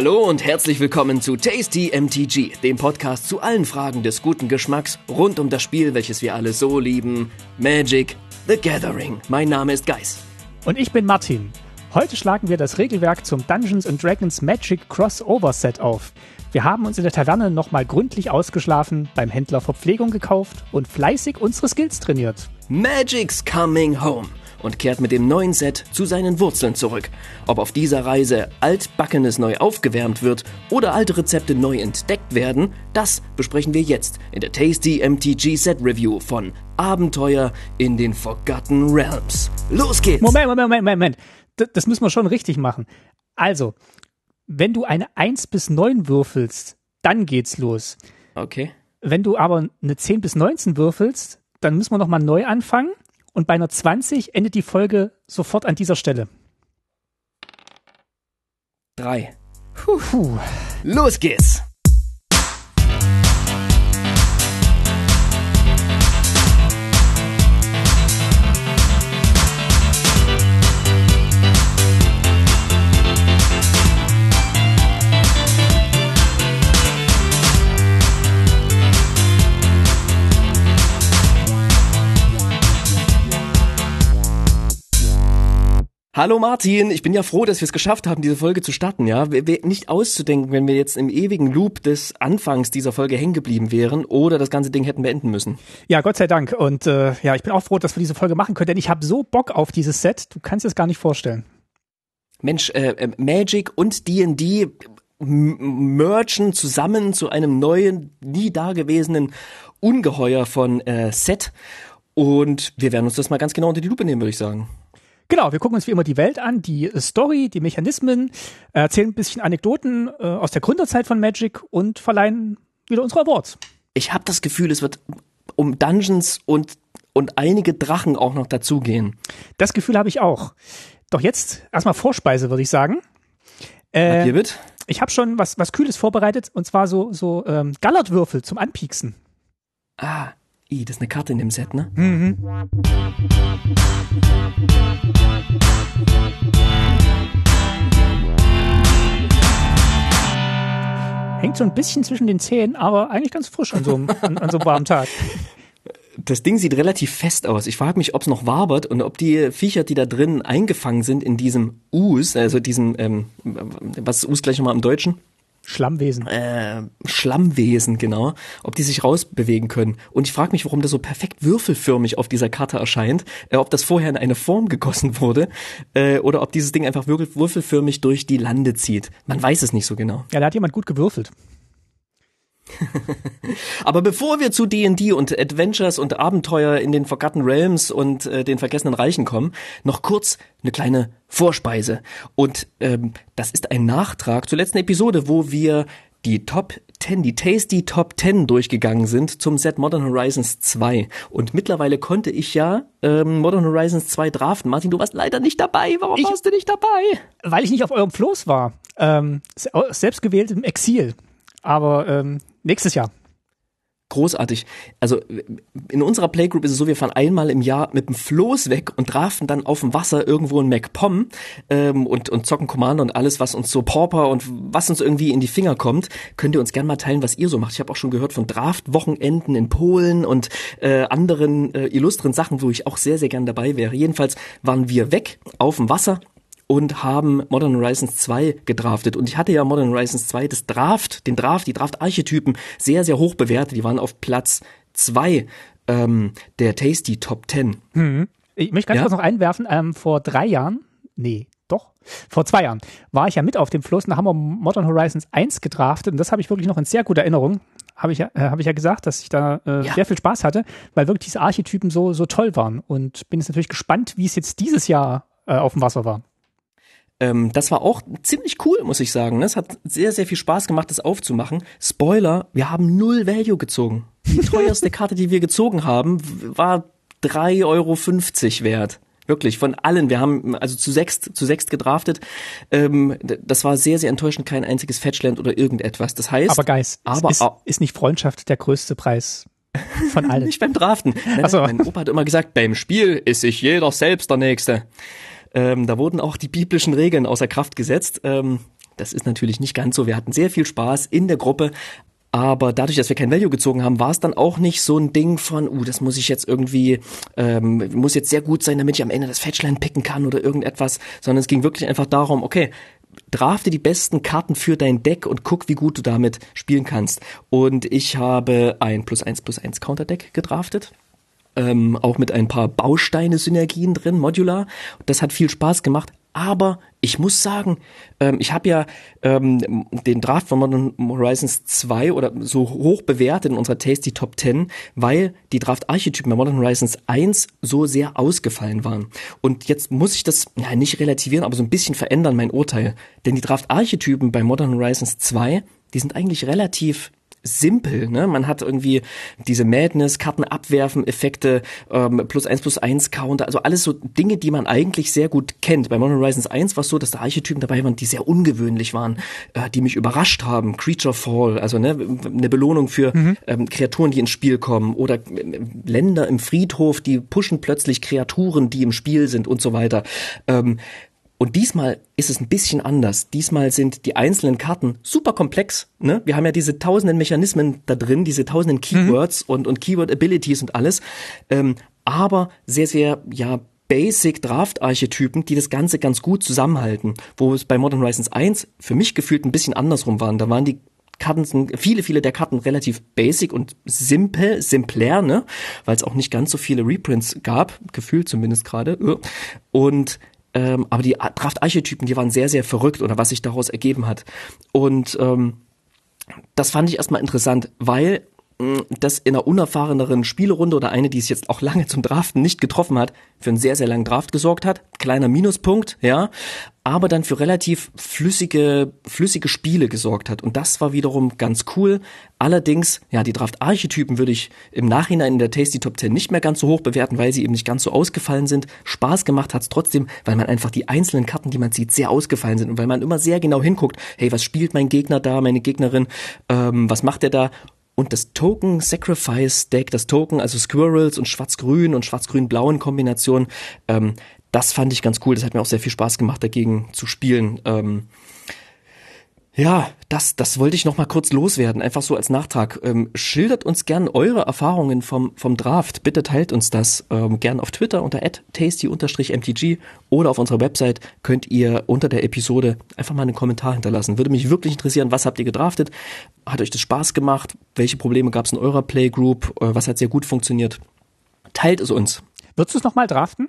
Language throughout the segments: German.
Hallo und herzlich willkommen zu Tasty MTG, dem Podcast zu allen Fragen des guten Geschmacks rund um das Spiel, welches wir alle so lieben, Magic the Gathering. Mein Name ist Geis. Und ich bin Martin. Heute schlagen wir das Regelwerk zum Dungeons Dragons Magic Crossover Set auf. Wir haben uns in der Taverne nochmal gründlich ausgeschlafen, beim Händler Verpflegung gekauft und fleißig unsere Skills trainiert. Magic's coming home und kehrt mit dem neuen Set zu seinen Wurzeln zurück. Ob auf dieser Reise altbackenes neu aufgewärmt wird oder alte Rezepte neu entdeckt werden, das besprechen wir jetzt in der Tasty MTG Set Review von Abenteuer in den Forgotten Realms. Los geht's! Moment, Moment, Moment, Moment. Das müssen wir schon richtig machen. Also, wenn du eine 1 bis 9 würfelst, dann geht's los. Okay. Wenn du aber eine 10 bis 19 würfelst, dann müssen wir nochmal neu anfangen und bei einer 20 endet die Folge sofort an dieser Stelle. Drei. Puh. Los geht's! Hallo Martin, ich bin ja froh, dass wir es geschafft haben, diese Folge zu starten, ja. Nicht auszudenken, wenn wir jetzt im ewigen Loop des Anfangs dieser Folge hängen geblieben wären oder das ganze Ding hätten beenden müssen. Ja, Gott sei Dank. Und äh, ja, ich bin auch froh, dass wir diese Folge machen können, denn ich habe so Bock auf dieses Set, du kannst es gar nicht vorstellen. Mensch, äh, äh Magic und D&D merchen zusammen zu einem neuen, nie dagewesenen Ungeheuer von äh, Set. Und wir werden uns das mal ganz genau unter die Lupe nehmen, würde ich sagen. Genau, wir gucken uns wie immer die Welt an, die Story, die Mechanismen, erzählen ein bisschen Anekdoten äh, aus der Gründerzeit von Magic und verleihen wieder unsere Awards. Ich habe das Gefühl, es wird um Dungeons und und einige Drachen auch noch dazugehen. Das Gefühl habe ich auch. Doch jetzt erstmal Vorspeise, würde ich sagen. Äh, Hier mit? Ich habe schon was was Kühles vorbereitet und zwar so so ähm, Gallertwürfel zum Anpieksen. Ah, i, das ist eine Karte in dem Set, ne? Mhm. Hängt so ein bisschen zwischen den Zähnen, aber eigentlich ganz frisch an so einem, an, an so einem warmen Tag. Das Ding sieht relativ fest aus. Ich frage mich, ob es noch wabert und ob die Viecher, die da drin eingefangen sind in diesem Us, also diesem, ähm, was ist Us gleich nochmal im Deutschen? Schlammwesen. Äh, Schlammwesen, genau. Ob die sich rausbewegen können. Und ich frage mich, warum das so perfekt würfelförmig auf dieser Karte erscheint. Äh, ob das vorher in eine Form gegossen wurde äh, oder ob dieses Ding einfach würfelförmig durch die Lande zieht. Man weiß es nicht so genau. Ja, da hat jemand gut gewürfelt. Aber bevor wir zu D&D und Adventures und Abenteuer in den Forgotten Realms und äh, den vergessenen Reichen kommen, noch kurz eine kleine Vorspeise. Und ähm, das ist ein Nachtrag zur letzten Episode, wo wir die Top 10, die Tasty Top 10 durchgegangen sind zum Set Modern Horizons 2. Und mittlerweile konnte ich ja ähm, Modern Horizons 2 draften. Martin, du warst leider nicht dabei. Warum ich, warst du nicht dabei? Weil ich nicht auf eurem Floß war. Ähm, selbstgewählt im Exil. Aber ähm, nächstes Jahr. Großartig. Also in unserer Playgroup ist es so, wir fahren einmal im Jahr mit dem Floß weg und trafen dann auf dem Wasser irgendwo in MacPom ähm, und, und zocken Commander und alles, was uns so Pauper und was uns irgendwie in die Finger kommt. Könnt ihr uns gerne mal teilen, was ihr so macht. Ich habe auch schon gehört von Draft-Wochenenden in Polen und äh, anderen äh, illustren Sachen, wo ich auch sehr, sehr gern dabei wäre. Jedenfalls waren wir weg auf dem Wasser und haben Modern Horizons 2 gedraftet. Und ich hatte ja Modern Horizons 2 das Draft, den Draft, die Draft-Archetypen sehr, sehr hoch bewertet. Die waren auf Platz 2 ähm, der Tasty Top 10. Mhm. Ich möchte ganz ja? kurz noch einwerfen, ähm, vor drei Jahren, nee, doch, vor zwei Jahren war ich ja mit auf dem Fluss und da haben wir Modern Horizons 1 gedraftet und das habe ich wirklich noch in sehr guter Erinnerung. Habe ich, ja, äh, hab ich ja gesagt, dass ich da äh, ja. sehr viel Spaß hatte, weil wirklich diese Archetypen so, so toll waren. Und bin jetzt natürlich gespannt, wie es jetzt dieses Jahr äh, auf dem Wasser war. Ähm, das war auch ziemlich cool, muss ich sagen. Ne? Es hat sehr, sehr viel Spaß gemacht, das aufzumachen. Spoiler, wir haben null Value gezogen. Die teuerste Karte, die wir gezogen haben, war 3,50 Euro wert. Wirklich, von allen. Wir haben also zu sechst, zu sechst gedraftet. Ähm, das war sehr, sehr enttäuschend, kein einziges Fetchland oder irgendetwas. Das heißt. Aber Geist, aber ist, ist nicht Freundschaft der größte Preis von allen? nicht beim Draften. Nein, so. Mein Opa hat immer gesagt, beim Spiel ist sich jeder selbst der Nächste. Ähm, da wurden auch die biblischen Regeln außer Kraft gesetzt. Ähm, das ist natürlich nicht ganz so. Wir hatten sehr viel Spaß in der Gruppe, aber dadurch, dass wir kein Value gezogen haben, war es dann auch nicht so ein Ding von, uh, das muss ich jetzt irgendwie, ähm, muss jetzt sehr gut sein, damit ich am Ende das Fetchline picken kann oder irgendetwas, sondern es ging wirklich einfach darum, okay, drafte die besten Karten für dein Deck und guck, wie gut du damit spielen kannst. Und ich habe ein plus eins plus eins Counterdeck gedraftet. Ähm, auch mit ein paar Bausteine-Synergien drin, modular. Das hat viel Spaß gemacht, aber ich muss sagen, ähm, ich habe ja ähm, den Draft von Modern Horizons 2 oder so hoch bewertet in unserer Tasty Top 10, weil die Draft-Archetypen bei Modern Horizons 1 so sehr ausgefallen waren. Und jetzt muss ich das ja, nicht relativieren, aber so ein bisschen verändern, mein Urteil. Denn die Draft-Archetypen bei Modern Horizons 2, die sind eigentlich relativ simpel. Ne? Man hat irgendwie diese Madness, Karten abwerfen, Effekte, ähm, plus eins plus eins Counter, also alles so Dinge, die man eigentlich sehr gut kennt. Bei Modern Horizons 1 war es so, dass da Archetypen dabei waren, die sehr ungewöhnlich waren, äh, die mich überrascht haben. Creature Fall, also ne, eine Belohnung für mhm. ähm, Kreaturen, die ins Spiel kommen oder äh, Länder im Friedhof, die pushen plötzlich Kreaturen, die im Spiel sind und so weiter. Ähm, und diesmal ist es ein bisschen anders. Diesmal sind die einzelnen Karten super komplex. Ne? Wir haben ja diese tausenden Mechanismen da drin, diese tausenden Keywords mhm. und, und Keyword-Abilities und alles. Ähm, aber sehr, sehr, ja, Basic Draft-Archetypen, die das Ganze ganz gut zusammenhalten. Wo es bei Modern Horizons 1 für mich gefühlt ein bisschen andersrum waren. Da waren die Karten, viele, viele der Karten relativ basic und simpel, simpler, ne? Weil es auch nicht ganz so viele Reprints gab, gefühlt zumindest gerade. Und ähm, aber die Draft-Archetypen, die waren sehr, sehr verrückt oder was sich daraus ergeben hat. Und ähm, das fand ich erstmal interessant, weil das in einer unerfahreneren Spielerunde oder eine, die es jetzt auch lange zum Draften nicht getroffen hat, für einen sehr, sehr langen Draft gesorgt hat. Kleiner Minuspunkt, ja, aber dann für relativ flüssige, flüssige Spiele gesorgt hat. Und das war wiederum ganz cool. Allerdings, ja, die Draft-Archetypen würde ich im Nachhinein in der Tasty Top 10 nicht mehr ganz so hoch bewerten, weil sie eben nicht ganz so ausgefallen sind. Spaß gemacht hat's trotzdem, weil man einfach die einzelnen Karten, die man sieht, sehr ausgefallen sind und weil man immer sehr genau hinguckt, hey, was spielt mein Gegner da, meine Gegnerin, ähm, was macht er da? und das Token Sacrifice Deck, das Token, also Squirrels und Schwarz-Grün und Schwarz-Grün-Blau in Kombination, ähm, das fand ich ganz cool. Das hat mir auch sehr viel Spaß gemacht, dagegen zu spielen. Ähm, ja, das, das wollte ich noch mal kurz loswerden, einfach so als Nachtrag. Ähm, schildert uns gern eure Erfahrungen vom, vom Draft. Bitte teilt uns das ähm, gern auf Twitter unter tasty-mtg oder auf unserer Website könnt ihr unter der Episode einfach mal einen Kommentar hinterlassen. Würde mich wirklich interessieren, was habt ihr gedraftet? Hat euch das Spaß gemacht? Welche Probleme gab es in eurer Playgroup? Äh, was hat sehr gut funktioniert? Teilt es uns. Würdest du es noch mal draften?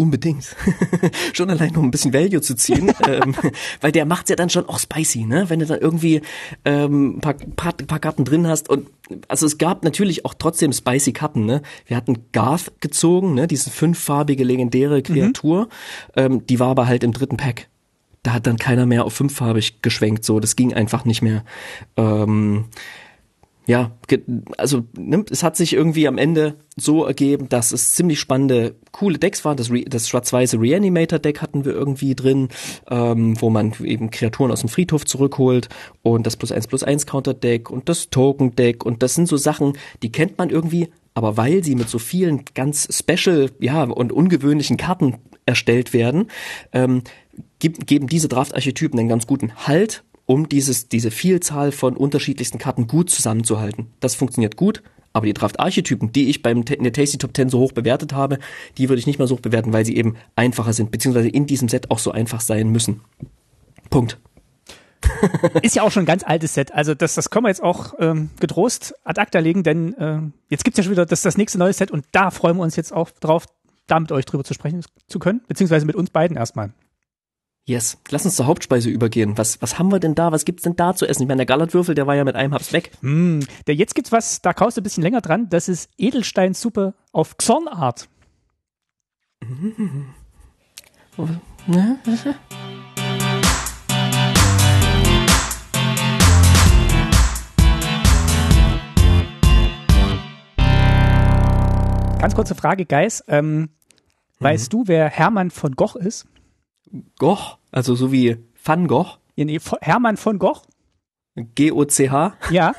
Unbedingt. schon allein, um ein bisschen Value zu ziehen. ähm, weil der macht's ja dann schon auch spicy, ne? Wenn du da irgendwie ähm, ein paar, paar, paar Karten drin hast. Und also es gab natürlich auch trotzdem spicy Karten, ne? Wir hatten Garth gezogen, ne? Diese fünffarbige legendäre mhm. Kreatur. Mhm. Ähm, die war aber halt im dritten Pack. Da hat dann keiner mehr auf fünffarbig geschwenkt, so. Das ging einfach nicht mehr. Ähm, ja, also ne, es hat sich irgendwie am Ende so ergeben, dass es ziemlich spannende, coole Decks waren. Das, Re das schwarz-weiße Reanimator-Deck hatten wir irgendwie drin, ähm, wo man eben Kreaturen aus dem Friedhof zurückholt und das plus eins plus eins Counter-Deck und das Token-Deck und das sind so Sachen, die kennt man irgendwie, aber weil sie mit so vielen ganz special, ja, und ungewöhnlichen Karten erstellt werden, ähm, geben diese Draft-Archetypen einen ganz guten Halt um dieses, diese Vielzahl von unterschiedlichsten Karten gut zusammenzuhalten. Das funktioniert gut, aber die Draft-Archetypen, die ich beim in der Tasty Top 10 so hoch bewertet habe, die würde ich nicht mal so hoch bewerten, weil sie eben einfacher sind, beziehungsweise in diesem Set auch so einfach sein müssen. Punkt. ist ja auch schon ein ganz altes Set. Also das, das können wir jetzt auch ähm, getrost ad acta legen, denn äh, jetzt gibt's ja schon wieder das, das nächste neue Set und da freuen wir uns jetzt auch drauf, da mit euch drüber zu sprechen zu können, beziehungsweise mit uns beiden erstmal. Yes. Lass uns zur Hauptspeise übergehen. Was, was haben wir denn da? Was gibt's denn da zu essen? Ich meine, der Gallertwürfel, der war ja mit einem Haps weg. Mm, der jetzt gibt's was, da kaust du ein bisschen länger dran. Das ist Edelsteinsuppe auf Xornart. Mm. Ganz kurze Frage, Geis. Ähm, mhm. Weißt du, wer Hermann von Goch ist? Goch, also so wie Van Gogh. Nee, Hermann von Goch. G-O-C-H. Ja.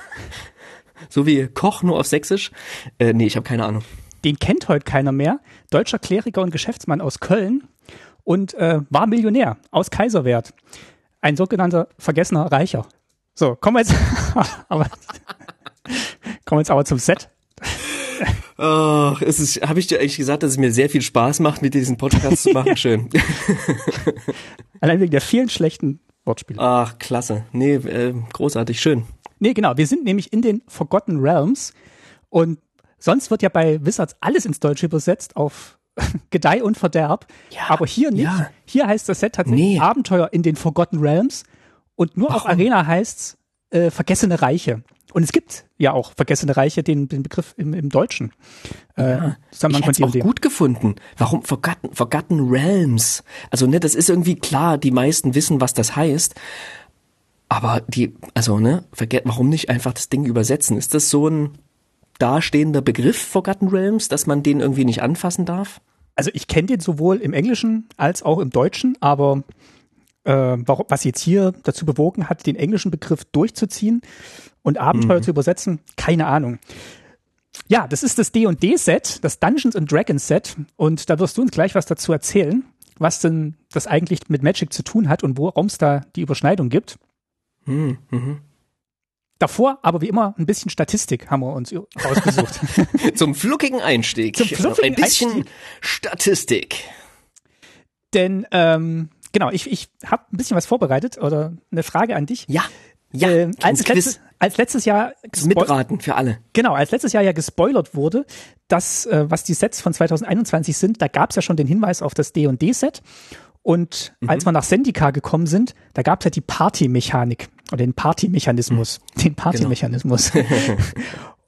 so wie Koch, nur auf Sächsisch. Äh, nee, ich habe keine Ahnung. Den kennt heute keiner mehr. Deutscher Kleriker und Geschäftsmann aus Köln und äh, war Millionär aus Kaiserwert. ein sogenannter vergessener Reicher. So, kommen wir jetzt, aber, kommen wir jetzt aber zum Set. Oh, es ist, habe ich dir eigentlich gesagt, dass es mir sehr viel Spaß macht, mit diesen Podcast zu machen? Schön. Allein wegen der vielen schlechten Wortspiele. Ach, klasse. Nee, äh, großartig, schön. Nee, genau. Wir sind nämlich in den Forgotten Realms und sonst wird ja bei Wizards alles ins Deutsche übersetzt auf Gedeih und Verderb. Ja, aber hier nicht. Ja. Hier heißt das Set tatsächlich nee. Abenteuer in den Forgotten Realms und nur Warum? auf Arena heißt's äh, Vergessene Reiche. Und es gibt ja auch Vergessene Reiche, den, den Begriff im, im Deutschen. Äh, ja, ich hätte auch gut gefunden. Warum Forgotten, Forgotten Realms? Also ne, das ist irgendwie klar, die meisten wissen, was das heißt. Aber die, also ne, vergeht, warum nicht einfach das Ding übersetzen? Ist das so ein dastehender Begriff Forgotten Realms, dass man den irgendwie nicht anfassen darf? Also ich kenne den sowohl im Englischen als auch im Deutschen, aber äh, was jetzt hier dazu bewogen hat, den englischen Begriff durchzuziehen und Abenteuer mhm. zu übersetzen, keine Ahnung. Ja, das ist das D&D-Set, das Dungeons and Dragons Set und da wirst du uns gleich was dazu erzählen, was denn das eigentlich mit Magic zu tun hat und warum es da die Überschneidung gibt. Mhm. mhm. Davor aber wie immer ein bisschen Statistik haben wir uns ausgesucht. Zum fluckigen Einstieg. Zum fluffigen ein bisschen Einstieg. Statistik. Denn ähm, genau, ich, ich habe ein bisschen was vorbereitet oder eine Frage an dich. Ja. Ja, äh, als, letztes, als letztes Jahr mitraten für alle. Genau, als letztes Jahr ja gespoilert wurde, dass äh, was die Sets von 2021 sind, da gab es ja schon den Hinweis auf das D&D-Set und mhm. als wir nach Sendika gekommen sind, da gab es halt die Party-Mechanik oder den Party-Mechanismus, mhm. den Party-Mechanismus. Genau.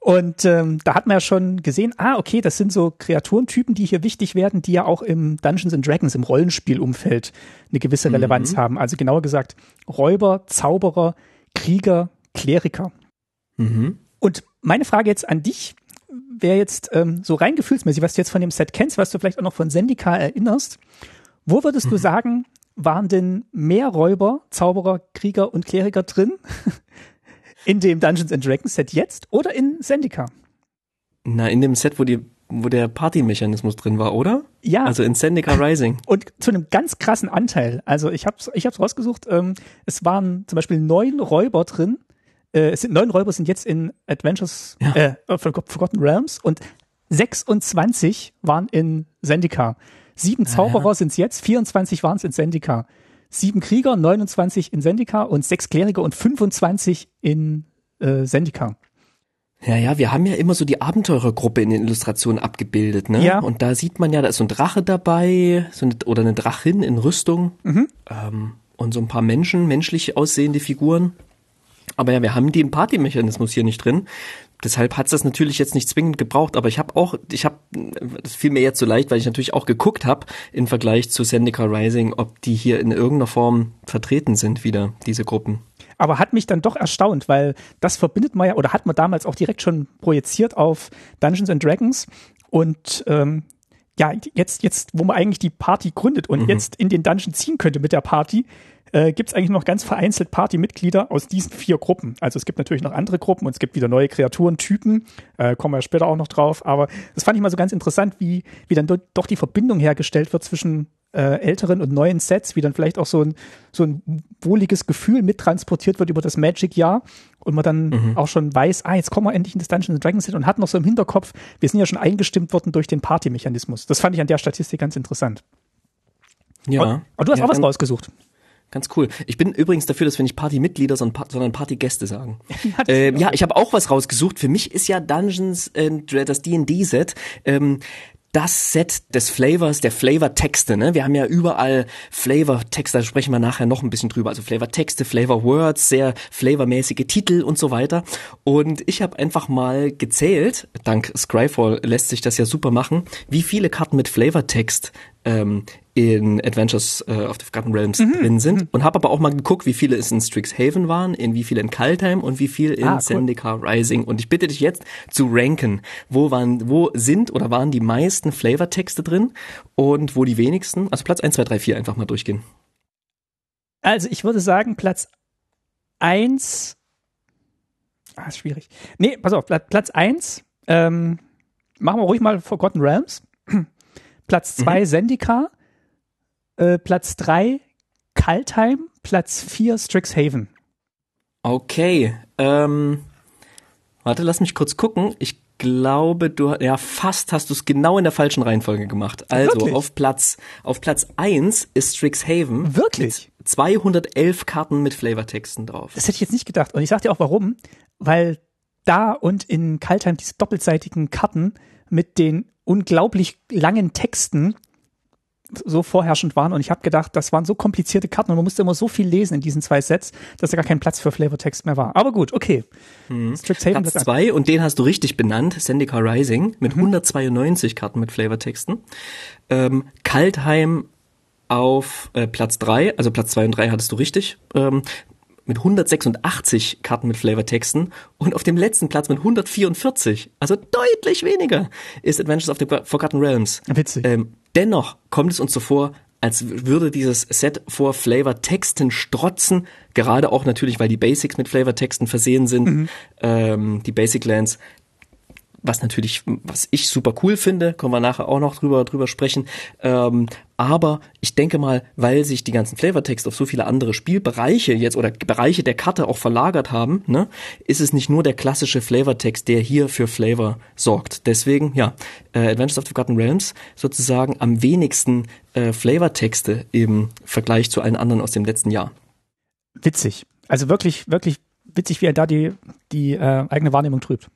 und ähm, da hat man ja schon gesehen, ah, okay, das sind so Kreaturentypen, die hier wichtig werden, die ja auch im Dungeons and Dragons, im Rollenspielumfeld eine gewisse Relevanz mhm. haben. Also genauer gesagt, Räuber, Zauberer, Krieger, Kleriker. Mhm. Und meine Frage jetzt an dich, wer jetzt ähm, so rein gefühlsmäßig, was du jetzt von dem Set kennst, was du vielleicht auch noch von Sendika erinnerst, wo würdest mhm. du sagen, waren denn mehr Räuber, Zauberer, Krieger und Kleriker drin in dem Dungeons and Dragons Set jetzt oder in Sendika? Na, in dem Set, wo die wo der Partymechanismus drin war, oder? Ja. Also in Sendika Rising. Und zu einem ganz krassen Anteil. Also ich hab's, ich hab's rausgesucht. Ähm, es waren zum Beispiel neun Räuber drin. Äh, es sind neun Räuber sind jetzt in Adventures ja. äh, Forgotten Realms und 26 waren in Sendika. Sieben Zauberer ja. sind es jetzt, 24 waren es in Sendika. Sieben Krieger, 29 in Sendika und sechs Kleriker und 25 in äh, Sendika. Ja, ja, wir haben ja immer so die Abenteurergruppe in den Illustrationen abgebildet, ne? Ja. Und da sieht man ja, da ist so ein Drache dabei, so eine, oder eine Drachin in Rüstung mhm. ähm, und so ein paar Menschen, menschlich aussehende Figuren. Aber ja, wir haben den Partymechanismus hier nicht drin. Deshalb hat's das natürlich jetzt nicht zwingend gebraucht, aber ich habe auch, ich habe, das fiel mir jetzt so leicht, weil ich natürlich auch geguckt habe im Vergleich zu Sendika Rising, ob die hier in irgendeiner Form vertreten sind wieder, diese Gruppen. Aber hat mich dann doch erstaunt, weil das verbindet man ja, oder hat man damals auch direkt schon projiziert auf Dungeons and Dragons und ähm, ja, jetzt, jetzt, wo man eigentlich die Party gründet und mhm. jetzt in den Dungeon ziehen könnte mit der Party, äh, gibt es eigentlich noch ganz vereinzelt Partymitglieder aus diesen vier Gruppen. Also es gibt natürlich noch andere Gruppen und es gibt wieder neue Kreaturentypen, äh, kommen wir später auch noch drauf. Aber das fand ich mal so ganz interessant, wie, wie dann do doch die Verbindung hergestellt wird zwischen äh, älteren und neuen Sets, wie dann vielleicht auch so ein, so ein wohliges Gefühl mittransportiert wird über das Magic-Jahr und man dann mhm. auch schon weiß, ah, jetzt kommen wir endlich in das Dungeons Dragons Set und hat noch so im Hinterkopf, wir sind ja schon eingestimmt worden durch den Party-Mechanismus. Das fand ich an der Statistik ganz interessant. Ja. Aber, aber du hast ja, auch was rausgesucht. Ganz cool. Ich bin übrigens dafür, dass wir nicht Partymitglieder, sondern Partygäste sagen. Ja, äh, ja ich habe auch was rausgesucht. Für mich ist ja Dungeons and das D&D-Set ähm, das Set des Flavors, der Flavor-Texte. Ne? Wir haben ja überall Flavor-Texte, da sprechen wir nachher noch ein bisschen drüber. Also Flavor-Texte, Flavor-Words, sehr flavormäßige Titel und so weiter. Und ich habe einfach mal gezählt, dank Scryfall lässt sich das ja super machen, wie viele Karten mit Flavor-Text ähm, in Adventures äh, of the Forgotten Realms mhm. drin sind mhm. und habe aber auch mal geguckt, wie viele es in Strixhaven waren, in wie viele in Kaltheim und wie viel in ah, cool. Zendika Rising. Und ich bitte dich jetzt zu ranken, wo waren, wo sind oder waren die meisten Flavortexte drin und wo die wenigsten. Also Platz 1, 2, 3, 4 einfach mal durchgehen. Also ich würde sagen, Platz 1. Ah, ist schwierig. Nee, pass auf, Platz 1, ähm, machen wir ruhig mal Forgotten Realms. Platz 2 mhm. Sendika, äh, Platz 3 Kaltheim, Platz 4 Strixhaven. Okay, ähm, warte, lass mich kurz gucken. Ich glaube, du, ja, fast hast du es genau in der falschen Reihenfolge gemacht. Also, Wirklich? auf Platz, auf Platz 1 ist Strixhaven. Wirklich? 211 Karten mit Flavortexten drauf. Das hätte ich jetzt nicht gedacht. Und ich sag dir auch warum. Weil da und in Kaltheim diese doppelseitigen Karten mit den unglaublich langen Texten so vorherrschend waren und ich habe gedacht, das waren so komplizierte Karten und man musste immer so viel lesen in diesen zwei Sets, dass da gar kein Platz für Flavortext mehr war. Aber gut, okay. Mhm. Strixhaven Platz zwei und den hast du richtig benannt, Sendika Rising mit mhm. 192 Karten mit Flavortexten. Ähm, Kaltheim auf äh, Platz drei, also Platz zwei und drei hattest du richtig. Ähm, mit 186 Karten mit Flavortexten und auf dem letzten Platz mit 144, also deutlich weniger, ist Adventures of the Forgotten Realms. Witzig. Ähm, dennoch kommt es uns so vor, als würde dieses Set vor Flavortexten strotzen, gerade auch natürlich, weil die Basics mit Flavortexten versehen sind, mhm. ähm, die Basic Lands was natürlich, was ich super cool finde, können wir nachher auch noch drüber, drüber sprechen. Ähm, aber ich denke mal, weil sich die ganzen Flavortext auf so viele andere Spielbereiche jetzt oder Bereiche der Karte auch verlagert haben, ne, ist es nicht nur der klassische Flavortext, der hier für Flavor sorgt. Deswegen, ja, äh, Adventures of the Forgotten Realms sozusagen am wenigsten äh, Flavortexte im Vergleich zu allen anderen aus dem letzten Jahr. Witzig. Also wirklich, wirklich witzig, wie er da die, die äh, eigene Wahrnehmung trübt.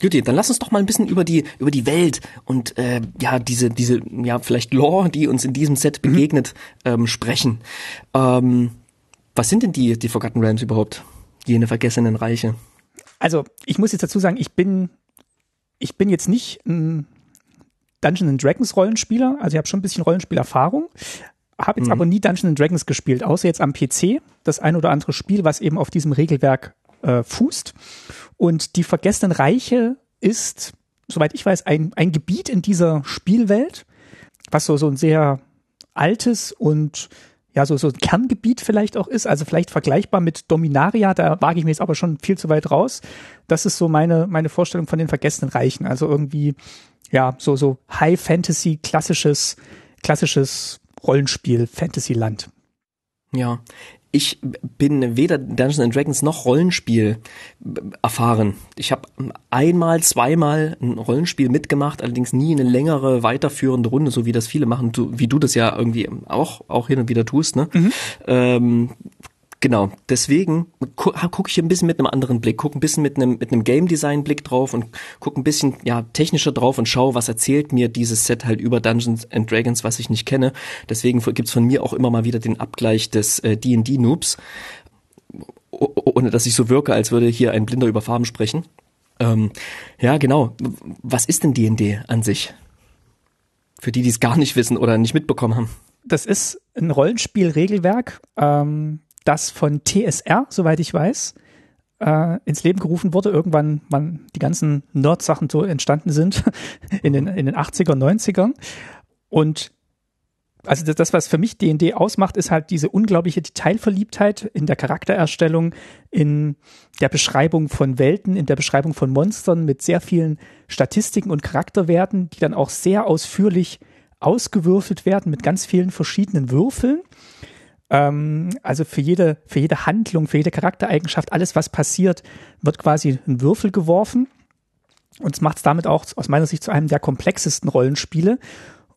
Juti, dann lass uns doch mal ein bisschen über die über die Welt und äh, ja diese diese ja vielleicht Lore, die uns in diesem Set mhm. begegnet, mhm. ähm, sprechen. Ähm, was sind denn die die Forgotten Realms überhaupt? Jene vergessenen Reiche. Also ich muss jetzt dazu sagen, ich bin ich bin jetzt nicht ein Dungeons Dragons Rollenspieler, also ich habe schon ein bisschen Rollenspielerfahrung, habe jetzt mhm. aber nie Dungeons Dragons gespielt, außer jetzt am PC, das ein oder andere Spiel, was eben auf diesem Regelwerk äh, fußt. Und die Vergessenen Reiche ist, soweit ich weiß, ein, ein Gebiet in dieser Spielwelt, was so, so ein sehr altes und ja, so, so ein Kerngebiet vielleicht auch ist, also vielleicht vergleichbar mit Dominaria, da wage ich mir jetzt aber schon viel zu weit raus. Das ist so meine, meine Vorstellung von den Vergessenen Reichen. Also irgendwie, ja, so, so High Fantasy, klassisches, klassisches Rollenspiel, Fantasyland. Ja, ich bin weder Dungeons and Dragons noch Rollenspiel erfahren. Ich habe einmal, zweimal ein Rollenspiel mitgemacht, allerdings nie eine längere, weiterführende Runde, so wie das viele machen, du, wie du das ja irgendwie auch, auch hin und wieder tust. Ne? Mhm. Ähm, Genau, deswegen gucke guck ich ein bisschen mit einem anderen Blick, gucke ein bisschen mit einem, mit einem Game Design Blick drauf und gucke ein bisschen ja technischer drauf und schaue, was erzählt mir dieses Set halt über Dungeons and Dragons, was ich nicht kenne. Deswegen gibt's von mir auch immer mal wieder den Abgleich des äh, D&D Noobs, ohne dass ich so wirke, als würde hier ein Blinder über Farben sprechen. Ähm, ja, genau. Was ist denn D&D an sich? Für die, die es gar nicht wissen oder nicht mitbekommen haben. Das ist ein Rollenspielregelwerk. Ähm das von TSR, soweit ich weiß, äh, ins Leben gerufen wurde, irgendwann, wann die ganzen Nerd-Sachen so entstanden sind, in den, in den 80er, 90ern. Und also das, was für mich D&D ausmacht, ist halt diese unglaubliche Detailverliebtheit in der Charaktererstellung, in der Beschreibung von Welten, in der Beschreibung von Monstern mit sehr vielen Statistiken und Charakterwerten, die dann auch sehr ausführlich ausgewürfelt werden mit ganz vielen verschiedenen Würfeln. Ähm, also für jede, für jede Handlung, für jede Charaktereigenschaft, alles was passiert, wird quasi ein Würfel geworfen. Und es macht es damit auch aus meiner Sicht zu einem der komplexesten Rollenspiele.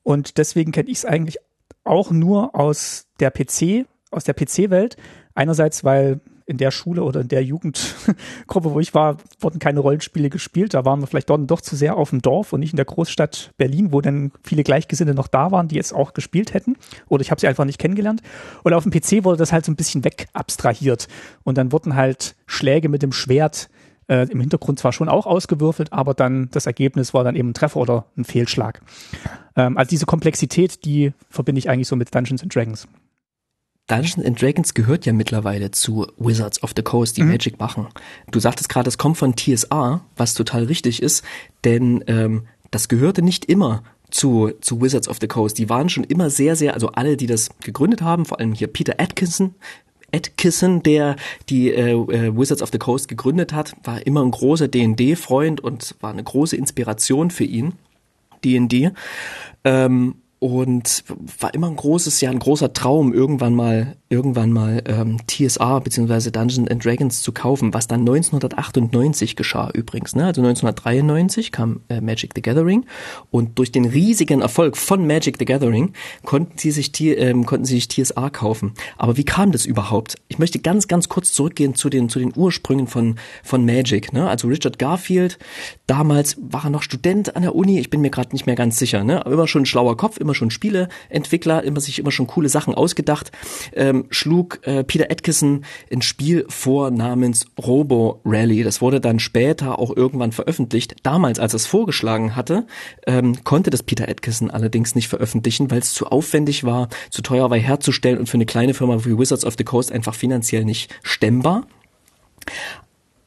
Und deswegen kenne ich es eigentlich auch nur aus der PC, aus der PC-Welt. Einerseits, weil in der Schule oder in der Jugendgruppe, wo ich war, wurden keine Rollenspiele gespielt. Da waren wir vielleicht dort doch zu sehr auf dem Dorf und nicht in der Großstadt Berlin, wo dann viele Gleichgesinnte noch da waren, die jetzt auch gespielt hätten. Oder ich habe sie einfach nicht kennengelernt. Und auf dem PC wurde das halt so ein bisschen wegabstrahiert. Und dann wurden halt Schläge mit dem Schwert äh, im Hintergrund zwar schon auch ausgewürfelt, aber dann das Ergebnis war dann eben ein Treffer oder ein Fehlschlag. Ähm, also diese Komplexität, die verbinde ich eigentlich so mit Dungeons and Dragons. Dungeons and Dragons gehört ja mittlerweile zu Wizards of the Coast, die mhm. Magic machen. Du sagtest gerade, es kommt von TSR, was total richtig ist, denn ähm, das gehörte nicht immer zu, zu Wizards of the Coast. Die waren schon immer sehr, sehr, also alle, die das gegründet haben, vor allem hier Peter Atkinson, Atkinson, der die äh, äh Wizards of the Coast gegründet hat, war immer ein großer D&D-Freund und war eine große Inspiration für ihn, D&D. Ähm, und war immer ein großes, ja ein großer Traum, irgendwann mal, irgendwann mal ähm, TSR bzw. Dungeons and Dragons zu kaufen, was dann 1998 geschah übrigens. Ne? Also 1993 kam äh, Magic the Gathering und durch den riesigen Erfolg von Magic the Gathering konnten sie sich ähm, konnten sie sich TSR kaufen. Aber wie kam das überhaupt? Ich möchte ganz, ganz kurz zurückgehen zu den zu den Ursprüngen von von Magic. Ne? Also Richard Garfield, damals war er noch Student an der Uni. Ich bin mir gerade nicht mehr ganz sicher. Ne? Aber immer schon ein schlauer Kopf, immer immer schon Spieleentwickler, immer sich immer schon coole Sachen ausgedacht, ähm, schlug äh, Peter Atkinson ein Spiel vor namens Robo Rally. Das wurde dann später auch irgendwann veröffentlicht. Damals, als es vorgeschlagen hatte, ähm, konnte das Peter Atkinson allerdings nicht veröffentlichen, weil es zu aufwendig war, zu teuer war herzustellen und für eine kleine Firma wie Wizards of the Coast einfach finanziell nicht stemmbar.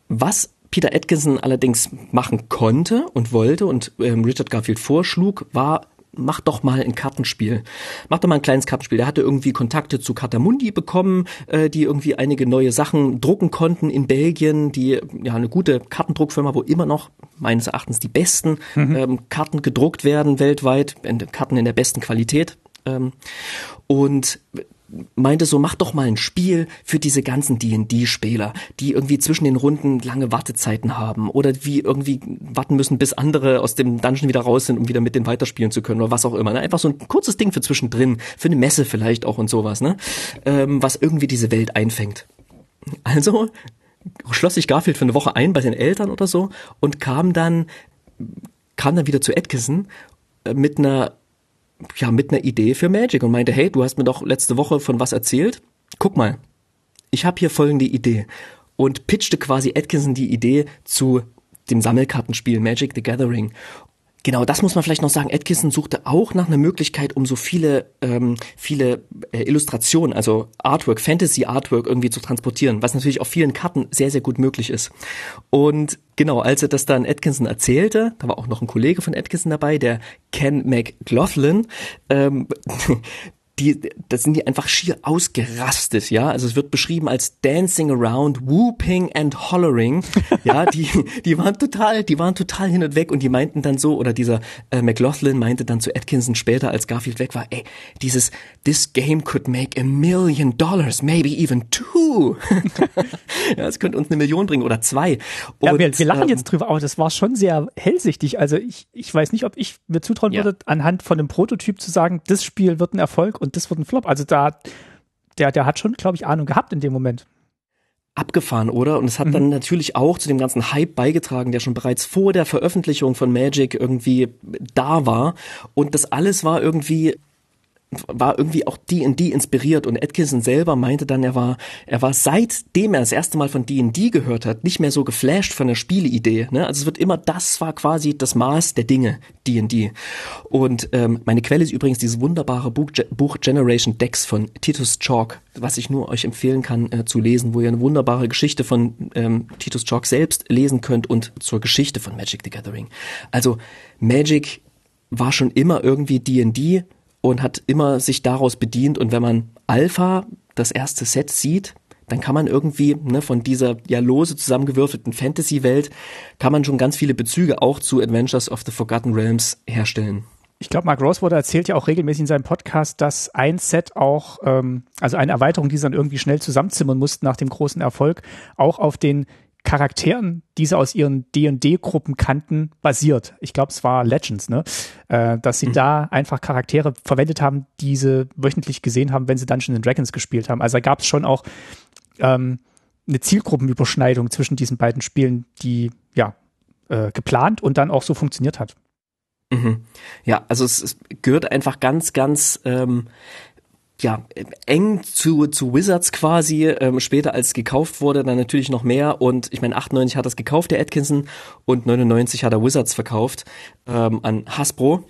Was Peter Atkinson allerdings machen konnte und wollte und ähm, Richard Garfield vorschlug, war mach doch mal ein Kartenspiel. Mach doch mal ein kleines Kartenspiel. Der hatte irgendwie Kontakte zu Katamundi bekommen, äh, die irgendwie einige neue Sachen drucken konnten in Belgien, die ja eine gute Kartendruckfirma, wo immer noch meines Erachtens die besten mhm. ähm, Karten gedruckt werden weltweit, Karten in der besten Qualität. Ähm, und meinte so, mach doch mal ein Spiel für diese ganzen D&D-Spieler, die irgendwie zwischen den Runden lange Wartezeiten haben oder wie irgendwie warten müssen, bis andere aus dem Dungeon wieder raus sind, um wieder mit denen weiterspielen zu können oder was auch immer. Ne? Einfach so ein kurzes Ding für zwischendrin, für eine Messe vielleicht auch und sowas, ne? Ähm, was irgendwie diese Welt einfängt. Also schloss sich Garfield für eine Woche ein bei seinen Eltern oder so und kam dann kam dann wieder zu Atkinson äh, mit einer ja, mit einer Idee für Magic und meinte, hey, du hast mir doch letzte Woche von was erzählt. Guck mal, ich habe hier folgende Idee. Und pitchte quasi Atkinson die Idee zu dem Sammelkartenspiel Magic the Gathering. Genau, das muss man vielleicht noch sagen. Atkinson suchte auch nach einer Möglichkeit, um so viele, ähm, viele äh, Illustrationen, also Artwork, Fantasy Artwork irgendwie zu transportieren, was natürlich auf vielen Karten sehr, sehr gut möglich ist. Und genau, als er das dann Atkinson erzählte, da war auch noch ein Kollege von Atkinson dabei, der Ken McLaughlin, ähm, die, das sind die einfach schier ausgerastet, ja. Also es wird beschrieben als dancing around, whooping and hollering. Ja, die, die waren total, die waren total hin und weg und die meinten dann so, oder dieser äh, McLaughlin meinte dann zu Atkinson später, als Garfield weg war, ey, dieses, this game could make a million dollars, maybe even two. ja, es könnte uns eine Million bringen oder zwei. Und, ja, wir, wir lachen ähm, jetzt drüber, aber das war schon sehr hellsichtig. Also ich, ich weiß nicht, ob ich mir zutrauen ja. würde, anhand von einem Prototyp zu sagen, das Spiel wird ein Erfolg und das wird ein Flop. Also da, der, der hat schon, glaube ich, Ahnung gehabt in dem Moment abgefahren, oder? Und es hat mhm. dann natürlich auch zu dem ganzen Hype beigetragen, der schon bereits vor der Veröffentlichung von Magic irgendwie da war. Und das alles war irgendwie war irgendwie auch D&D inspiriert und Atkinson selber meinte dann, er war, er war seitdem er das erste Mal von D&D gehört hat, nicht mehr so geflasht von der Spieleidee. Ne? Also es wird immer, das war quasi das Maß der Dinge, D&D. Und ähm, meine Quelle ist übrigens dieses wunderbare Buch, Buch Generation Decks von Titus Chalk, was ich nur euch empfehlen kann äh, zu lesen, wo ihr eine wunderbare Geschichte von ähm, Titus Chalk selbst lesen könnt und zur Geschichte von Magic the Gathering. Also Magic war schon immer irgendwie D&D und hat immer sich daraus bedient. Und wenn man Alpha, das erste Set, sieht, dann kann man irgendwie ne, von dieser ja lose zusammengewürfelten Fantasy-Welt, kann man schon ganz viele Bezüge auch zu Adventures of the Forgotten Realms herstellen. Ich glaube, Mark Rosewater erzählt ja auch regelmäßig in seinem Podcast, dass ein Set auch, ähm, also eine Erweiterung, die sie dann irgendwie schnell zusammenzimmern mussten nach dem großen Erfolg, auch auf den Charakteren, die sie aus ihren D&D-Gruppen kannten, basiert. Ich glaube, es war Legends, ne? Äh, dass sie mhm. da einfach Charaktere verwendet haben, die sie wöchentlich gesehen haben, wenn sie Dungeons Dragons gespielt haben. Also da gab es schon auch ähm, eine Zielgruppenüberschneidung zwischen diesen beiden Spielen, die ja äh, geplant und dann auch so funktioniert hat. Mhm. Ja, also es, es gehört einfach ganz, ganz ähm, ja, eng zu, zu Wizards quasi, ähm, später als gekauft wurde, dann natürlich noch mehr und ich meine, 98 hat das gekauft, der Atkinson, und 99 hat er Wizards verkauft ähm, an Hasbro.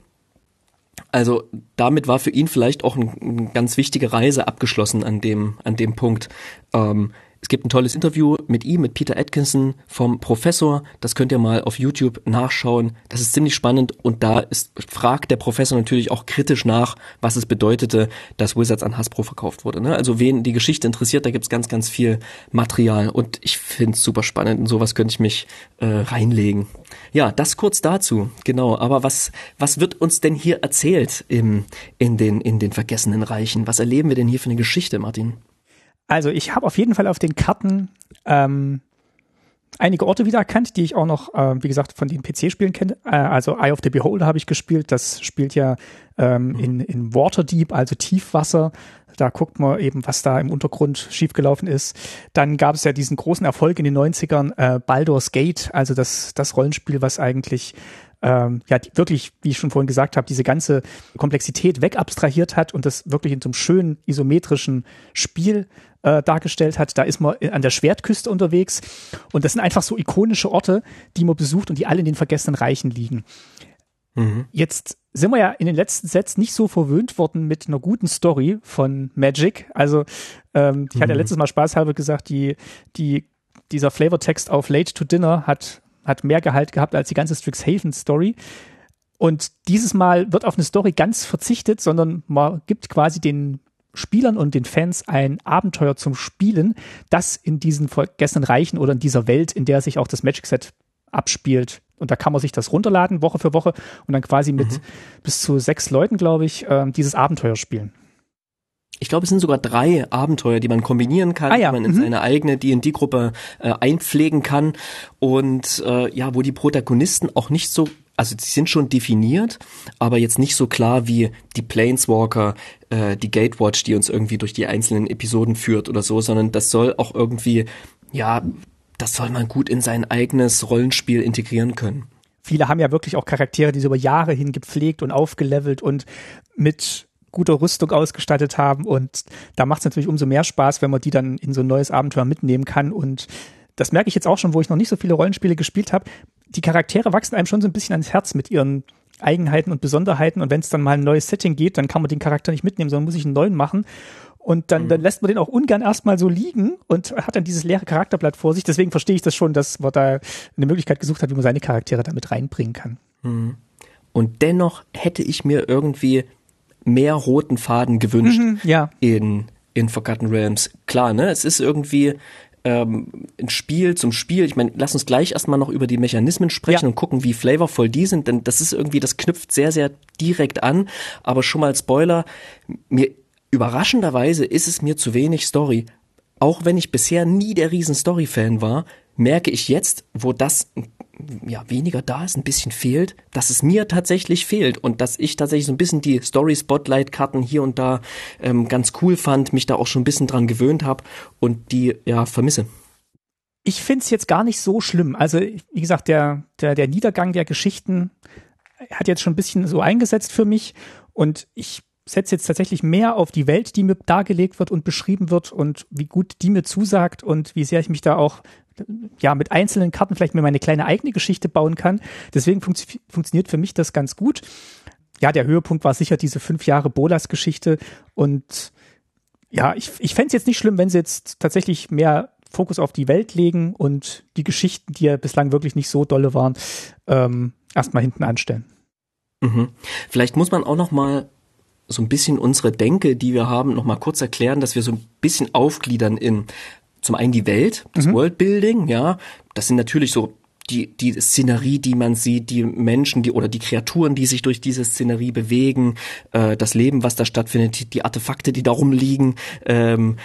Also damit war für ihn vielleicht auch eine ein ganz wichtige Reise abgeschlossen an dem, an dem Punkt. Ähm, Es gibt ein tolles Interview mit ihm, mit Peter Atkinson vom Professor. Das könnt ihr mal auf YouTube nachschauen. Das ist ziemlich spannend und da ist, fragt der Professor natürlich auch kritisch nach, was es bedeutete, dass Wizards an Hasbro verkauft wurde. Ne? Also wen die Geschichte interessiert, da gibt's ganz, ganz viel Material und ich finde es super spannend. In sowas könnte ich mich äh, reinlegen. Ja, das kurz dazu, genau. Aber was, was wird uns denn hier erzählt im, in, den, in den vergessenen Reichen? Was erleben wir denn hier für eine Geschichte, Martin? Also ich habe auf jeden Fall auf den Karten ähm, einige Orte wiedererkannt, die ich auch noch, äh, wie gesagt, von den PC-Spielen kenne. Äh, also Eye of the Beholder habe ich gespielt. Das spielt ja ähm, mhm. in, in Waterdeep, also Tiefwasser. Da guckt man eben, was da im Untergrund schiefgelaufen ist. Dann gab es ja diesen großen Erfolg in den 90ern, äh, Baldur's Gate, also das, das Rollenspiel, was eigentlich ähm, ja die, wirklich, wie ich schon vorhin gesagt habe, diese ganze Komplexität wegabstrahiert hat und das wirklich in so einem schönen isometrischen Spiel äh, dargestellt hat. Da ist man an der Schwertküste unterwegs und das sind einfach so ikonische Orte, die man besucht und die alle in den vergessenen Reichen liegen. Mhm. Jetzt sind wir ja in den letzten Sets nicht so verwöhnt worden mit einer guten Story von Magic. Also ähm, ich hatte ja mhm. letztes Mal spaßhalber gesagt, die, die, dieser Flavortext auf Late to Dinner hat, hat mehr Gehalt gehabt als die ganze Strixhaven Story. Und dieses Mal wird auf eine Story ganz verzichtet, sondern man gibt quasi den Spielern und den Fans ein Abenteuer zum Spielen, das in diesen vergessenen Reichen oder in dieser Welt, in der sich auch das Magic Set abspielt. Und da kann man sich das runterladen, Woche für Woche, und dann quasi mit mhm. bis zu sechs Leuten, glaube ich, äh, dieses Abenteuer spielen. Ich glaube, es sind sogar drei Abenteuer, die man kombinieren kann, ah, ja. die man in mhm. seine eigene D&D-Gruppe äh, einpflegen kann und äh, ja, wo die Protagonisten auch nicht so also die sind schon definiert, aber jetzt nicht so klar wie die Planeswalker, äh, die Gatewatch, die uns irgendwie durch die einzelnen Episoden führt oder so, sondern das soll auch irgendwie, ja, das soll man gut in sein eigenes Rollenspiel integrieren können. Viele haben ja wirklich auch Charaktere, die sie über Jahre hin gepflegt und aufgelevelt und mit guter Rüstung ausgestattet haben und da macht es natürlich umso mehr Spaß, wenn man die dann in so ein neues Abenteuer mitnehmen kann und das merke ich jetzt auch schon, wo ich noch nicht so viele Rollenspiele gespielt habe. Die Charaktere wachsen einem schon so ein bisschen ans Herz mit ihren Eigenheiten und Besonderheiten. Und wenn es dann mal ein neues Setting geht, dann kann man den Charakter nicht mitnehmen, sondern muss ich einen neuen machen. Und dann, mhm. dann lässt man den auch ungern erstmal so liegen und hat dann dieses leere Charakterblatt vor sich. Deswegen verstehe ich das schon, dass man da eine Möglichkeit gesucht hat, wie man seine Charaktere damit reinbringen kann. Mhm. Und dennoch hätte ich mir irgendwie mehr roten Faden gewünscht mhm, ja. in, in Forgotten Realms. Klar, ne? Es ist irgendwie ähm, ein Spiel zum Spiel. Ich meine, lass uns gleich erstmal noch über die Mechanismen sprechen ja. und gucken, wie flavorvoll die sind, denn das ist irgendwie, das knüpft sehr, sehr direkt an. Aber schon mal Spoiler, mir überraschenderweise ist es mir zu wenig Story. Auch wenn ich bisher nie der riesen Story-Fan war, merke ich jetzt, wo das ja weniger da ist, ein bisschen fehlt, dass es mir tatsächlich fehlt und dass ich tatsächlich so ein bisschen die Story Spotlight Karten hier und da ähm, ganz cool fand, mich da auch schon ein bisschen dran gewöhnt habe und die ja vermisse. Ich finde es jetzt gar nicht so schlimm. Also wie gesagt, der der der Niedergang der Geschichten hat jetzt schon ein bisschen so eingesetzt für mich und ich setze jetzt tatsächlich mehr auf die Welt, die mir dargelegt wird und beschrieben wird und wie gut die mir zusagt und wie sehr ich mich da auch ja, mit einzelnen Karten vielleicht mir meine kleine eigene Geschichte bauen kann. Deswegen fun funktioniert für mich das ganz gut. Ja, der Höhepunkt war sicher diese fünf Jahre Bolas-Geschichte und ja, ich, ich fände es jetzt nicht schlimm, wenn sie jetzt tatsächlich mehr Fokus auf die Welt legen und die Geschichten, die ja bislang wirklich nicht so dolle waren, ähm, erstmal hinten anstellen. Mhm. Vielleicht muss man auch noch mal so ein bisschen unsere Denke, die wir haben, noch mal kurz erklären, dass wir so ein bisschen aufgliedern in zum einen die Welt, das mhm. Worldbuilding, ja, das sind natürlich so die, die Szenerie, die man sieht, die Menschen, die oder die Kreaturen, die sich durch diese Szenerie bewegen, äh, das Leben, was da stattfindet, die Artefakte, die darum liegen. Ähm,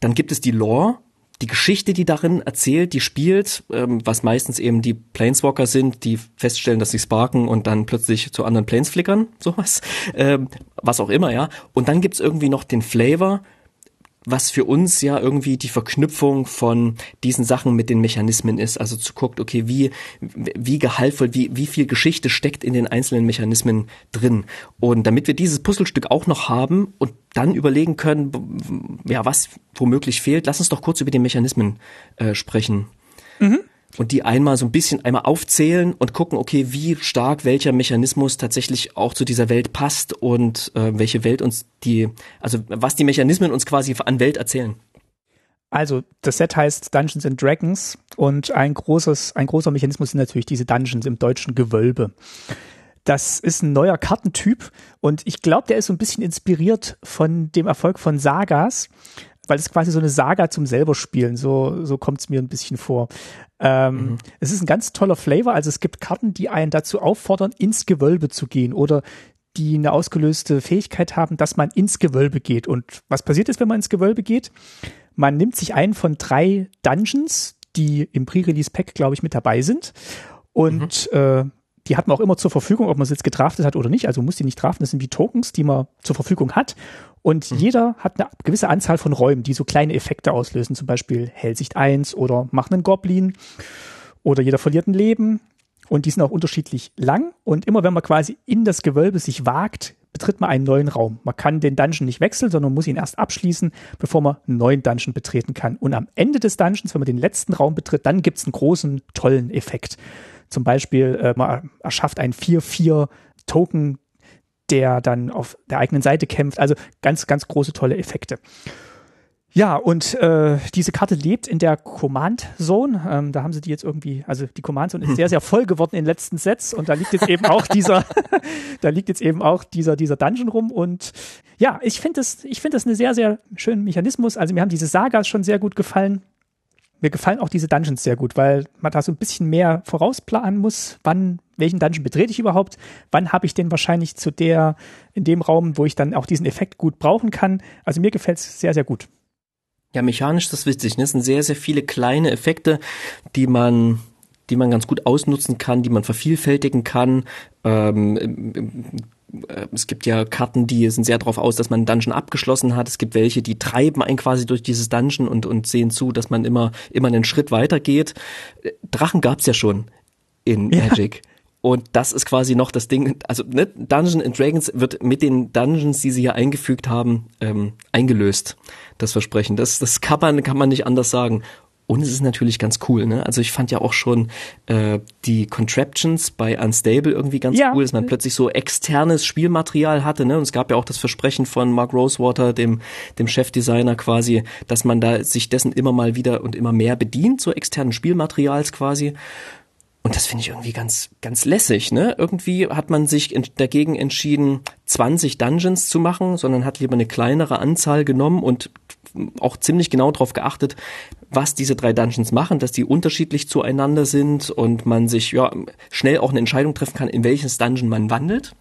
dann gibt es die Lore, die Geschichte, die darin erzählt, die spielt, ähm, was meistens eben die Planeswalker sind, die feststellen, dass sie sparken und dann plötzlich zu anderen Planes flickern, sowas, ähm, was auch immer, ja. Und dann gibt's irgendwie noch den Flavor, was für uns ja irgendwie die Verknüpfung von diesen Sachen mit den Mechanismen ist. Also zu guckt, okay, wie, wie gehaltvoll, wie, wie viel Geschichte steckt in den einzelnen Mechanismen drin. Und damit wir dieses Puzzlestück auch noch haben und dann überlegen können, ja, was womöglich fehlt, lass uns doch kurz über die Mechanismen äh, sprechen. Mhm und die einmal so ein bisschen einmal aufzählen und gucken, okay, wie stark welcher Mechanismus tatsächlich auch zu dieser Welt passt und äh, welche Welt uns die, also was die Mechanismen uns quasi an Welt erzählen. Also, das Set heißt Dungeons and Dragons und ein großes, ein großer Mechanismus sind natürlich diese Dungeons im deutschen Gewölbe. Das ist ein neuer Kartentyp und ich glaube, der ist so ein bisschen inspiriert von dem Erfolg von Sagas, weil es quasi so eine Saga zum selber spielen, so, so kommt es mir ein bisschen vor. Ähm, mhm. Es ist ein ganz toller Flavor, also es gibt Karten, die einen dazu auffordern, ins Gewölbe zu gehen oder die eine ausgelöste Fähigkeit haben, dass man ins Gewölbe geht. Und was passiert ist, wenn man ins Gewölbe geht? Man nimmt sich einen von drei Dungeons, die im Pre-Release-Pack, glaube ich, mit dabei sind. Und mhm. äh, die hat man auch immer zur Verfügung, ob man es jetzt gedraftet hat oder nicht. Also man muss die nicht draften. Das sind wie Tokens, die man zur Verfügung hat. Und mhm. jeder hat eine gewisse Anzahl von Räumen, die so kleine Effekte auslösen. Zum Beispiel Hellsicht 1 oder Machen einen Goblin. Oder jeder verliert ein Leben. Und die sind auch unterschiedlich lang. Und immer wenn man quasi in das Gewölbe sich wagt, betritt man einen neuen Raum. Man kann den Dungeon nicht wechseln, sondern muss ihn erst abschließen, bevor man einen neuen Dungeon betreten kann. Und am Ende des Dungeons, wenn man den letzten Raum betritt, dann gibt's einen großen, tollen Effekt. Zum Beispiel, äh, man erschafft einen 4-4-Token, der dann auf der eigenen Seite kämpft. Also ganz, ganz große, tolle Effekte. Ja, und äh, diese Karte lebt in der Command Zone. Ähm, da haben sie die jetzt irgendwie, also die Command Zone ist sehr, sehr voll geworden in den letzten Sets und da liegt jetzt eben auch dieser, da liegt jetzt eben auch dieser, dieser Dungeon rum. Und ja, ich finde das, ich finde das eine sehr, sehr schönen Mechanismus. Also mir haben diese Sagas schon sehr gut gefallen. Mir gefallen auch diese Dungeons sehr gut, weil man da so ein bisschen mehr vorausplanen muss, wann, welchen Dungeon betrete ich überhaupt, wann habe ich den wahrscheinlich zu der, in dem Raum, wo ich dann auch diesen Effekt gut brauchen kann. Also mir gefällt es sehr, sehr gut. Ja, mechanisch ist das witzig. Ne? Es sind sehr, sehr viele kleine Effekte, die man, die man ganz gut ausnutzen kann, die man vervielfältigen kann. Ähm, äh, es gibt ja Karten, die sind sehr darauf aus, dass man einen Dungeon abgeschlossen hat. Es gibt welche, die treiben einen quasi durch dieses Dungeon und, und sehen zu, dass man immer, immer einen Schritt weiter geht. Drachen gab's ja schon in ja. Magic. Und das ist quasi noch das Ding, also ne, Dungeons and Dragons wird mit den Dungeons, die sie hier eingefügt haben, ähm, eingelöst. Das Versprechen. Das, das kann man, kann man nicht anders sagen. Und es ist natürlich ganz cool, ne? Also ich fand ja auch schon äh, die Contraptions bei Unstable irgendwie ganz ja. cool, dass man plötzlich so externes Spielmaterial hatte, ne? Und es gab ja auch das Versprechen von Mark Rosewater, dem, dem Chefdesigner quasi, dass man da sich dessen immer mal wieder und immer mehr bedient, so externen Spielmaterials quasi. Und das finde ich irgendwie ganz, ganz lässig, ne? Irgendwie hat man sich dagegen entschieden, 20 Dungeons zu machen, sondern hat lieber eine kleinere Anzahl genommen und auch ziemlich genau darauf geachtet, was diese drei Dungeons machen, dass die unterschiedlich zueinander sind und man sich ja schnell auch eine Entscheidung treffen kann, in welches Dungeon man wandelt.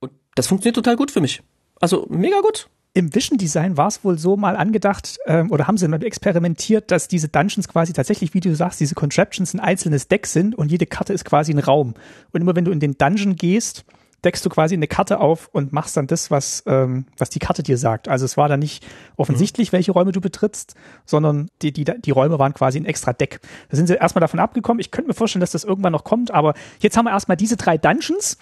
Und das funktioniert total gut für mich. Also mega gut im Vision Design war es wohl so mal angedacht ähm, oder haben sie mal experimentiert, dass diese Dungeons quasi tatsächlich, wie du sagst, diese Contraptions ein einzelnes Deck sind und jede Karte ist quasi ein Raum. Und immer wenn du in den Dungeon gehst, deckst du quasi eine Karte auf und machst dann das, was, ähm, was die Karte dir sagt. Also es war dann nicht offensichtlich, mhm. welche Räume du betrittst, sondern die, die, die Räume waren quasi ein extra Deck. Da sind sie erstmal davon abgekommen. Ich könnte mir vorstellen, dass das irgendwann noch kommt, aber jetzt haben wir erstmal diese drei Dungeons.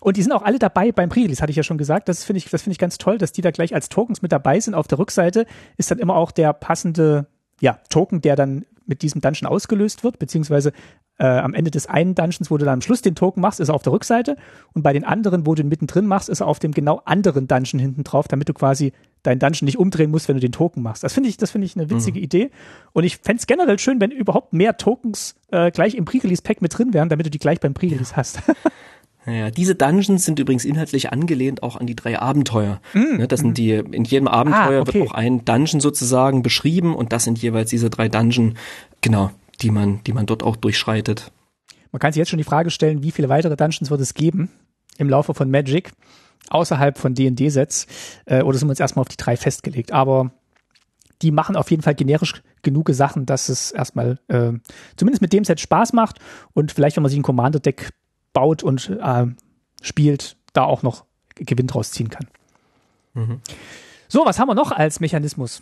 Und die sind auch alle dabei beim Pre-Release, hatte ich ja schon gesagt. Das finde ich, das finde ich ganz toll, dass die da gleich als Tokens mit dabei sind. Auf der Rückseite ist dann immer auch der passende, ja, Token, der dann mit diesem Dungeon ausgelöst wird, beziehungsweise äh, am Ende des einen Dungeons, wo du dann am Schluss den Token machst, ist er auf der Rückseite und bei den anderen, wo du ihn mittendrin machst, ist er auf dem genau anderen Dungeon hinten drauf, damit du quasi deinen Dungeon nicht umdrehen musst, wenn du den Token machst. Das finde ich, das finde ich eine witzige mhm. Idee. Und ich fände es generell schön, wenn überhaupt mehr Tokens äh, gleich im Pre-Release-Pack mit drin wären, damit du die gleich beim Pre-Release ja. hast. Ja, diese Dungeons sind übrigens inhaltlich angelehnt auch an die drei Abenteuer. Mm, das sind die, in jedem Abenteuer ah, okay. wird auch ein Dungeon sozusagen beschrieben und das sind jeweils diese drei Dungeon, genau, die man, die man dort auch durchschreitet. Man kann sich jetzt schon die Frage stellen, wie viele weitere Dungeons wird es geben im Laufe von Magic, außerhalb von D&D-Sets, äh, oder sind wir uns erstmal auf die drei festgelegt. Aber die machen auf jeden Fall generisch genug Sachen, dass es erstmal äh, zumindest mit dem Set Spaß macht und vielleicht, wenn man sich ein Commander-Deck baut und äh, spielt, da auch noch Gewinn draus ziehen kann. Mhm. So, was haben wir noch als Mechanismus?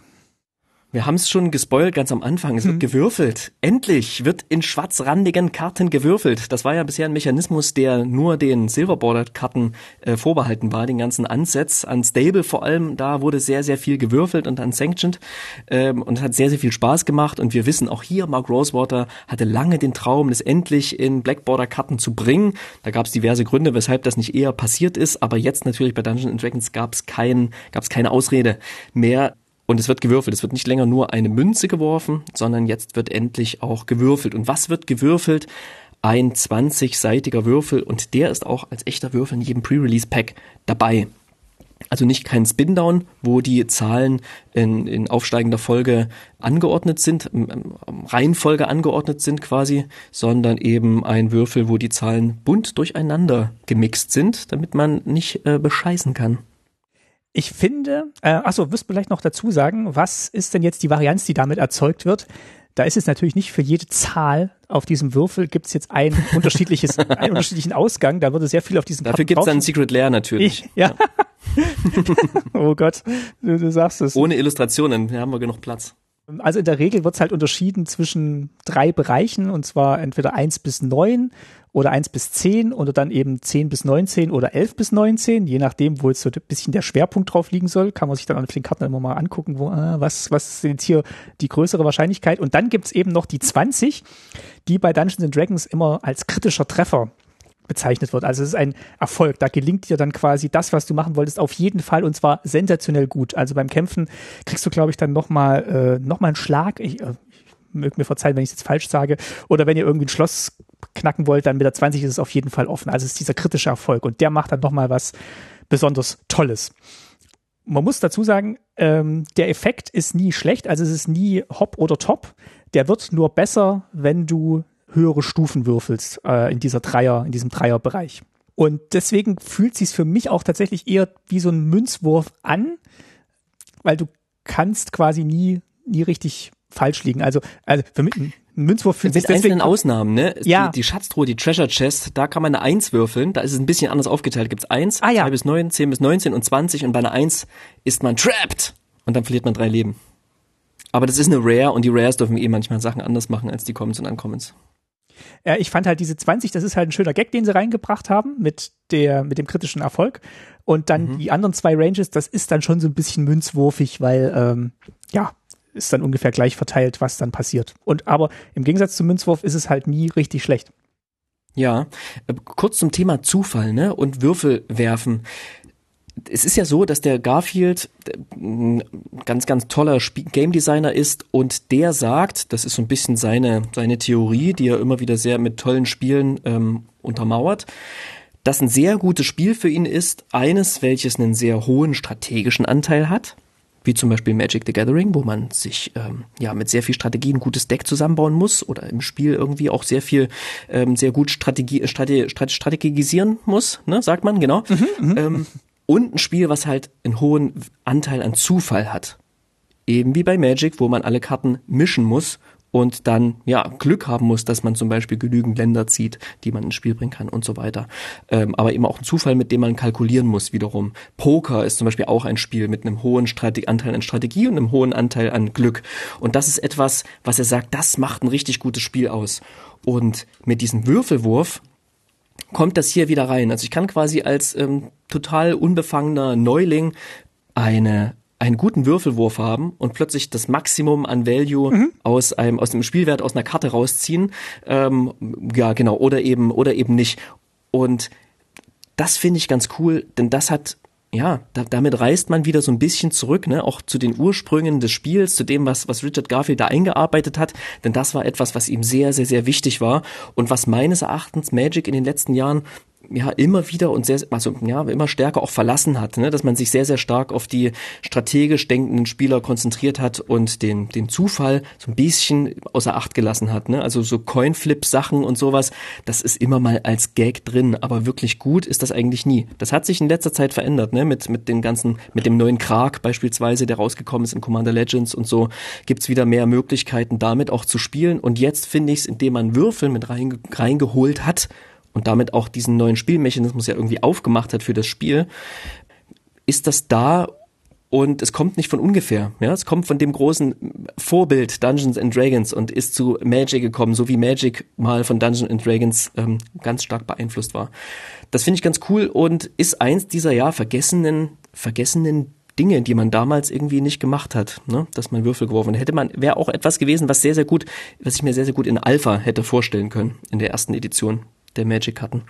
Wir haben es schon gespoilt ganz am Anfang. Es wird hm. gewürfelt. Endlich wird in schwarzrandigen Karten gewürfelt. Das war ja bisher ein Mechanismus, der nur den Silverbordered-Karten äh, vorbehalten war, den ganzen Ansatz. An Stable vor allem, da wurde sehr, sehr viel gewürfelt und unsanctioned. Ähm, und es hat sehr, sehr viel Spaß gemacht. Und wir wissen auch hier, Mark Rosewater hatte lange den Traum, das endlich in Blackborder-Karten zu bringen. Da gab es diverse Gründe, weshalb das nicht eher passiert ist. Aber jetzt natürlich bei Dungeons Dragons gab es kein, gab es keine Ausrede mehr Und es wird gewürfelt. Es wird nicht länger nur eine Münze geworfen, sondern jetzt wird endlich auch gewürfelt. Und was wird gewürfelt? Ein 20-seitiger Würfel und der ist auch als echter Würfel in jedem Pre-Release-Pack dabei. Also nicht kein Spin-Down, wo die Zahlen in, in aufsteigender Folge angeordnet sind, Reihenfolge angeordnet sind quasi, sondern eben ein Würfel, wo die Zahlen bunt durcheinander gemixt sind, damit man nicht äh, bescheißen kann. Ich finde, äh, achso, wirst du vielleicht noch dazu sagen, was ist denn jetzt die Varianz, die damit erzeugt wird? Da ist es natürlich nicht für jede Zahl auf diesem Würfel gibt es jetzt ein unterschiedliches, einen unterschiedlichen Ausgang. Da würde sehr viel auf diesen Dafür gibt es dann Secret Lair natürlich. Ich, ja. ja. oh Gott, du, du sagst es. Ohne Illustrationen, haben wir genug Platz. Also in der Regel wird es halt unterschieden zwischen drei Bereichen und zwar entweder eins bis neun oder eins bis zehn oder dann eben zehn bis neunzehn oder elf bis neunzehn, je nachdem, wo jetzt so ein bisschen der Schwerpunkt drauf liegen soll, kann man sich dann auf den Karten immer mal angucken, wo, äh, was, was ist jetzt hier die größere Wahrscheinlichkeit. Und dann gibt's eben noch die 20, die bei Dungeons and Dragons immer als kritischer Treffer bezeichnet wird. Also es ist ein Erfolg. Da gelingt dir dann quasi das, was du machen wolltest, auf jeden Fall und zwar sensationell gut. Also beim Kämpfen kriegst du, glaube ich, dann nochmal äh, noch einen Schlag. Ich, äh, mögt mir verzeihen, wenn ich es jetzt falsch sage. Oder wenn ihr irgendwie ein Schloss knacken wollt, dann mit der 20 ist es auf jeden Fall offen. Also es ist dieser kritische Erfolg und der macht dann nochmal was besonders Tolles. Man muss dazu sagen, ähm, der Effekt ist nie schlecht, also es ist nie hopp oder top. Der wird nur besser, wenn du höhere Stufen würfelst äh, in dieser Dreier, in diesem Dreierbereich. Und deswegen fühlt sich für mich auch tatsächlich eher wie so ein Münzwurf an, weil du kannst quasi nie, nie richtig falsch liegen. Also, also für mich, ein Münzwurf fühlt sich deswegen einzelnen Ausnahmen, ne? Ja. Die, die Schatztruhe, die Treasure Chest, da kann man eine Eins würfeln. Da ist es ein bisschen anders aufgeteilt. Gibt's eins, ah, ja. zwei bis neun, zehn bis neunzehn und zwanzig und bei einer Eins ist man trapped und dann verliert man drei Leben. Aber das ist eine Rare und die Rares dürfen eh manchmal Sachen anders machen als die Commons und Uncommons. Ja, ich fand halt diese 20, das ist halt ein schöner Gag, den sie reingebracht haben mit der, mit dem kritischen Erfolg. Und dann mhm. die anderen zwei Ranges, das ist dann schon so ein bisschen münzwurfig, weil, ähm, ja, ist dann ungefähr gleich verteilt, was dann passiert. Und aber im Gegensatz zum Münzwurf ist es halt nie richtig schlecht. Ja, äh, kurz zum Thema Zufall, ne, und Würfel werfen es ist ja so, dass der Garfield ein ganz, ganz toller Game Designer ist und der sagt, das ist so ein bisschen seine, seine Theorie, die er immer wieder sehr mit tollen Spielen ähm, untermauert, dass ein sehr gutes Spiel für ihn ist, eines, welches einen sehr hohen strategischen Anteil hat, wie zum Beispiel Magic the Gathering, wo man sich ähm, ja mit sehr viel Strategie ein gutes Deck zusammenbauen muss oder im Spiel irgendwie auch sehr viel ähm, sehr gut Strategie, Strate, strategisieren muss, ne, sagt man, genau. Mhm, mhm. ähm, und ein Spiel, was halt einen hohen Anteil an Zufall hat. Eben wie bei Magic, wo man alle Karten mischen muss und dann ja Glück haben muss, dass man zum Beispiel genügend Länder zieht, die man ins Spiel bringen kann und so weiter. Ähm, aber eben auch ein Zufall, mit dem man kalkulieren muss wiederum. Poker ist zum Beispiel auch ein Spiel mit einem hohen Strate Anteil an Strategie und einem hohen Anteil an Glück. Und das ist etwas, was er sagt, das macht ein richtig gutes Spiel aus. Und mit diesem Würfelwurf kommt das hier wieder rein. Also ich kann quasi als ähm, total unbefangener Neuling eine einen guten Würfelwurf haben und plötzlich das Maximum an Value mhm. aus einem aus dem Spielwert aus einer Karte rausziehen, ähm, ja genau oder eben oder eben nicht. Und das finde ich ganz cool, denn das hat ja, da, damit reist man wieder so ein bisschen zurück, ne, auch zu den Ursprüngen des Spiels, zu dem, was, was Richard Garfield da eingearbeitet hat, denn das war etwas, was ihm sehr, sehr, sehr wichtig war und was meines Erachtens Magic in den letzten Jahren ja immer wieder und sehr, also ja, immer stärker auch verlassen hat, ne? dass man sich sehr, sehr stark auf die strategisch denkenden Spieler konzentriert hat und den, den Zufall so ein bisschen außer Acht gelassen hat. Ne? Also so Coinflip-Sachen und sowas, das ist immer mal als Gag drin, aber wirklich gut ist das eigentlich nie. Das hat sich in letzter Zeit verändert, ne? Mit, mit den ganzen, mit dem neuen Krag beispielsweise, der rausgekommen ist in Commander Legends und so, gibt's wieder mehr Möglichkeiten, damit auch zu spielen. Und jetzt finde ich es, indem man Würfel mit reinge reingeholt hat und damit auch diesen neuen Spielmechanismus ja irgendwie aufgemacht hat für das Spiel, ist das da und es kommt nicht von ungefähr. Ja, es kommt von dem großen Vorbild Dungeons and Dragons und ist zu Magic gekommen, so wie Magic mal von Dungeons and Dragons ähm, ganz stark beeinflusst war. Das finde ich ganz cool und ist eins dieser ja vergessenen vergessenen Dinge, die man damals irgendwie nicht gemacht hat, ne? dass man Würfel geworfen. Hätte man, wäre auch etwas gewesen, was sehr, sehr gut, was ich mir sehr, sehr gut in Alpha hätte vorstellen können, in der ersten Edition der Magic-Karten.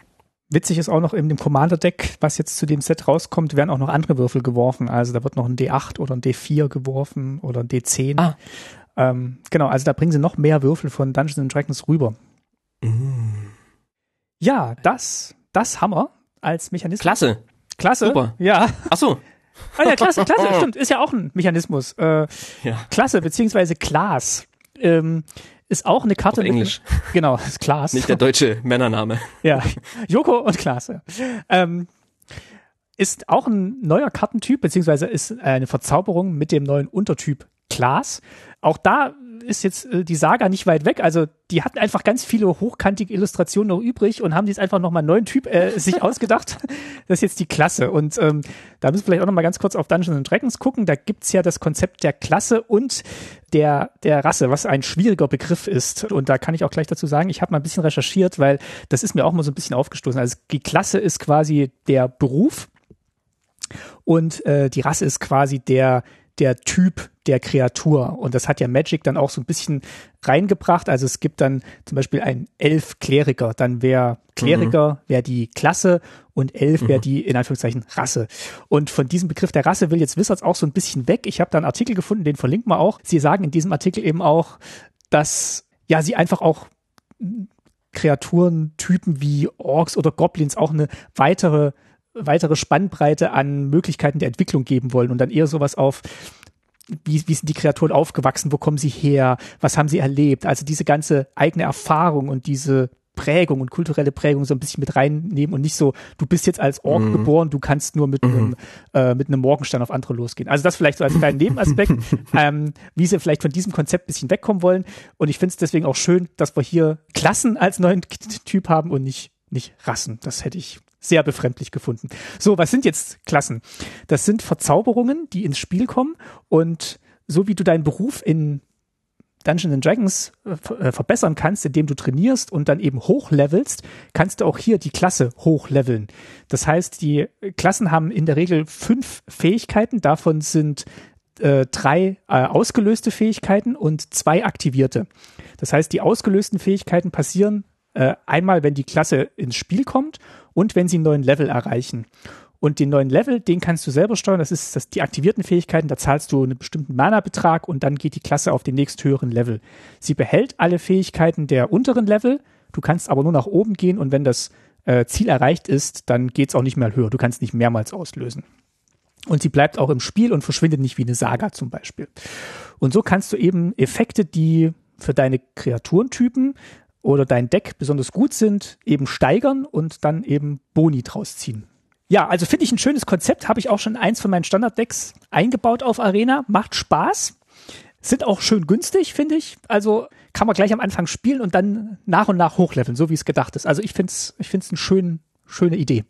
Witzig ist auch noch in dem Commander-Deck, was jetzt zu dem Set rauskommt, werden auch noch andere Würfel geworfen. Also da wird noch ein D8 oder ein D4 geworfen oder ein D10. Ah. Ähm, genau, also da bringen sie noch mehr Würfel von Dungeons Dragons rüber. Mm. Ja, das, das Hammer als Mechanismus. Klasse. Klasse. Super. Ja. Ach so. Ah ja, klasse, klasse, stimmt. Ist ja auch ein Mechanismus. Äh, ja. Klasse, beziehungsweise Class. Ähm, ist auch eine Karte. Auf Englisch. Mit, genau, ist Klaas. Nicht der deutsche Männername. Ja, Joko und Klaas. Ähm, ist auch ein neuer Kartentyp, beziehungsweise ist eine Verzauberung mit dem neuen Untertyp Klaas. Auch da ist jetzt äh, die Saga nicht weit weg. Also die hatten einfach ganz viele hochkantige Illustrationen noch übrig und haben jetzt einfach nochmal einen neuen Typ äh, sich ausgedacht. Das ist jetzt die Klasse. Und ähm, da müssen wir vielleicht auch nochmal ganz kurz auf Dungeons Dragons gucken. Da gibt's ja das Konzept der Klasse und der, der Rasse, was ein schwieriger Begriff ist. Und da kann ich auch gleich dazu sagen, ich habe mal ein bisschen recherchiert, weil das ist mir auch mal so ein bisschen aufgestoßen. Also die Klasse ist quasi der Beruf und äh, die Rasse ist quasi der der Typ der Kreatur. Und das hat ja Magic dann auch so ein bisschen reingebracht. Also es gibt dann zum Beispiel einen Elf-Kleriker. Dann wäre Kleriker mhm. wäre die Klasse und Elf wäre mhm. die, in Anführungszeichen, Rasse. Und von diesem Begriff der Rasse will jetzt Wizards auch so ein bisschen weg. Ich habe da einen Artikel gefunden, den verlinken wir auch. Sie sagen in diesem Artikel eben auch, dass ja sie einfach auch Kreaturentypen wie Orks oder Goblins auch eine weitere weitere Spannbreite an Möglichkeiten der Entwicklung geben wollen und dann eher sowas auf wie, wie sind die Kreaturen aufgewachsen, wo kommen sie her, was haben sie erlebt, also diese ganze eigene Erfahrung und diese Prägung und kulturelle Prägung so ein bisschen mit reinnehmen und nicht so, du bist jetzt als Ork mhm. geboren, du kannst nur mit mhm. einem äh, mit einem Morgenstern auf andere losgehen. Also das vielleicht so als kleinen Nebenaspekt, ähm, wie sie vielleicht von diesem Konzept ein bisschen wegkommen wollen. Und ich finde es deswegen auch schön, dass wir hier Klassen als neuen Typ haben und nicht nicht Rassen. Das hätte ich sehr befremdlich gefunden. So, was sind jetzt Klassen? Das sind Verzauberungen, die ins Spiel kommen und so wie du deinen Beruf in Dungeons Dragons äh, verbessern kannst, indem du trainierst und dann eben hochlevelst, kannst du auch hier die Klasse hochleveln. Das heißt, die Klassen haben in der Regel fünf Fähigkeiten, davon sind äh, drei äh, ausgelöste Fähigkeiten und zwei aktivierte. Das heißt, die ausgelösten Fähigkeiten passieren äh, einmal, wenn die Klasse ins Spiel kommt und wenn sie einen neuen Level erreichen. Und den neuen Level, den kannst du selber steuern. Das ist das, die aktivierten Fähigkeiten. Da zahlst du einen bestimmten Mana-Betrag und dann geht die Klasse auf den nächsthöheren Level. Sie behält alle Fähigkeiten der unteren Level. Du kannst aber nur nach oben gehen und wenn das äh, Ziel erreicht ist, dann geht's auch nicht mehr höher. Du kannst nicht mehrmals auslösen. Und sie bleibt auch im Spiel und verschwindet nicht wie eine Saga zum Beispiel. Und so kannst du eben Effekte, die für deine Kreaturentypen oder dein Deck besonders gut sind, eben steigern und dann eben Boni draus ziehen. Ja, also finde ich ein schönes Konzept, habe ich auch schon eins von meinen Standarddecks eingebaut auf Arena, macht Spaß, sind auch schön günstig, finde ich. Also kann man gleich am Anfang spielen und dann nach und nach hochleveln, so wie es gedacht ist. Also ich finde es ich find's eine schön, schöne Idee.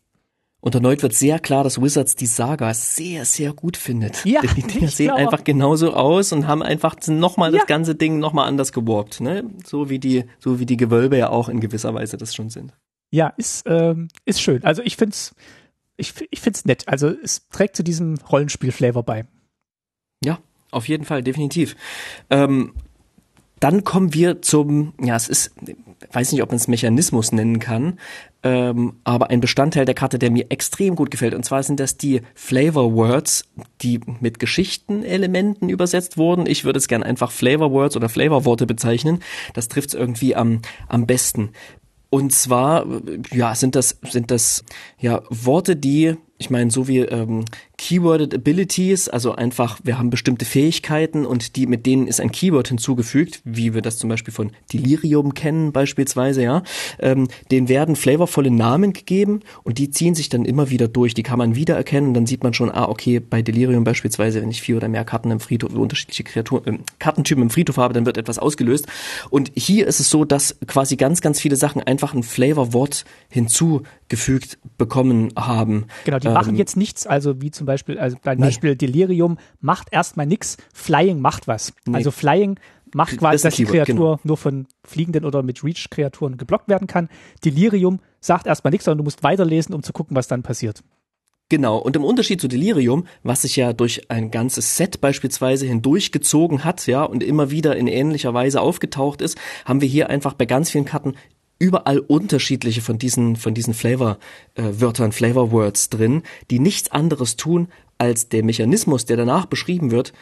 Und erneut wird sehr klar, dass Wizards die Saga sehr, sehr gut findet. Ja, die, die sehen glaube. einfach genauso aus und haben einfach nochmal ja. das ganze Ding nochmal anders geworbt, ne? So wie die, so wie die Gewölbe ja auch in gewisser Weise das schon sind. Ja, ist, ähm, ist schön. Also ich find's, ich, ich find's nett. Also es trägt zu diesem Rollenspiel-Flavor bei. Ja, auf jeden Fall, definitiv. Ähm, dann kommen wir zum, ja, es ist, weiß nicht, ob man es Mechanismus nennen kann, ähm, aber ein Bestandteil der Karte, der mir extrem gut gefällt. Und zwar sind das die Flavor Words, die mit Geschichtenelementen übersetzt wurden. Ich würde es gern einfach Flavor Words oder Flavor Worte bezeichnen. Das trifft es irgendwie am, am besten. Und zwar, ja, sind das, sind das, ja, Worte, die ich meine, so wie ähm, Keyworded Abilities, also einfach, wir haben bestimmte Fähigkeiten und die, mit denen ist ein Keyword hinzugefügt, wie wir das zum Beispiel von Delirium kennen, beispielsweise, ja. Ähm, denen werden flavorvolle Namen gegeben und die ziehen sich dann immer wieder durch. Die kann man wiedererkennen und dann sieht man schon, ah, okay, bei Delirium beispielsweise, wenn ich vier oder mehr Karten im Friedhof, unterschiedliche Kreaturen, äh, Kartentypen im Friedhof habe, dann wird etwas ausgelöst. Und hier ist es so, dass quasi ganz, ganz viele Sachen einfach ein Flavorwort hinzugefügt bekommen haben. Genau, die machen ähm, jetzt nichts, also wie zum Beispiel, also beim nee. Beispiel Delirium macht erstmal nichts, Flying macht was. Nee. Also Flying macht quasi, das dass die Kreatur genau. nur von fliegenden oder mit Reach-Kreaturen geblockt werden kann. Delirium sagt erstmal nichts, sondern du musst weiterlesen, um zu gucken, was dann passiert. Genau, und im Unterschied zu Delirium, was sich ja durch ein ganzes Set beispielsweise hindurchgezogen hat, ja, und immer wieder in ähnlicher Weise aufgetaucht ist, haben wir hier einfach bei ganz vielen Karten überall unterschiedliche von diesen, von diesen Flavor-Wörtern, äh, Flavor-Words drin, die nichts anderes tun, als der Mechanismus, der danach beschrieben wird,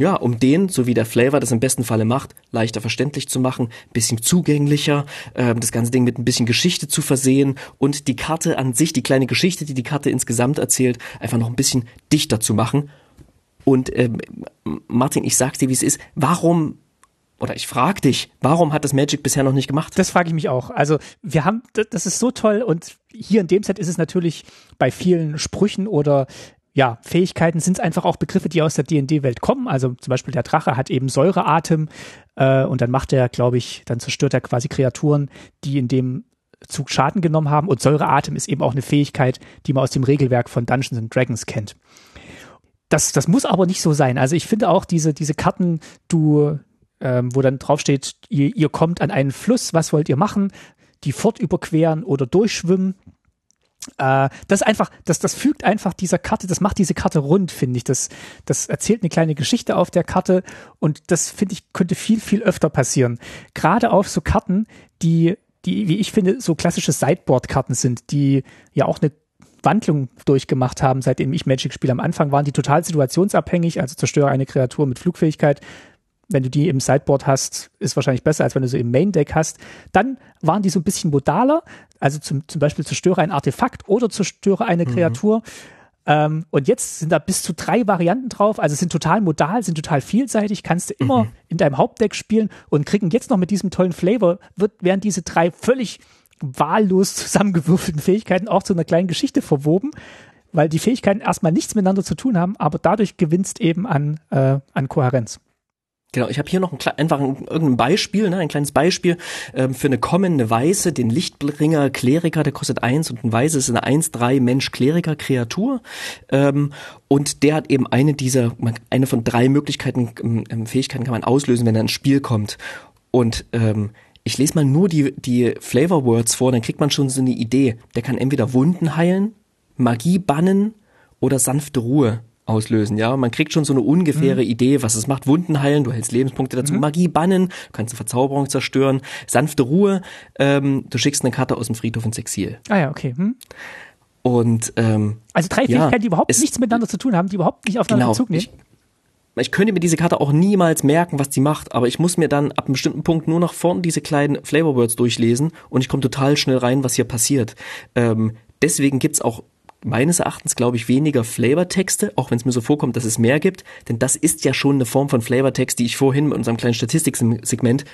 ja, um den, so wie der Flavor das im besten Falle macht, leichter verständlich zu machen, bisschen zugänglicher, äh, das ganze Ding mit ein bisschen Geschichte zu versehen und die Karte an sich, die kleine Geschichte, die die Karte insgesamt erzählt, einfach noch ein bisschen dichter zu machen. Und äh, Martin, ich sag's dir, wie es ist. Warum oder ich frage dich, warum hat das Magic bisher noch nicht gemacht? Das frage ich mich auch. Also wir haben, das ist so toll und hier in dem Set ist es natürlich bei vielen Sprüchen oder ja, Fähigkeiten sind es einfach auch Begriffe, die aus der D&D-Welt kommen. Also zum Beispiel der Drache hat eben Säureatem äh, und dann macht er, glaube ich, dann zerstört er quasi Kreaturen, die in dem Zug Schaden genommen haben. Und Säureatem ist eben auch eine Fähigkeit, die man aus dem Regelwerk von Dungeons and Dragons kennt. Das, das muss aber nicht so sein. Also ich finde auch diese, diese Karten, du, ähm, wo dann draufsteht, ihr, ihr kommt an einen Fluss, was wollt ihr machen? Die fortüberqueren oder durchschwimmen äh, das einfach, das, das fügt einfach dieser Karte, das macht diese Karte rund, finde ich. Das, das erzählt eine kleine Geschichte auf der Karte und das finde ich könnte viel, viel öfter passieren. Gerade auf so Karten, die, die, wie ich finde, so klassische Sideboard-Karten sind, die ja auch eine Wandlung durchgemacht haben, seitdem ich Magic spiele. Am Anfang waren die total situationsabhängig, also zerstöre eine Kreatur mit Flugfähigkeit wenn du die im Sideboard hast, ist wahrscheinlich besser, als wenn du sie im Main Deck hast. Dann waren die so ein bisschen modaler, also zum, zum Beispiel zerstöre ein Artefakt oder zerstöre eine mhm. Kreatur. Ähm, und jetzt sind da bis zu drei Varianten drauf, also sind total modal, sind total vielseitig, kannst du immer mhm. in deinem Hauptdeck spielen und kriegen jetzt noch mit diesem tollen Flavor, wird, werden diese drei völlig wahllos zusammengewürfelten Fähigkeiten auch zu einer kleinen Geschichte verwoben, weil die Fähigkeiten erstmal nichts miteinander zu tun haben, aber dadurch gewinnst eben an, äh, an Kohärenz. Genau, ich habe hier noch ein, einfach ein, irgendein Beispiel, ne, ein kleines Beispiel ähm, für eine kommende Weiße, den Lichtbringer Kleriker, der kostet eins und ein Weiße ist eine 1-3 Mensch-Kleriker-Kreatur ähm, und der hat eben eine dieser, eine von drei Möglichkeiten, ähm, ähm, Fähigkeiten kann man auslösen, wenn er ins Spiel kommt. Und ähm, ich lese mal nur die, die Flavor Words vor, dann kriegt man schon so eine Idee. Der kann entweder Wunden heilen, Magie bannen oder sanfte Ruhe auslösen, ja. Man kriegt schon so eine ungefähre mhm. Idee, was es macht. Wunden heilen, du hältst Lebenspunkte dazu, mhm. Magie bannen, du kannst eine Verzauberung zerstören, sanfte Ruhe, ähm, du schickst eine Karte aus dem Friedhof ins Exil. Ah ja, okay. Hm. Und ähm, also drei Fähigkeiten, ja, die überhaupt nichts miteinander zu tun haben, die überhaupt nicht aufeinander genau, Bezug nehmen. Ich, ich könnte mir diese Karte auch niemals merken, was die macht, aber ich muss mir dann ab einem bestimmten Punkt nur nach vorne diese kleinen Flavor Words durchlesen und ich komme total schnell rein, was hier passiert. Ähm, deswegen gibt's auch meines Erachtens, glaube ich, weniger Flavortexte, auch wenn es mir so vorkommt, dass es mehr gibt, denn das ist ja schon eine Form von Flavortext, die ich vorhin mit unserem kleinen Statistiksegment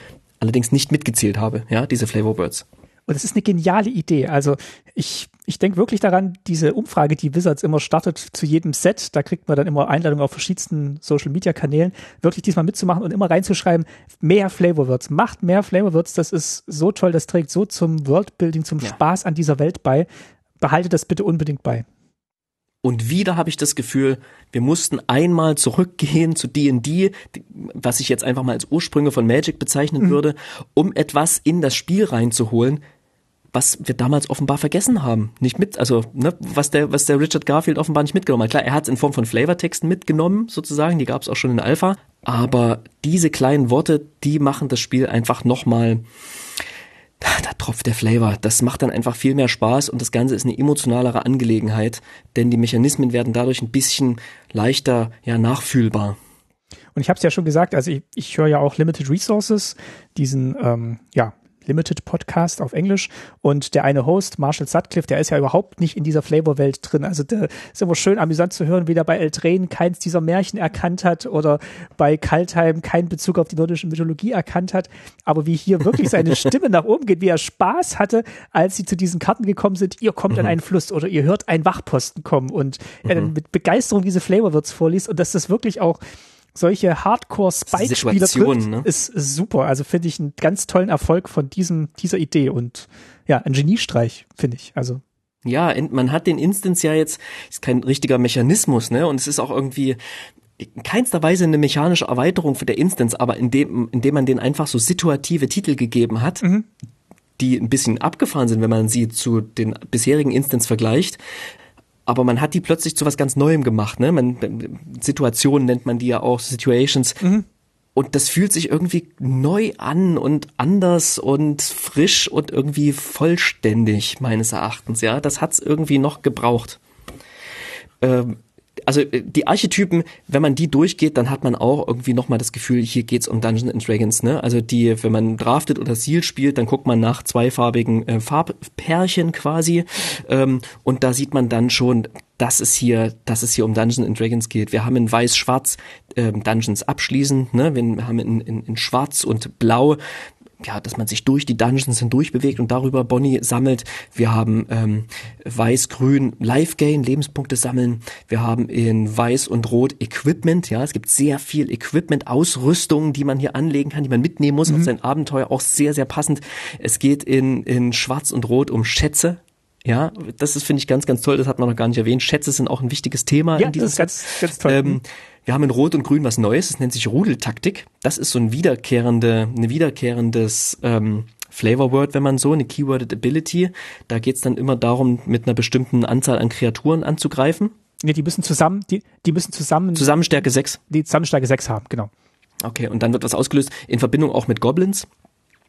allerdings nicht mitgezählt habe, ja, diese Flavorwords. Und es ist eine geniale Idee. Also ich, ich denke wirklich daran, diese Umfrage, die Wizards immer startet zu jedem Set, da kriegt man dann immer Einladungen auf verschiedensten Social Media Kanälen, wirklich diesmal mitzumachen und immer reinzuschreiben, mehr Flavorwords, macht mehr Flavorwords, das ist so toll, das trägt so zum Worldbuilding, zum ja. Spaß an dieser Welt bei behalte das bitte unbedingt bei. Und wieder habe ich das Gefühl, wir mussten einmal zurückgehen zu D&D, was ich jetzt einfach mal als Ursprünge von Magic bezeichnen mhm. würde, um etwas in das Spiel reinzuholen, was wir damals offenbar vergessen haben. Nicht mit, also ne, was der, was der Richard Garfield offenbar nicht mitgenommen hat. Klar, er hat es in Form von Flavortexten mitgenommen, sozusagen, die gab es auch schon in Alpha, aber diese kleinen Worte, die machen das Spiel einfach nochmal mal da tropft der Flavor. Das macht dann einfach viel mehr Spaß und das Ganze ist eine emotionalere Angelegenheit, denn die Mechanismen werden dadurch ein bisschen leichter ja, nachfühlbar. Und ich habe es ja schon gesagt, also ich, ich höre ja auch Limited Resources, diesen ähm, ja, Limited Podcast auf Englisch und der eine Host, Marshall Sutcliffe, der ist ja überhaupt nicht in dieser Flavor-Welt drin. Also der ist immer schön amüsant zu hören, wie der bei Eldraine keins dieser Märchen erkannt hat oder bei Kaltheim keinen Bezug auf die nordische Mythologie erkannt hat, aber wie hier wirklich seine Stimme nach oben geht, wie er Spaß hatte, als sie zu diesen Karten gekommen sind, ihr kommt mhm. an einen Fluss oder ihr hört einen Wachposten kommen und mhm. er dann mit Begeisterung diese Flavor-Words vorliest und dass das wirklich auch solche Hardcore-Spike-Spieler trifft, ne? ist, super. Also finde ich einen ganz tollen Erfolg von diesem, dieser Idee und ja, ein Geniestreich, finde ich. Also ja, man hat den Instance ja jetzt, ist kein richtiger Mechanismus, ne? Und es ist auch irgendwie in keinster Weise eine mechanische Erweiterung für der Instance, aber indem, indem man den einfach so situative Titel gegeben hat, mhm. die ein bisschen abgefahren sind, wenn man sie zu den bisherigen Instance vergleicht, aber man hat die plötzlich zu was ganz Neuem gemacht, ne? Man, Situationen nennt man die ja auch, Situations. Mhm. und das fühlt sich irgendwie neu an und anders und frisch und irgendwie vollständig meines Erachtens. Ja, das hat's irgendwie noch gebraucht. Ähm, also äh, die Archetypen, wenn man die durchgeht, dann hat man auch irgendwie nochmal das Gefühl, hier geht's um Dungeons and Dragons. Ne? Also die, wenn man draftet oder Seal spielt, dann guckt man nach zweifarbigen äh, Farbpärchen quasi ähm, und da sieht man dann schon, dass es hier, dass es hier um Dungeons and Dragons geht. Wir haben in Weiß-Schwarz ähm, Dungeons abschließend, ne? wir haben in, in, in Schwarz und Blau ja, dass man sich durch die Dungeons hindurch bewegt und darüber Bonnie sammelt. Wir haben ähm, Weiß-Grün Life Gain, Lebenspunkte sammeln. Wir haben in Weiß und Rot Equipment. Ja, es gibt sehr viel Equipment, Ausrüstung, die man hier anlegen kann, die man mitnehmen muss mhm. auf sein Abenteuer. Auch sehr, sehr passend. Es geht in, in Schwarz und Rot um Schätze. Ja, das ist, finde ich, ganz, ganz toll. Das hat man noch gar nicht erwähnt. Schätze sind auch ein wichtiges Thema ja, in diesem das ist ganz, ganz toll. Ähm, wir haben in Rot und Grün was Neues, das nennt sich Rudeltaktik. Das ist so ein wiederkehrende, eine wiederkehrendes ähm, Flavor Word, wenn man so, eine Keyworded Ability. Da geht's dann immer darum, mit einer bestimmten Anzahl an Kreaturen anzugreifen. Nee, die müssen zusammen, die, die müssen zusammen. Zusammen Stärke 6. Die Zusammenstärke 6 haben, genau. Okay, und dann wird was ausgelöst in Verbindung auch mit Goblins.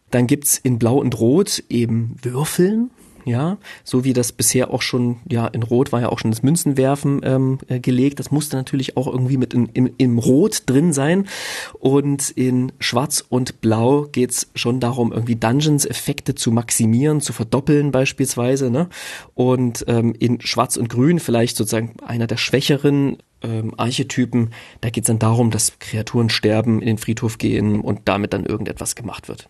Dann gibt's in Blau und Rot eben Würfeln ja, so wie das bisher auch schon, ja, in Rot war ja auch schon das Münzenwerfen ähm, äh, gelegt. Das musste natürlich auch irgendwie mit in, im, im Rot drin sein. Und in Schwarz und Blau geht's schon darum, irgendwie Dungeons-Effekte zu maximieren, zu verdoppeln beispielsweise. Ne? Und ähm, in Schwarz und Grün vielleicht sozusagen einer der schwächeren ähm, Archetypen, da geht's dann darum, dass Kreaturen sterben, in den Friedhof gehen und damit dann irgendetwas gemacht wird.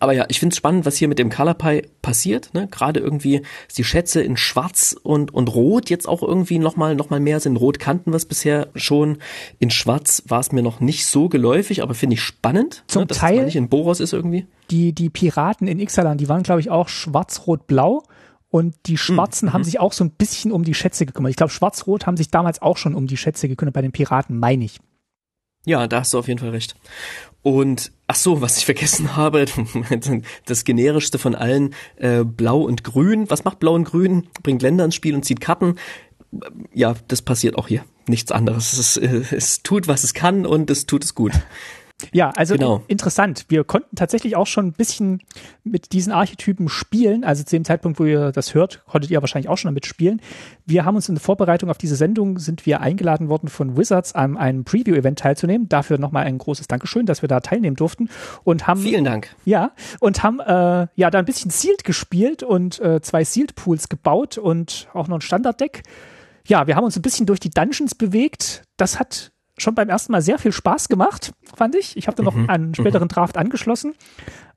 Aber ja, ich finde es spannend, was hier mit dem Color Pie passiert. Ne? Gerade irgendwie die Schätze in Schwarz und, und Rot jetzt auch irgendwie nochmal noch mal mehr sind. Rot kannten wir es bisher schon. In Schwarz war es mir noch nicht so geläufig, aber finde ich spannend. Zum ne? dass Teil nicht in Boros ist irgendwie. Die, die Piraten in Ixalan, die waren, glaube ich, auch schwarz-rot-blau. Und die hm, Schwarzen mhm. haben sich auch so ein bisschen um die Schätze gekümmert. Ich glaube, Schwarz-Rot haben sich damals auch schon um die Schätze gekümmert bei den Piraten, meine ich. Ja, da hast du auf jeden Fall recht. Und ach so, was ich vergessen habe, das generischste von allen, äh, Blau und Grün. Was macht Blau und Grün? Bringt Länder ins Spiel und zieht Karten. Ja, das passiert auch hier. Nichts anderes. Es, äh, es tut, was es kann und es tut es gut. Ja, also genau. interessant. Wir konnten tatsächlich auch schon ein bisschen mit diesen Archetypen spielen. Also zu dem Zeitpunkt, wo ihr das hört, konntet ihr wahrscheinlich auch schon damit spielen. Wir haben uns in der Vorbereitung auf diese Sendung sind wir eingeladen worden von Wizards an einem Preview-Event teilzunehmen. Dafür nochmal ein großes Dankeschön, dass wir da teilnehmen durften und haben vielen Dank. Ja und haben äh, ja da ein bisschen Sealed gespielt und äh, zwei Sealed Pools gebaut und auch noch ein Standarddeck. Ja, wir haben uns ein bisschen durch die Dungeons bewegt. Das hat schon beim ersten Mal sehr viel Spaß gemacht, fand ich. Ich habe da noch mhm. einen späteren mhm. Draft angeschlossen.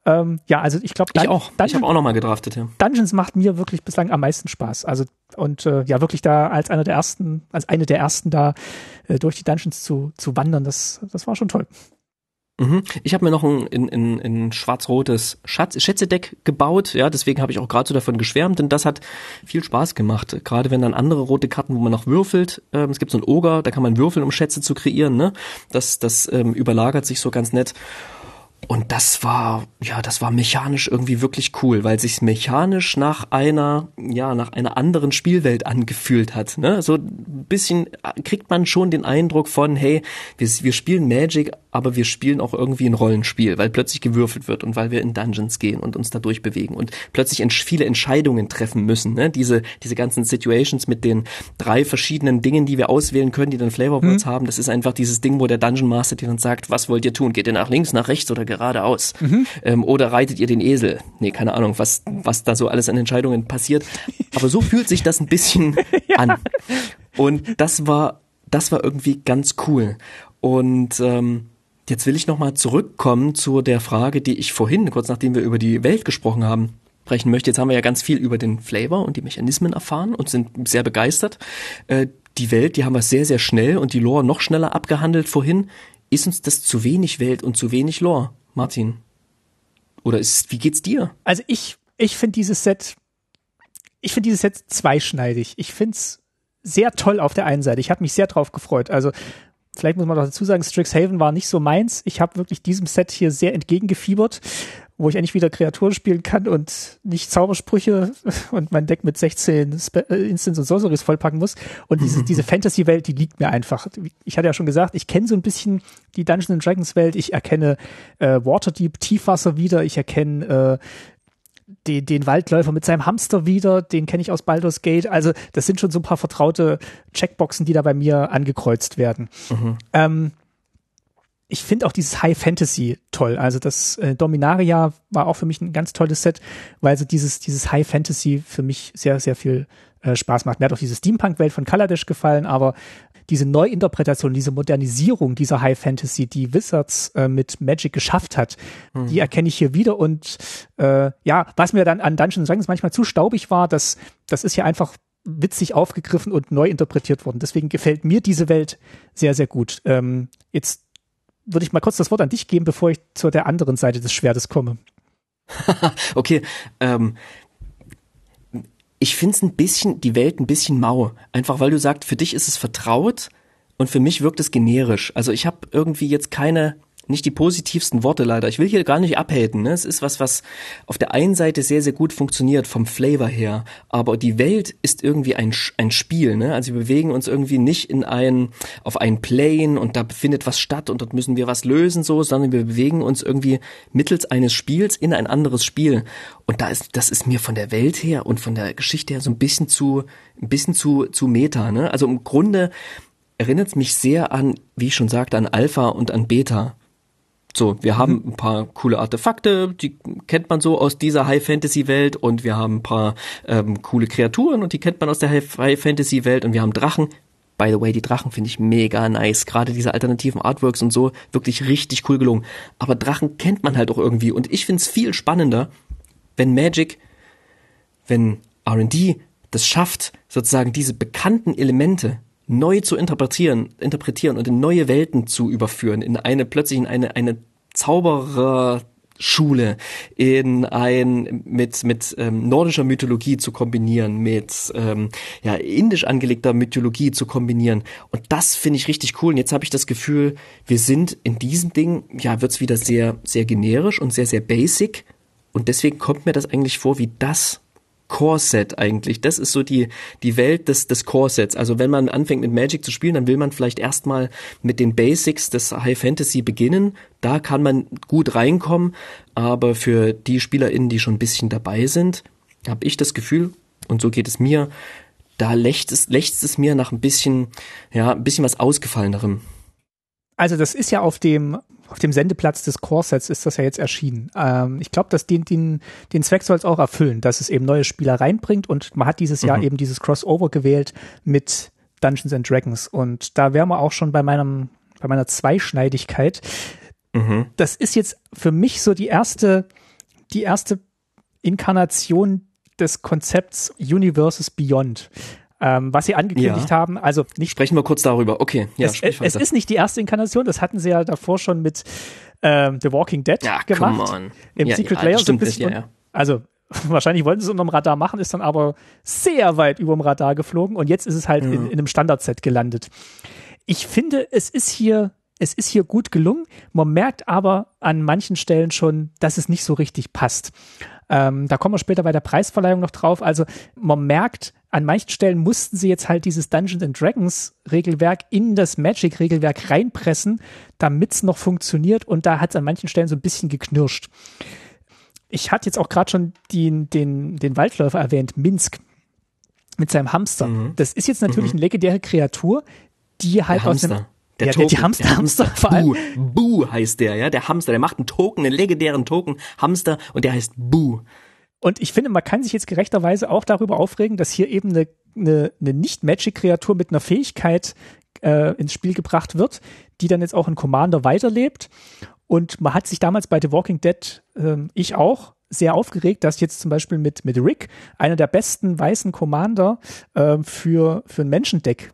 Ähm, ja, also ich glaube, ich auch. Dungeon, ich habe auch noch mal gedraftet. Ja. Dungeons macht mir wirklich bislang am meisten Spaß. Also und äh, ja, wirklich da als einer der ersten, als eine der ersten da äh, durch die Dungeons zu zu wandern, das das war schon toll. Mhm. Ich habe mir noch ein, in, in, in schwarz-rotes Schatz, Schätzedeck gebaut, ja, deswegen habe ich auch gerade so davon geschwärmt, denn das hat viel Spaß gemacht. Gerade wenn dann andere rote Karten, wo man noch würfelt, ähm, es gibt so ein Oger, da kann man würfeln, um Schätze zu kreieren, ne? Das, das ähm, überlagert sich so ganz nett. Und das war, ja, das war mechanisch irgendwie wirklich cool, weil sich mechanisch nach einer, ja, nach einer anderen Spielwelt angefühlt hat. Ne? So ein bisschen kriegt man schon den Eindruck von, hey, wir, wir spielen Magic, aber wir spielen auch irgendwie ein Rollenspiel, weil plötzlich gewürfelt wird und weil wir in Dungeons gehen und uns da durchbewegen und plötzlich viele Entscheidungen treffen müssen. Ne? Diese, diese ganzen Situations mit den drei verschiedenen Dingen, die wir auswählen können, die dann Flavor Words mhm. haben, das ist einfach dieses Ding, wo der Dungeon Master dir dann sagt, was wollt ihr tun? Geht ihr nach links, nach rechts oder geradeaus? Mhm. Ähm, oder reitet ihr den Esel? Nee, keine Ahnung, was, was da so alles an Entscheidungen passiert. Aber so fühlt sich das ein bisschen ja. an. Und das war, das war irgendwie ganz cool. Und ähm, Jetzt will ich nochmal zurückkommen zu der Frage, die ich vorhin, kurz nachdem wir über die Welt gesprochen haben, sprechen möchte. Jetzt haben wir ja ganz viel über den Flavor und die Mechanismen erfahren und sind sehr begeistert. Äh, die Welt, die haben wir sehr, sehr schnell und die Lore noch schneller abgehandelt vorhin. Ist uns das zu wenig Welt und zu wenig Lore, Martin? Oder ist, wie geht's dir? Also ich, ich finde dieses Set, ich finde dieses Set zweischneidig. Ich finde es sehr toll auf der einen Seite. Ich habe mich sehr drauf gefreut. Also vielleicht muss man doch dazu sagen, Strixhaven war nicht so meins. Ich habe wirklich diesem Set hier sehr entgegengefiebert. wo ich endlich wieder Kreaturen spielen kann und nicht Zaubersprüche und mein Deck mit 16 Spe äh, Instants und Sorceries vollpacken muss. Und diese, diese Fantasy-Welt, die liegt mir einfach. Ich hatte ja schon gesagt, ich kenne so ein bisschen die Dungeons Dragons Welt. Ich erkenne äh, Waterdeep, Tiefwasser wieder. Ich erkenne äh, den, den Waldläufer mit seinem Hamster wieder, den kenne ich aus Baldur's Gate. Also das sind schon so ein paar vertraute Checkboxen, die da bei mir angekreuzt werden. Mhm. Ähm, ich finde auch dieses High Fantasy toll. Also das äh, Dominaria war auch für mich ein ganz tolles Set, weil so dieses, dieses High Fantasy für mich sehr, sehr viel äh, Spaß macht. Mir hat auch diese Steampunk-Welt von Kaladesh gefallen, aber diese Neuinterpretation, diese Modernisierung dieser High Fantasy, die Wizards äh, mit Magic geschafft hat, mhm. die erkenne ich hier wieder. Und äh, ja, was mir dann an Dungeons Dragons manchmal zu staubig war, das, das ist hier einfach witzig aufgegriffen und neu interpretiert worden. Deswegen gefällt mir diese Welt sehr, sehr gut. Ähm, jetzt würde ich mal kurz das Wort an dich geben, bevor ich zu der anderen Seite des Schwertes komme. okay, ähm, ich finde es ein bisschen, die Welt ein bisschen mau. Einfach weil du sagst, für dich ist es vertraut und für mich wirkt es generisch. Also ich habe irgendwie jetzt keine nicht die positivsten Worte leider. Ich will hier gar nicht abhaten. Ne? Es ist was, was auf der einen Seite sehr, sehr gut funktioniert vom Flavor her, aber die Welt ist irgendwie ein, ein Spiel. Ne? Also wir bewegen uns irgendwie nicht in ein, auf ein Plane und da findet was statt und dort müssen wir was lösen so, sondern wir bewegen uns irgendwie mittels eines Spiels in ein anderes Spiel. Und da ist, das ist mir von der Welt her und von der Geschichte her so ein bisschen zu, ein bisschen zu, zu Meta. Ne? Also im Grunde erinnert es mich sehr an, wie ich schon sagte, an Alpha und an Beta. So, wir haben mhm. ein paar coole Artefakte, die kennt man so aus dieser High-Fantasy-Welt und wir haben ein paar ähm, coole Kreaturen und die kennt man aus der High-Fantasy-Welt und wir haben Drachen. By the way, die Drachen finde ich mega nice. Gerade diese alternativen Artworks und so, wirklich richtig cool gelungen. Aber Drachen kennt man halt auch irgendwie und ich finde es viel spannender, wenn Magic, wenn R&D das schafft, sozusagen diese bekannten Elemente neu zu interpretieren, interpretieren und in neue Welten zu überführen, in eine plötzlich in eine eine Zaubererschule, in ein mit mit ähm, nordischer Mythologie zu kombinieren, mit ähm, ja indisch angelegter Mythologie zu kombinieren. Und das finde ich richtig cool. Und jetzt habe ich das Gefühl, wir sind in diesem Ding ja wird's wieder sehr sehr generisch und sehr sehr basic. Und deswegen kommt mir das eigentlich vor wie das Core-Set eigentlich. Das ist so die, die Welt des, des Core-Sets. Also wenn man anfängt mit Magic zu spielen, dann will man vielleicht erstmal mit den Basics des High Fantasy beginnen. Da kann man gut reinkommen. Aber für die SpielerInnen, die schon ein bisschen dabei sind, habe ich das Gefühl, und so geht es mir, da lächzt es, es mir nach ein bisschen, ja, ein bisschen was Ausgefallenerem. Also das ist ja auf dem auf dem Sendeplatz des Core-Sets ist das ja jetzt erschienen. Ähm, ich glaube, dass den, den, den Zweck soll es auch erfüllen, dass es eben neue Spieler reinbringt und man hat dieses mhm. Jahr eben dieses Crossover gewählt mit Dungeons and Dragons und da wären wir auch schon bei meinem, bei meiner Zweischneidigkeit. Mhm. Das ist jetzt für mich so die erste, die erste Inkarnation des Konzepts Universes Beyond ähm, was sie angekündigt ja. haben. Also nicht. Sprechen wir kurz darüber. Okay, ja. Es, es ist nicht die erste Inkarnation. Das hatten sie ja davor schon mit ähm, The Walking Dead ja, gemacht. Come on. Im ja, Secret ja, Layer so ein bisschen. Ja. Also wahrscheinlich wollten sie es unterm Radar machen, ist dann aber sehr weit über dem Radar geflogen und jetzt ist es halt in, in einem Standardset gelandet. Ich finde, es ist hier es ist hier gut gelungen. Man merkt aber an manchen Stellen schon, dass es nicht so richtig passt. Ähm, da kommen wir später bei der Preisverleihung noch drauf. Also man merkt, an manchen Stellen mussten sie jetzt halt dieses Dungeons and Dragons Regelwerk in das Magic Regelwerk reinpressen, damit es noch funktioniert und da hat es an manchen Stellen so ein bisschen geknirscht. Ich hatte jetzt auch gerade schon den, den, den Waldläufer erwähnt, Minsk mit seinem Hamster. Mhm. Das ist jetzt natürlich mhm. eine legendäre Kreatur, die halt aus dem der, ja, Token, der, Hamster, der Hamster, Hamster vor allem. Boo, Boo heißt der, ja, der Hamster, der macht einen Token, einen legendären Token, Hamster, und der heißt Boo. Und ich finde, man kann sich jetzt gerechterweise auch darüber aufregen, dass hier eben eine, eine, eine Nicht-Magic-Kreatur mit einer Fähigkeit äh, ins Spiel gebracht wird, die dann jetzt auch in Commander weiterlebt. Und man hat sich damals bei The Walking Dead, äh, ich auch, sehr aufgeregt, dass jetzt zum Beispiel mit, mit Rick, einer der besten weißen Commander äh, für, für ein Menschendeck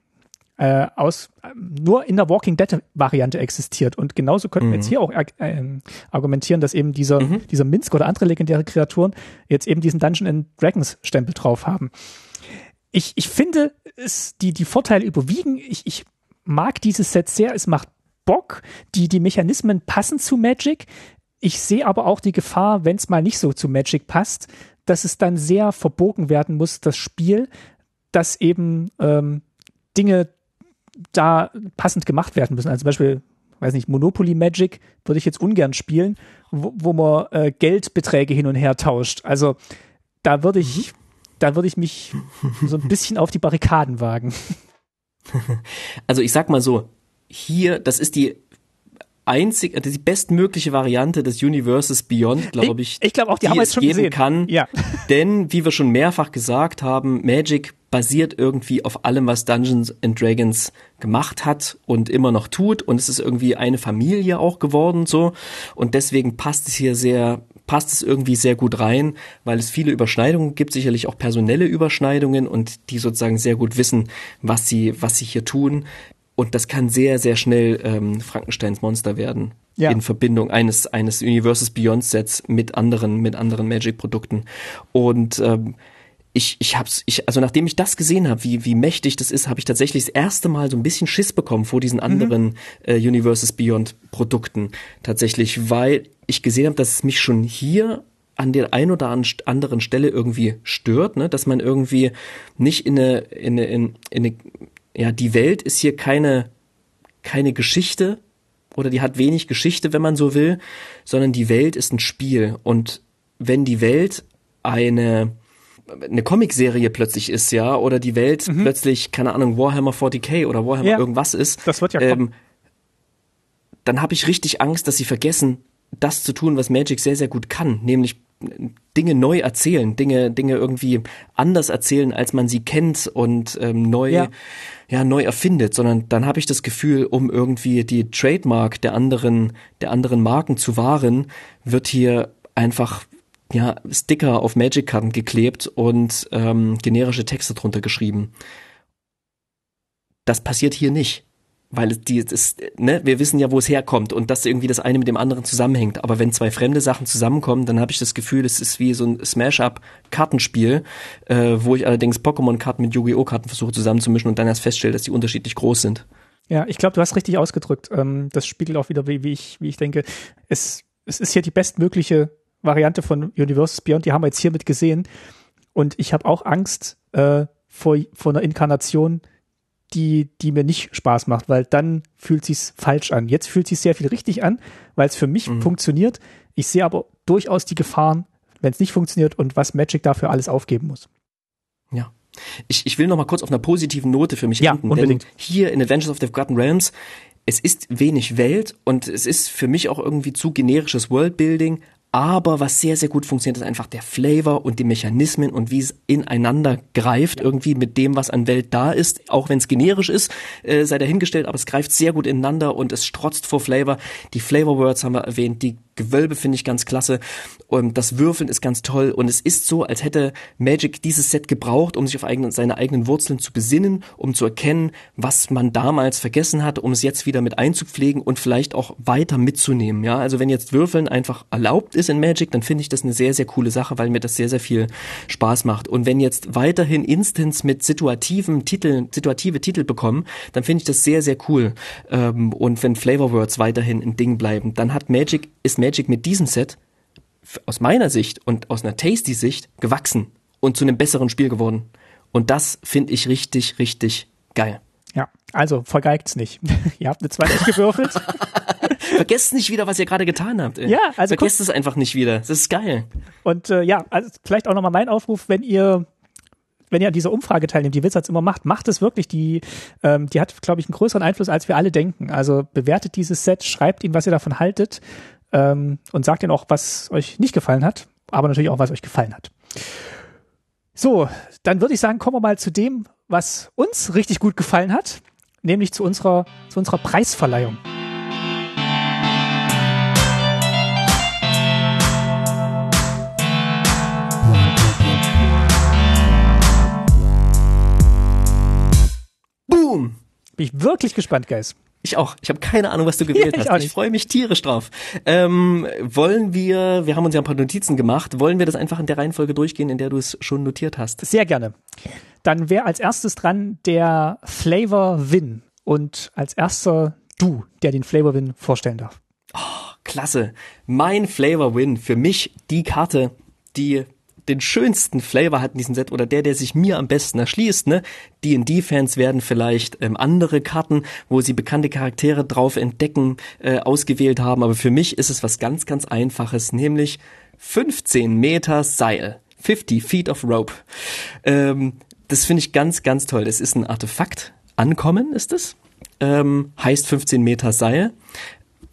äh, aus nur in der Walking Dead Variante existiert und genauso könnten mhm. wir jetzt mhm. hier auch äh, argumentieren, dass eben dieser mhm. dieser Minsk oder andere legendäre Kreaturen jetzt eben diesen Dungeon and Dragons Stempel drauf haben. Ich, ich finde es die die Vorteile überwiegen. Ich, ich mag dieses Set sehr. Es macht Bock. Die die Mechanismen passen zu Magic. ich sehe aber auch die Gefahr, wenn es mal nicht so zu Magic passt, dass es dann sehr verbogen werden muss, das Spiel, dass eben ähm, Dinge da passend gemacht werden müssen. Also zum Beispiel, weiß nicht, Monopoly Magic würde ich jetzt ungern spielen, wo, wo man äh, Geldbeträge hin und her tauscht. Also da würde ich, da würde ich mich so ein bisschen auf die Barrikaden wagen. Also ich sag mal so, hier, das ist die einzig, äh, die bestmögliche Variante des Universes Beyond, glaube ich. Ich, ich glaube auch, die, die haben wir jetzt schon geben gesehen. kann. Ja. Denn, wie wir schon mehrfach gesagt haben, Magic basiert irgendwie auf allem, was Dungeons and Dragons gemacht hat und immer noch tut. Und es ist irgendwie eine Familie auch geworden, so. Und deswegen passt es hier sehr, passt es irgendwie sehr gut rein, weil es viele Überschneidungen gibt, sicherlich auch personelle Überschneidungen und die sozusagen sehr gut wissen, was sie, was sie hier tun. Und das kann sehr, sehr schnell ähm, Frankensteins Monster werden. Ja. In Verbindung eines, eines Universes Beyond Sets mit anderen, mit anderen Magic-Produkten. Und ähm, ich, ich hab's, ich, also nachdem ich das gesehen habe, wie, wie mächtig das ist, habe ich tatsächlich das erste Mal so ein bisschen Schiss bekommen vor diesen anderen mhm. äh, Universes Beyond Produkten. Tatsächlich, weil ich gesehen habe, dass es mich schon hier an der ein oder anderen Stelle irgendwie stört, ne? dass man irgendwie nicht in eine, in eine, in eine ja, die Welt ist hier keine, keine Geschichte oder die hat wenig Geschichte, wenn man so will, sondern die Welt ist ein Spiel. Und wenn die Welt eine, eine Comicserie plötzlich ist, ja, oder die Welt mhm. plötzlich, keine Ahnung, Warhammer 40k oder Warhammer ja, irgendwas ist, das wird ja ähm, dann habe ich richtig Angst, dass sie vergessen, das zu tun, was Magic sehr, sehr gut kann, nämlich Dinge neu erzählen, Dinge, Dinge irgendwie anders erzählen, als man sie kennt und ähm, neu, ja. ja neu erfindet, sondern dann habe ich das Gefühl, um irgendwie die Trademark der anderen, der anderen Marken zu wahren, wird hier einfach ja Sticker auf Magic-Karten geklebt und ähm, generische Texte drunter geschrieben. Das passiert hier nicht weil die das, ne, wir wissen ja, wo es herkommt und dass irgendwie das eine mit dem anderen zusammenhängt. Aber wenn zwei fremde Sachen zusammenkommen, dann habe ich das Gefühl, es ist wie so ein Smash-up-Kartenspiel, äh, wo ich allerdings Pokémon-Karten mit Yu-Gi-Oh! Karten versuche zusammenzumischen und dann erst feststelle, dass die unterschiedlich groß sind. Ja, ich glaube, du hast richtig ausgedrückt. Ähm, das spiegelt auch wieder, wie, wie ich, wie ich denke. Es, es ist hier die bestmögliche Variante von Universes Beyond. Die haben wir jetzt hiermit gesehen. Und ich habe auch Angst äh, vor, vor einer Inkarnation, die, die mir nicht Spaß macht, weil dann fühlt sich's falsch an. Jetzt fühlt sich sehr viel richtig an, weil es für mich mhm. funktioniert. Ich sehe aber durchaus die Gefahren, wenn es nicht funktioniert und was Magic dafür alles aufgeben muss. Ja. Ich, ich will noch mal kurz auf einer positiven Note für mich ja, enden, unbedingt. denn hier in Adventures of the Forgotten Realms es ist wenig Welt und es ist für mich auch irgendwie zu generisches Worldbuilding, aber was sehr, sehr gut funktioniert, ist einfach der Flavor und die Mechanismen und wie es ineinander greift, irgendwie mit dem, was an Welt da ist, auch wenn es generisch ist, äh, sei dahingestellt, aber es greift sehr gut ineinander und es strotzt vor Flavor. Die Flavor Words haben wir erwähnt, die Gewölbe finde ich ganz klasse und das Würfeln ist ganz toll und es ist so, als hätte Magic dieses Set gebraucht, um sich auf eigene, seine eigenen Wurzeln zu besinnen, um zu erkennen, was man damals vergessen hat, um es jetzt wieder mit einzupflegen und vielleicht auch weiter mitzunehmen. Ja, also wenn jetzt Würfeln einfach erlaubt ist in Magic, dann finde ich das eine sehr, sehr coole Sache, weil mir das sehr, sehr viel Spaß macht. Und wenn jetzt weiterhin Instants mit situativen Titeln, situative Titel bekommen, dann finde ich das sehr, sehr cool. Ähm, und wenn Flavor Words weiterhin ein Ding bleiben, dann hat Magic, ist Magic mit diesem Set aus meiner Sicht und aus einer Tasty-Sicht gewachsen und zu einem besseren Spiel geworden. Und das finde ich richtig, richtig geil. Ja, also vergeigt's nicht. ihr habt eine 20 gewürfelt. Vergesst nicht wieder, was ihr gerade getan habt. Ey. Ja, also vergesst es einfach nicht wieder. Das ist geil. Und äh, ja, also vielleicht auch nochmal mein Aufruf, wenn ihr wenn ihr an dieser Umfrage teilnehmt, die Wizards immer macht, macht es wirklich. Die, ähm, die hat, glaube ich, einen größeren Einfluss, als wir alle denken. Also bewertet dieses Set, schreibt ihnen, was ihr davon haltet ähm, und sagt ihnen auch, was euch nicht gefallen hat, aber natürlich auch, was euch gefallen hat. So, dann würde ich sagen, kommen wir mal zu dem, was uns richtig gut gefallen hat, nämlich zu unserer, zu unserer Preisverleihung. Boom! Bin ich wirklich gespannt, Guys. Ich auch. Ich habe keine Ahnung, was du gewählt ja, hast. Ich, ich freue mich tierisch drauf. Ähm, wollen wir, wir haben uns ja ein paar Notizen gemacht, wollen wir das einfach in der Reihenfolge durchgehen, in der du es schon notiert hast? Sehr gerne. Dann wäre als erstes dran der Flavor Win und als erster du, der den Flavor Win vorstellen darf. Oh, klasse. Mein Flavor Win. Für mich die Karte, die den schönsten Flavor hat in diesem Set oder der, der sich mir am besten erschließt. Ne? D&D-Fans werden vielleicht ähm, andere Karten, wo sie bekannte Charaktere drauf entdecken, äh, ausgewählt haben. Aber für mich ist es was ganz, ganz Einfaches, nämlich 15 Meter Seil. 50 Feet of Rope. Ähm, das finde ich ganz, ganz toll. Das ist ein Artefakt. Ankommen ist es. Ähm, heißt 15 Meter Seil.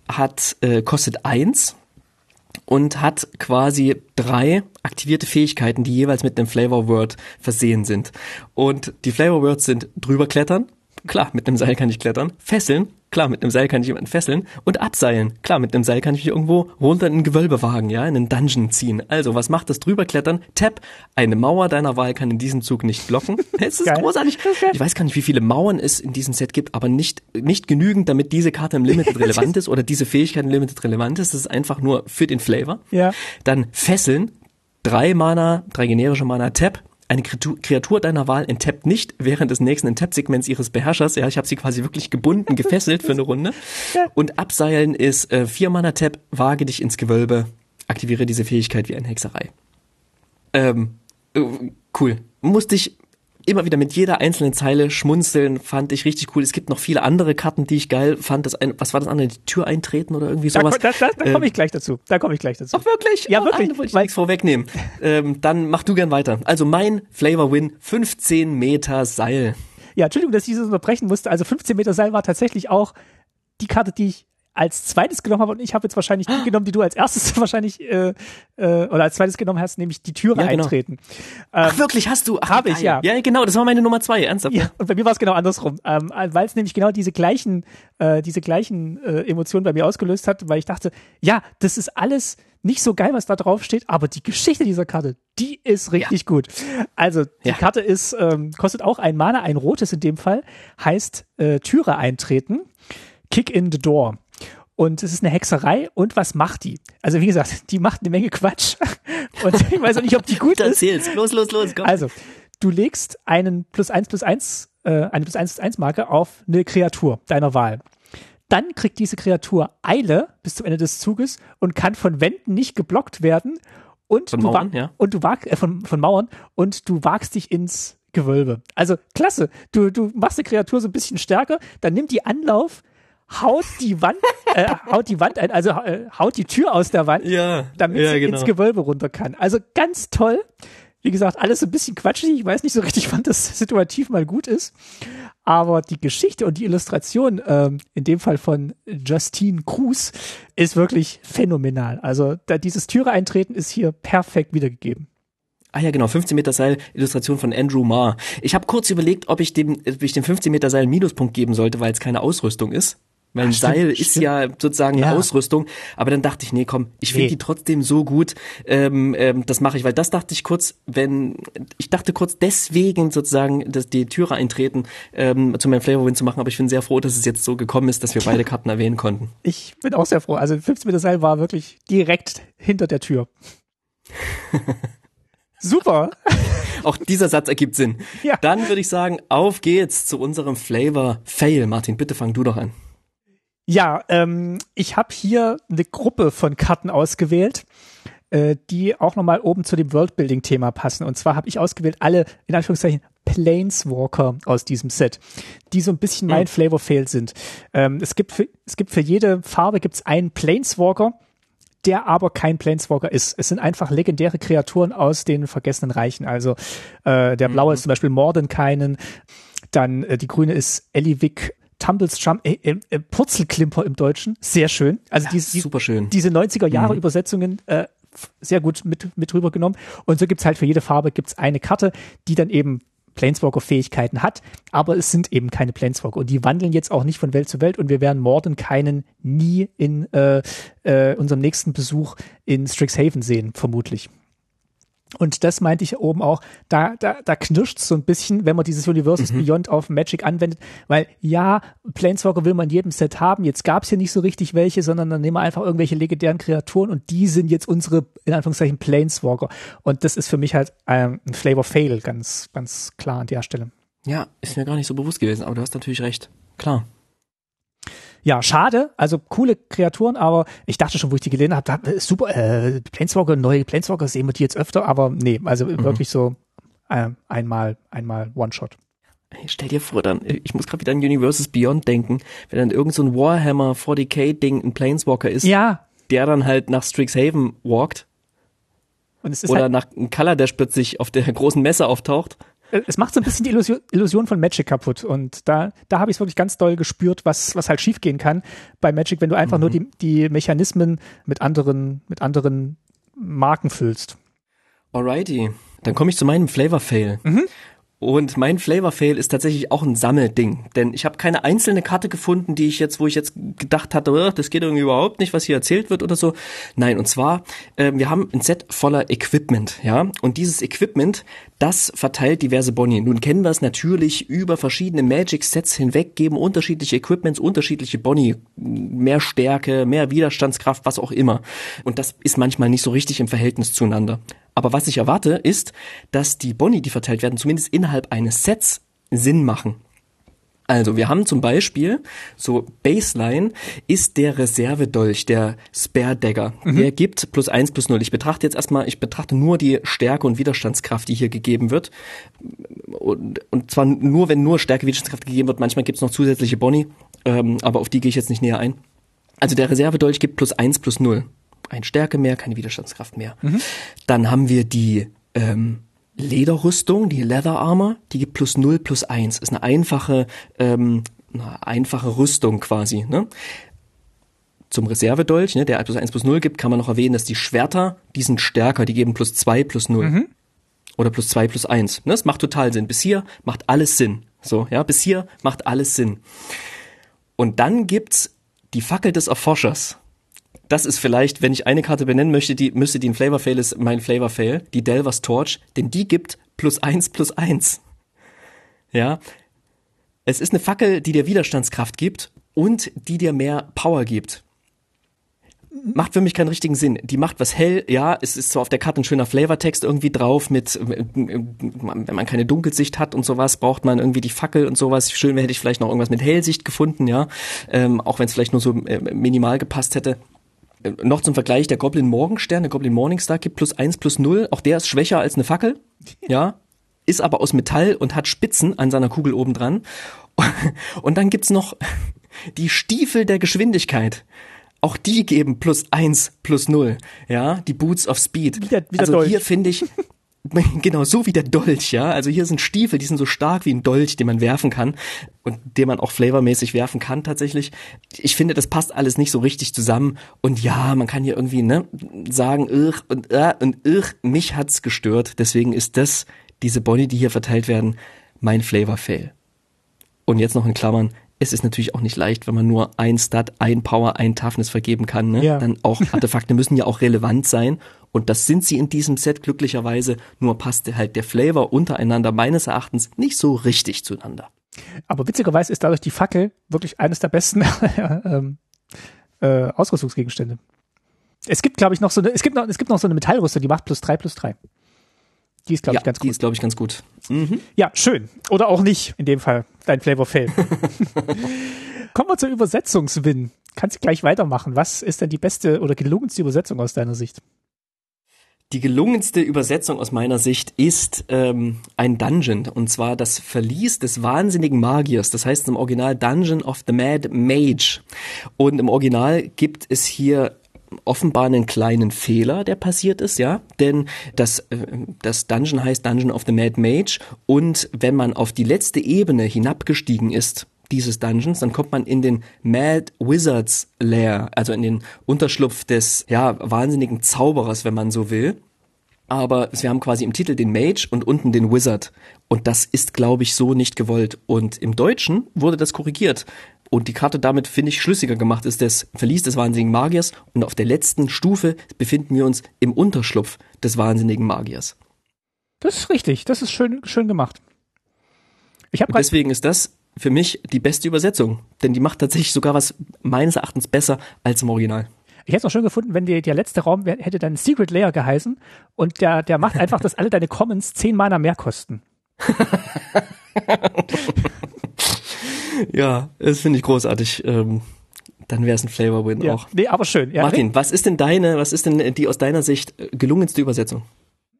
Hat, äh, kostet eins und hat quasi drei aktivierte Fähigkeiten, die jeweils mit einem Flavor Word versehen sind. Und die Flavor Words sind drüber klettern, klar, mit einem Seil kann ich klettern, fesseln, klar, mit einem Seil kann ich jemanden fesseln und abseilen, klar, mit einem Seil kann ich mich irgendwo runter in ein Gewölbe wagen, ja, in einen Dungeon ziehen. Also, was macht das drüber klettern? Tap, eine Mauer deiner Wahl kann in diesem Zug nicht blocken. Es ist Geil. großartig. Ich weiß gar nicht, wie viele Mauern es in diesem Set gibt, aber nicht, nicht genügend, damit diese Karte im Limited relevant ist oder diese Fähigkeit im Limited relevant ist. Das ist einfach nur für den Flavor. Ja. Dann fesseln, drei Mana, drei generische Mana Tap, eine Kreatur deiner Wahl enttappt nicht während des nächsten Enttap-Segments ihres Beherrschers. Ja, ich habe sie quasi wirklich gebunden, gefesselt für eine Runde. Und Abseilen ist äh, vier Mana Tap, wage dich ins Gewölbe, aktiviere diese Fähigkeit wie eine Hexerei. Ähm, äh, cool. Musste ich immer wieder mit jeder einzelnen Zeile schmunzeln, fand ich richtig cool. Es gibt noch viele andere Karten, die ich geil fand. Das ein, was war das andere? Die Tür eintreten oder irgendwie sowas? Da, da, da, da komme ich gleich dazu. Da komme ich gleich dazu. Ach wirklich? Ja, oh, wirklich. Da wollte ich nichts vorwegnehmen. ähm, dann mach du gern weiter. Also mein Flavor Win, 15 Meter Seil. Ja, Entschuldigung, dass ich das unterbrechen musste. Also 15 Meter Seil war tatsächlich auch die Karte, die ich als zweites genommen habe und ich habe jetzt wahrscheinlich die genommen, die du als erstes wahrscheinlich äh, äh, oder als zweites genommen hast, nämlich die Türe ja, genau. eintreten. Ähm, Ach wirklich, hast du? Habe ich, ja. Ja, genau, das war meine Nummer zwei, ernsthaft. Ja, und bei mir war es genau andersrum, ähm, weil es nämlich genau diese gleichen, äh, diese gleichen äh, Emotionen bei mir ausgelöst hat, weil ich dachte, ja, das ist alles nicht so geil, was da drauf steht, aber die Geschichte dieser Karte, die ist richtig ja. gut. Also die ja. Karte ist ähm, kostet auch ein Mana, ein rotes in dem Fall, heißt äh, Türe eintreten, Kick in the Door. Und es ist eine Hexerei. Und was macht die? Also wie gesagt, die macht eine Menge Quatsch. Und ich weiß auch nicht, ob die gut ist. Erzähl's. Los, los, los. Komm. Also, du legst einen plus eins plus eins, äh, eine plus eins plus eins Marke auf eine Kreatur deiner Wahl. Dann kriegt diese Kreatur Eile bis zum Ende des Zuges und kann von Wänden nicht geblockt werden. Und von du Mauern, ja. Und du wagst, äh, von, von Mauern und du wagst dich ins Gewölbe. Also klasse. Du, du machst die Kreatur so ein bisschen stärker, dann nimmt die Anlauf, haut die Wand, äh, haut die Wand ein, also äh, haut die Tür aus der Wand, ja, damit ja, sie genau. ins Gewölbe runter kann. Also ganz toll. Wie gesagt, alles ein bisschen quatschig. Ich weiß nicht so richtig, wann das situativ mal gut ist. Aber die Geschichte und die Illustration, ähm, in dem Fall von Justine Cruz, ist wirklich phänomenal. Also da, dieses Türe eintreten ist hier perfekt wiedergegeben. Ah ja, genau, 15 Meter Seil, Illustration von Andrew Marr. Ich habe kurz überlegt, ob ich dem, ob ich dem 15 Meter Seil einen Minuspunkt geben sollte, weil es keine Ausrüstung ist. Weil ein Ach, Seil stimmt, ist stimmt. ja sozusagen ja. eine Ausrüstung. Aber dann dachte ich, nee, komm, ich finde nee. die trotzdem so gut. Ähm, ähm, das mache ich, weil das dachte ich kurz, wenn ich dachte kurz deswegen sozusagen, dass die Türe eintreten, ähm, zu meinem Flavor Win zu machen. Aber ich bin sehr froh, dass es jetzt so gekommen ist, dass wir beide Karten erwähnen konnten. Ich bin auch sehr froh. Also 15 Meter Seil war wirklich direkt hinter der Tür. Super. Auch dieser Satz ergibt Sinn. Ja. Dann würde ich sagen, auf geht's zu unserem Flavor Fail. Martin, bitte fang du doch an. Ja, ähm, ich habe hier eine Gruppe von Karten ausgewählt, äh, die auch nochmal oben zu dem Worldbuilding-Thema passen. Und zwar habe ich ausgewählt alle, in Anführungszeichen, Planeswalker aus diesem Set, die so ein bisschen mein mhm. Flavor Fail sind. Ähm, es, gibt für, es gibt für jede Farbe gibt's einen Planeswalker, der aber kein Planeswalker ist. Es sind einfach legendäre Kreaturen aus den vergessenen Reichen. Also äh, der blaue mhm. ist zum Beispiel Mordenkainen, dann äh, die grüne ist Elivic Tumbles Jump, äh, äh, äh, Purzelklimper im Deutschen, sehr schön. Also ja, diese, super schön. diese 90er Jahre mhm. Übersetzungen äh, sehr gut mit, mit rübergenommen. Und so gibt's halt für jede Farbe gibt's eine Karte, die dann eben Planeswalker-Fähigkeiten hat, aber es sind eben keine Planeswalker und die wandeln jetzt auch nicht von Welt zu Welt und wir werden Morden keinen nie in äh, äh, unserem nächsten Besuch in Strixhaven sehen, vermutlich. Und das meinte ich oben auch, da, da, da knirscht so ein bisschen, wenn man dieses Universes mhm. Beyond auf Magic anwendet, weil ja, Planeswalker will man in jedem Set haben, jetzt gab's hier nicht so richtig welche, sondern dann nehmen wir einfach irgendwelche legendären Kreaturen und die sind jetzt unsere, in Anführungszeichen, Planeswalker. Und das ist für mich halt ähm, ein Flavor Fail, ganz, ganz klar an der Stelle. Ja, ist mir gar nicht so bewusst gewesen, aber du hast natürlich recht. Klar. Ja, schade. Also coole Kreaturen, aber ich dachte schon, wo ich die gelesen habe, super, äh, Planeswalker, neue Planeswalker sehen wir die jetzt öfter, aber nee, also mhm. wirklich so äh, einmal, einmal One-Shot. Stell dir vor, dann, ich muss gerade wieder an Universes Beyond denken, wenn dann irgend so ein Warhammer 40k-Ding ein Planeswalker ist, ja. der dann halt nach Strixhaven walkt. Oder halt nach einem Color Dash plötzlich auf der großen Messe auftaucht. Äh, es macht so ein bisschen die Illusion, Illusion von Magic kaputt. Und da, da habe ich es wirklich ganz doll gespürt, was, was halt schiefgehen kann bei Magic, wenn du einfach mhm. nur die, die Mechanismen mit anderen, mit anderen Marken füllst. Alrighty. Dann komme ich zu meinem Flavor Fail. Mhm. Und mein Flavor Fail ist tatsächlich auch ein Sammelding, denn ich habe keine einzelne Karte gefunden, die ich jetzt, wo ich jetzt gedacht hatte, das geht irgendwie überhaupt nicht, was hier erzählt wird oder so. Nein, und zwar, äh, wir haben ein Set voller Equipment, ja, und dieses Equipment, das verteilt diverse Boni. Nun kennen wir es natürlich über verschiedene Magic-Sets hinweg, geben unterschiedliche Equipments, unterschiedliche Boni, mehr Stärke, mehr Widerstandskraft, was auch immer. Und das ist manchmal nicht so richtig im Verhältnis zueinander. Aber was ich erwarte, ist, dass die Boni, die verteilt werden, zumindest innerhalb eines Sets Sinn machen. Also wir haben zum Beispiel so Baseline ist der Reservedolch, der Spare Dagger. Mhm. Der gibt plus eins plus null. Ich betrachte jetzt erstmal, ich betrachte nur die Stärke und Widerstandskraft, die hier gegeben wird. Und, und zwar nur, wenn nur Stärke, Widerstandskraft gegeben wird. Manchmal gibt es noch zusätzliche Boni, ähm, aber auf die gehe ich jetzt nicht näher ein. Also der Reservedolch gibt plus eins plus null ein Stärke mehr, keine Widerstandskraft mehr. Mhm. Dann haben wir die ähm, Lederrüstung, die Leather Armor, die gibt plus 0 plus 1. Ist eine einfache, ähm, eine einfache Rüstung quasi. Ne? Zum Reservedolch, ne, der plus 1 plus 0 gibt, kann man noch erwähnen, dass die Schwerter, die sind stärker, die geben plus 2 plus 0. Mhm. Oder plus 2 plus 1. Ne? Das macht total Sinn. Bis hier macht alles Sinn. So, ja, bis hier macht alles Sinn. Und dann gibt's die Fackel des Erforschers das ist vielleicht, wenn ich eine Karte benennen möchte, die müsste die ein Flavor Fail ist, mein Flavor Fail, die Delvers Torch, denn die gibt plus eins plus eins. Ja. Es ist eine Fackel, die dir Widerstandskraft gibt und die dir mehr Power gibt. Macht für mich keinen richtigen Sinn. Die macht was hell, ja, es ist so auf der Karte ein schöner Flavortext irgendwie drauf mit, wenn man keine Dunkelsicht hat und sowas, braucht man irgendwie die Fackel und sowas. Schön hätte ich vielleicht noch irgendwas mit Hellsicht gefunden, ja, ähm, auch wenn es vielleicht nur so äh, minimal gepasst hätte. Äh, noch zum Vergleich, der Goblin Morgenstern, der Goblin Morningstar gibt plus eins plus null. Auch der ist schwächer als eine Fackel. Ja. Ist aber aus Metall und hat Spitzen an seiner Kugel oben dran. Und dann gibt's noch die Stiefel der Geschwindigkeit. Auch die geben plus eins plus null. Ja, die Boots of Speed. Wieder, wieder also Dolch. hier finde ich, Genau, so wie der Dolch, ja. Also hier sind Stiefel, die sind so stark wie ein Dolch, den man werfen kann und den man auch flavormäßig werfen kann tatsächlich. Ich finde, das passt alles nicht so richtig zusammen. Und ja, man kann hier irgendwie ne, sagen, irr und äh, und irr, mich hat's gestört. Deswegen ist das, diese Bonnie, die hier verteilt werden, mein Flavor-Fail. Und jetzt noch in Klammern, es ist natürlich auch nicht leicht, wenn man nur ein Stat, ein Power, ein Toughness vergeben kann. Ne? Ja. Dann auch Artefakte müssen ja auch relevant sein. Und das sind sie in diesem Set glücklicherweise. Nur passte halt der Flavor untereinander meines Erachtens nicht so richtig zueinander. Aber witzigerweise ist dadurch die Fackel wirklich eines der besten ähm, äh, Ausrüstungsgegenstände. Es gibt, glaube ich, noch so eine, es gibt noch, es gibt noch so eine Metallrüstung, die macht plus drei plus drei. Die ist, glaube ja, ich, ganz gut. Die ist, glaube ich, ganz gut. Mhm. Ja, schön. Oder auch nicht, in dem Fall. Dein Flavor Fail. Kommen wir zur Übersetzungswin. Kannst du gleich weitermachen. Was ist denn die beste oder gelungenste Übersetzung aus deiner Sicht? Die gelungenste Übersetzung aus meiner Sicht ist ähm, ein Dungeon, und zwar das Verlies des wahnsinnigen Magiers. Das heißt im Original Dungeon of the Mad Mage. Und im Original gibt es hier offenbar einen kleinen Fehler, der passiert ist, ja, denn das, äh, das Dungeon heißt Dungeon of the Mad Mage und wenn man auf die letzte Ebene hinabgestiegen ist, dieses Dungeons, dann kommt man in den Mad Wizards Lair, also in den Unterschlupf des, ja, wahnsinnigen Zauberers, wenn man so will. Aber wir haben quasi im Titel den Mage und unten den Wizard. Und das ist, glaube ich, so nicht gewollt. Und im Deutschen wurde das korrigiert und die Karte damit, finde ich, schlüssiger gemacht ist das Verlies des wahnsinnigen Magiers und auf der letzten Stufe befinden wir uns im Unterschlupf des wahnsinnigen Magiers. Das ist richtig, das ist schön, schön gemacht. Ich hab deswegen ist das für mich die beste Übersetzung, denn die macht tatsächlich sogar was meines Erachtens besser als im Original. Ich hätte es auch schön gefunden, wenn der, der letzte Raum hätte dann Secret Layer geheißen und der, der macht einfach, dass alle deine Commons zehn Mana mehr kosten. ja, das finde ich großartig. Ähm, Dann wäre es ein Flavor Win ja. auch. Nee, aber schön. Ja, Martin, was ist denn deine, was ist denn die aus deiner Sicht gelungenste Übersetzung?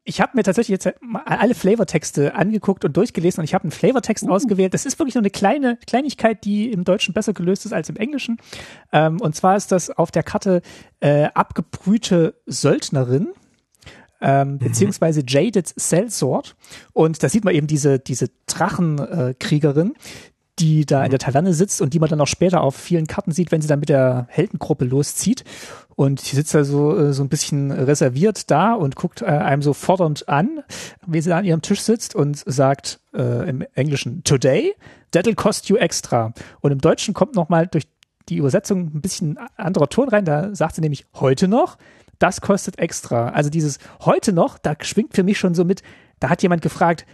Ich habe mir tatsächlich jetzt alle Flavortexte angeguckt und durchgelesen und ich habe einen Flavortext uh. ausgewählt. Das ist wirklich nur eine kleine Kleinigkeit, die im Deutschen besser gelöst ist als im Englischen. Ähm, und zwar ist das auf der Karte äh, abgebrühte Söldnerin. Ähm, mhm. beziehungsweise Jaded Sellsword. Und da sieht man eben diese, diese Drachenkriegerin, äh, die da in der Taverne sitzt und die man dann auch später auf vielen Karten sieht, wenn sie dann mit der Heldengruppe loszieht. Und sie sitzt da so, äh, so ein bisschen reserviert da und guckt äh, einem so fordernd an, wie sie da an ihrem Tisch sitzt und sagt äh, im Englischen, Today, that'll cost you extra. Und im Deutschen kommt nochmal durch die Übersetzung ein bisschen anderer Ton rein. Da sagt sie nämlich heute noch, das kostet extra. Also dieses heute noch, da schwingt für mich schon so mit, da hat jemand gefragt,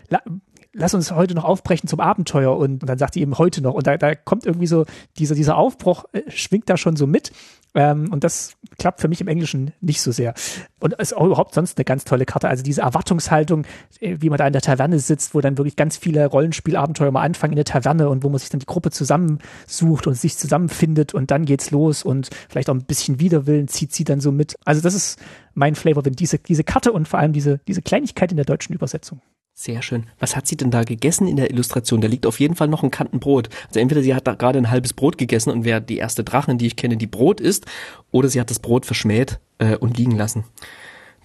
lass uns heute noch aufbrechen zum Abenteuer und, und dann sagt sie eben heute noch und da, da kommt irgendwie so dieser, dieser Aufbruch äh, schwingt da schon so mit ähm, und das klappt für mich im Englischen nicht so sehr. Und ist auch überhaupt sonst eine ganz tolle Karte. Also diese Erwartungshaltung, äh, wie man da in der Taverne sitzt, wo dann wirklich ganz viele Rollenspielabenteuer mal anfangen in der Taverne und wo man sich dann die Gruppe zusammensucht und sich zusammenfindet und dann geht's los und vielleicht auch ein bisschen Widerwillen zieht sie dann so mit. Also das ist mein Flavor, wenn diese, diese Karte und vor allem diese, diese Kleinigkeit in der deutschen Übersetzung. Sehr schön. Was hat sie denn da gegessen in der Illustration? Da liegt auf jeden Fall noch ein Kantenbrot. Also entweder sie hat da gerade ein halbes Brot gegessen und wäre die erste Drachin, die ich kenne, die Brot isst, oder sie hat das Brot verschmäht äh, und liegen lassen.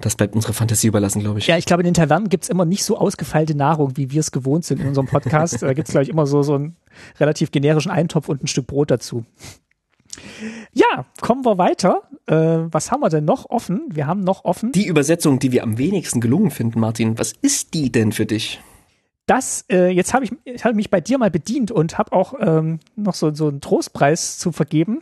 Das bleibt unserer Fantasie überlassen, glaube ich. Ja, ich glaube, in den Tavernen gibt's immer nicht so ausgefeilte Nahrung, wie wir es gewohnt sind in unserem Podcast. da gibt's glaube ich, immer so, so einen relativ generischen Eintopf und ein Stück Brot dazu. Ja, kommen wir weiter. Äh, was haben wir denn noch offen? Wir haben noch offen. Die Übersetzung, die wir am wenigsten gelungen finden, Martin. Was ist die denn für dich? Das, äh, jetzt habe ich, ich hab mich bei dir mal bedient und habe auch ähm, noch so, so einen Trostpreis zu vergeben,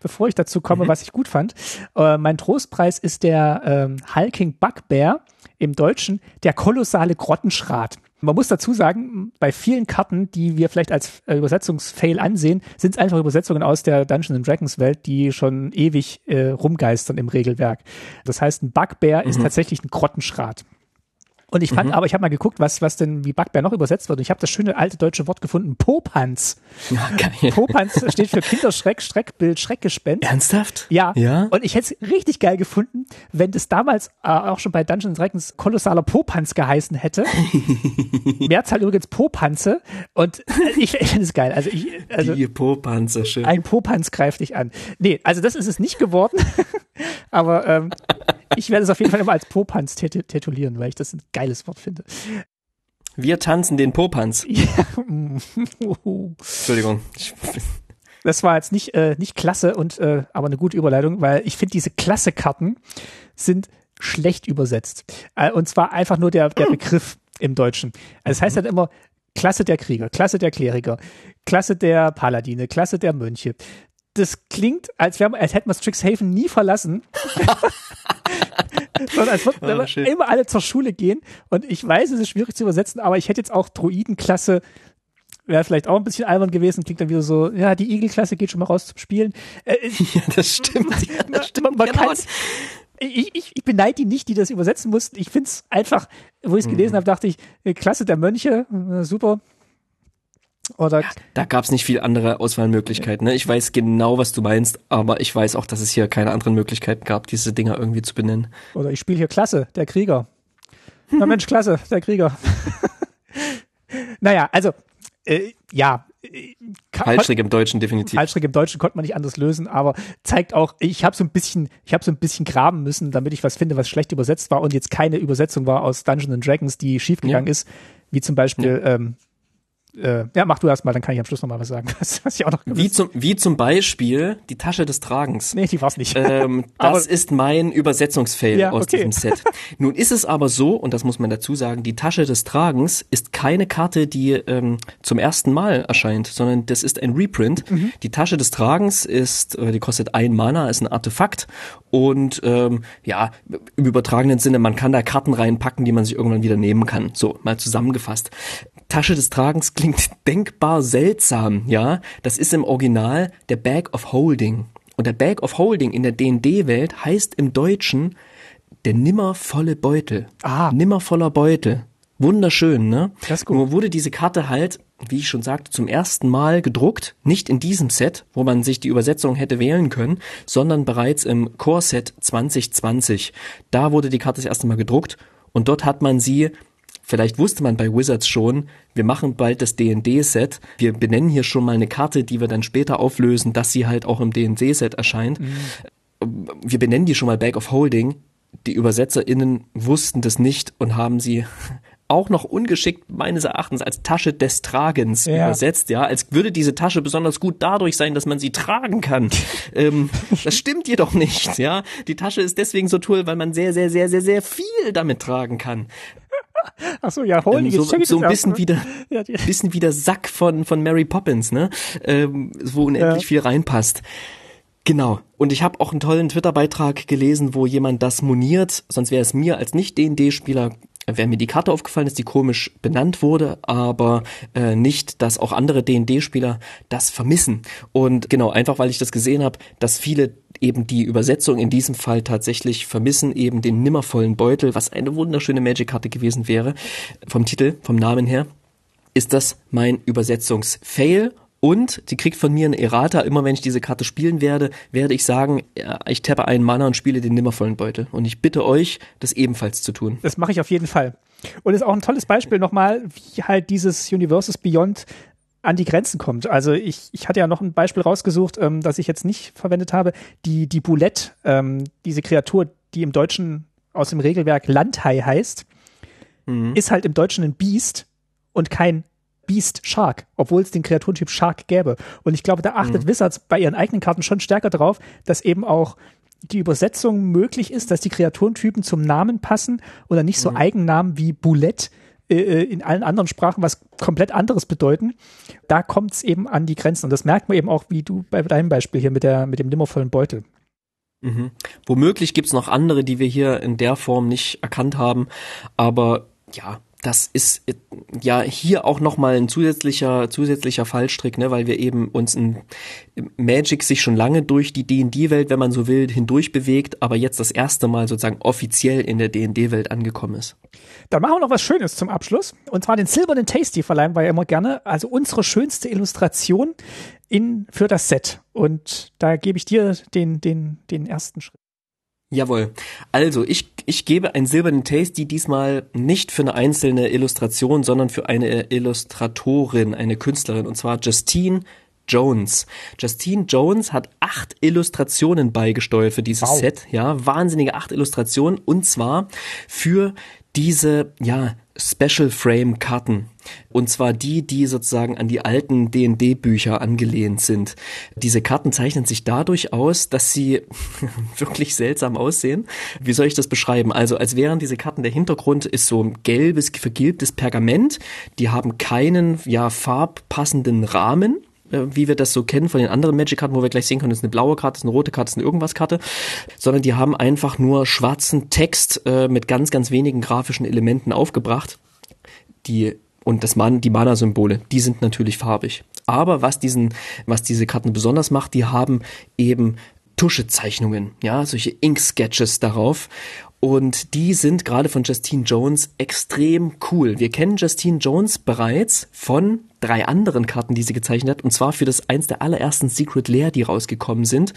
bevor ich dazu komme, mhm. was ich gut fand. Äh, mein Trostpreis ist der ähm, Hulking Bugbear im Deutschen, der kolossale Grottenschrat. Man muss dazu sagen, bei vielen Karten, die wir vielleicht als äh, Übersetzungsfail ansehen, sind es einfach Übersetzungen aus der Dungeons Dragons Welt, die schon ewig äh, rumgeistern im Regelwerk. Das heißt, ein Bugbear mhm. ist tatsächlich ein Grottenschrat. Und ich fand, mhm. aber ich habe mal geguckt, was, was denn wie Bugbear noch übersetzt wird. Und ich habe das schöne alte deutsche Wort gefunden, Popanz. Ja, geil. Popanz steht für Kinderschreck, Schreckbild, Schreckgespenst. Ernsthaft? Ja. ja. Und ich hätte es richtig geil gefunden, wenn das damals äh, auch schon bei Dungeons Dragons kolossaler Popanz geheißen hätte. Mehrzahl übrigens Popanze. Und äh, ich, ich finde es geil. Also ich, also Die Popanze, schön. Ein Popanz greift dich an. Nee, also das ist es nicht geworden. aber ähm, ich werde es auf jeden Fall immer als Popanz titulieren, weil ich das ein geiles Wort finde. Wir tanzen den Popanz. Ja. Entschuldigung. Das war jetzt nicht, äh, nicht klasse und äh, aber eine gute Überleitung, weil ich finde, diese Klasse-Karten sind schlecht übersetzt. Äh, und zwar einfach nur der, der Begriff im Deutschen. Also das heißt halt immer Klasse der Krieger, Klasse der Kleriker, Klasse der Paladine, Klasse der Mönche. Das klingt, als, wär, als hätten wir Strixhaven nie verlassen. Sondern als würden oh, wir immer alle zur Schule gehen. Und ich weiß, es ist schwierig zu übersetzen, aber ich hätte jetzt auch Druidenklasse wäre vielleicht auch ein bisschen albern gewesen, klingt dann wieder so, ja, die Igel-Klasse geht schon mal raus zum Spielen. Äh, ja, das stimmt. Ja, das stimmt. Man, man genau. ich, ich, ich beneide die nicht, die das übersetzen mussten. Ich finde es einfach, wo ich es gelesen mhm. habe, dachte ich, äh, Klasse der Mönche, äh, super, oder ja, da gab es nicht viel andere Auswahlmöglichkeiten. Ne? Ich weiß genau, was du meinst, aber ich weiß auch, dass es hier keine anderen Möglichkeiten gab, diese Dinger irgendwie zu benennen. Oder ich spiele hier Klasse, der Krieger. Na Mensch, Klasse, der Krieger. naja, also äh, ja. Falschrig im Deutschen definitiv. Falschrig im Deutschen konnte man nicht anders lösen, aber zeigt auch, ich habe so ein bisschen, ich habe so ein bisschen graben müssen, damit ich was finde, was schlecht übersetzt war und jetzt keine Übersetzung war aus Dungeons and Dragons, die schiefgegangen ja. ist, wie zum Beispiel ja. ähm, äh, ja, mach du erst mal, dann kann ich am Schluss noch mal was sagen, was, was ich auch noch wie zum, wie zum Beispiel die Tasche des Tragens. Nee, die war's nicht. Ähm, das ist mein Übersetzungsfail ja, aus okay. diesem Set. Nun ist es aber so, und das muss man dazu sagen, die Tasche des Tragens ist keine Karte, die ähm, zum ersten Mal erscheint, sondern das ist ein Reprint. Mhm. Die Tasche des Tragens ist, äh, die kostet ein Mana, ist ein Artefakt und ähm, ja, im übertragenen Sinne, man kann da Karten reinpacken, die man sich irgendwann wieder nehmen kann. So, mal zusammengefasst. Tasche des Tragens klingt denkbar seltsam, ja. Das ist im Original der Bag of Holding. Und der Bag of Holding in der D&D-Welt heißt im Deutschen der nimmervolle Beutel. Ah. Nimmervoller Beutel. Wunderschön, ne? Das ist gut. Nur wurde diese Karte halt, wie ich schon sagte, zum ersten Mal gedruckt, nicht in diesem Set, wo man sich die Übersetzung hätte wählen können, sondern bereits im Core Set 2020. Da wurde die Karte das erste Mal gedruckt und dort hat man sie Vielleicht wusste man bei Wizards schon, wir machen bald das D&D-Set. Wir benennen hier schon mal eine Karte, die wir dann später auflösen, dass sie halt auch im D&D-Set erscheint. Mhm. Wir benennen die schon mal Bag of Holding. Die ÜbersetzerInnen wussten das nicht und haben sie auch noch ungeschickt meines Erachtens als Tasche des Tragens ja. übersetzt, ja, als würde diese Tasche besonders gut dadurch sein, dass man sie tragen kann. ähm, das stimmt jedoch nicht, ja. Die Tasche ist deswegen so toll, weil man sehr, sehr, sehr, sehr, sehr viel damit tragen kann. Ach so, ja, holy, ähm, so, so ein bisschen wie der, ja, bisschen wie der Sack von, von Mary Poppins, ne? Ähm, wo unendlich ja. viel reinpasst. Genau. Und ich habe auch einen tollen Twitter-Beitrag gelesen, wo jemand das moniert, sonst wäre es mir als Nicht-D&D-Spieler wäre mir die Karte aufgefallen, dass die komisch benannt wurde, aber äh, nicht, dass auch andere D&D-Spieler das vermissen. Und genau, einfach weil ich das gesehen habe, dass viele eben die Übersetzung in diesem Fall tatsächlich vermissen, eben den nimmervollen Beutel, was eine wunderschöne Magic-Karte gewesen wäre, vom Titel, vom Namen her, ist das mein Übersetzungsfail und die kriegt von mir eine Errata. Immer wenn ich diese Karte spielen werde, werde ich sagen, ich tappe einen Mana und spiele den nimmervollen Beutel. Und ich bitte euch, das ebenfalls zu tun. Das mache ich auf jeden Fall. Und ist auch ein tolles Beispiel nochmal, wie halt dieses Universes Beyond an die Grenzen kommt. Also ich, ich hatte ja noch ein Beispiel rausgesucht, ähm, das ich jetzt nicht verwendet habe. Die, die Boulette, ähm, diese Kreatur, die im Deutschen aus dem Regelwerk Landhai heißt, mhm. ist halt im Deutschen ein Biest und kein Beast Shark, obwohl es den Kreaturentyp Shark gäbe. Und ich glaube, da achtet mhm. Wizards bei ihren eigenen Karten schon stärker drauf, dass eben auch die Übersetzung möglich ist, dass die Kreaturentypen zum Namen passen oder nicht so mhm. Eigennamen wie Boulette äh, äh, in allen anderen Sprachen was komplett anderes bedeuten. Da kommt es eben an die Grenzen. Und das merkt man eben auch, wie du bei deinem Beispiel hier mit, der, mit dem nimmervollen Beutel. Mhm. Womöglich gibt's noch andere, die wir hier in der Form nicht erkannt haben. Aber ja, das ist ja hier auch nochmal ein zusätzlicher, zusätzlicher Fallstrick, ne, weil wir eben uns in Magic sich schon lange durch die D&D-Welt, wenn man so will, hindurch bewegt, aber jetzt das erste Mal sozusagen offiziell in der D&D-Welt angekommen ist. Dann machen wir noch was Schönes zum Abschluss. Und zwar den silbernen Tasty verleihen wir ja immer gerne. Also unsere schönste Illustration in, für das Set. Und da gebe ich dir den, den, den ersten Schritt. Jawohl. Also, ich, ich gebe einen silbernen Tasty diesmal nicht für eine einzelne Illustration, sondern für eine Illustratorin, eine Künstlerin, und zwar Justine Jones. Justine Jones hat acht Illustrationen beigesteuert für dieses wow. Set, ja, wahnsinnige acht Illustrationen, und zwar für diese, ja, Special Frame Karten. Und zwar die, die sozusagen an die alten D&D Bücher angelehnt sind. Diese Karten zeichnen sich dadurch aus, dass sie wirklich seltsam aussehen. Wie soll ich das beschreiben? Also, als wären diese Karten, der Hintergrund ist so ein gelbes, vergilbtes Pergament. Die haben keinen, ja, farbpassenden Rahmen wie wir das so kennen von den anderen Magic-Karten, wo wir gleich sehen können, das ist eine blaue Karte, das ist eine rote Karte, das ist eine irgendwas-Karte, sondern die haben einfach nur schwarzen Text äh, mit ganz, ganz wenigen grafischen Elementen aufgebracht. Die und das Man, die Mana-Symbole, die sind natürlich farbig. Aber was diesen, was diese Karten besonders macht, die haben eben Tuschezeichnungen, ja, solche Ink-Sketches darauf. Und die sind gerade von Justine Jones extrem cool. Wir kennen Justine Jones bereits von drei anderen Karten, die sie gezeichnet hat, und zwar für das eins der allerersten Secret Lair, die rausgekommen sind,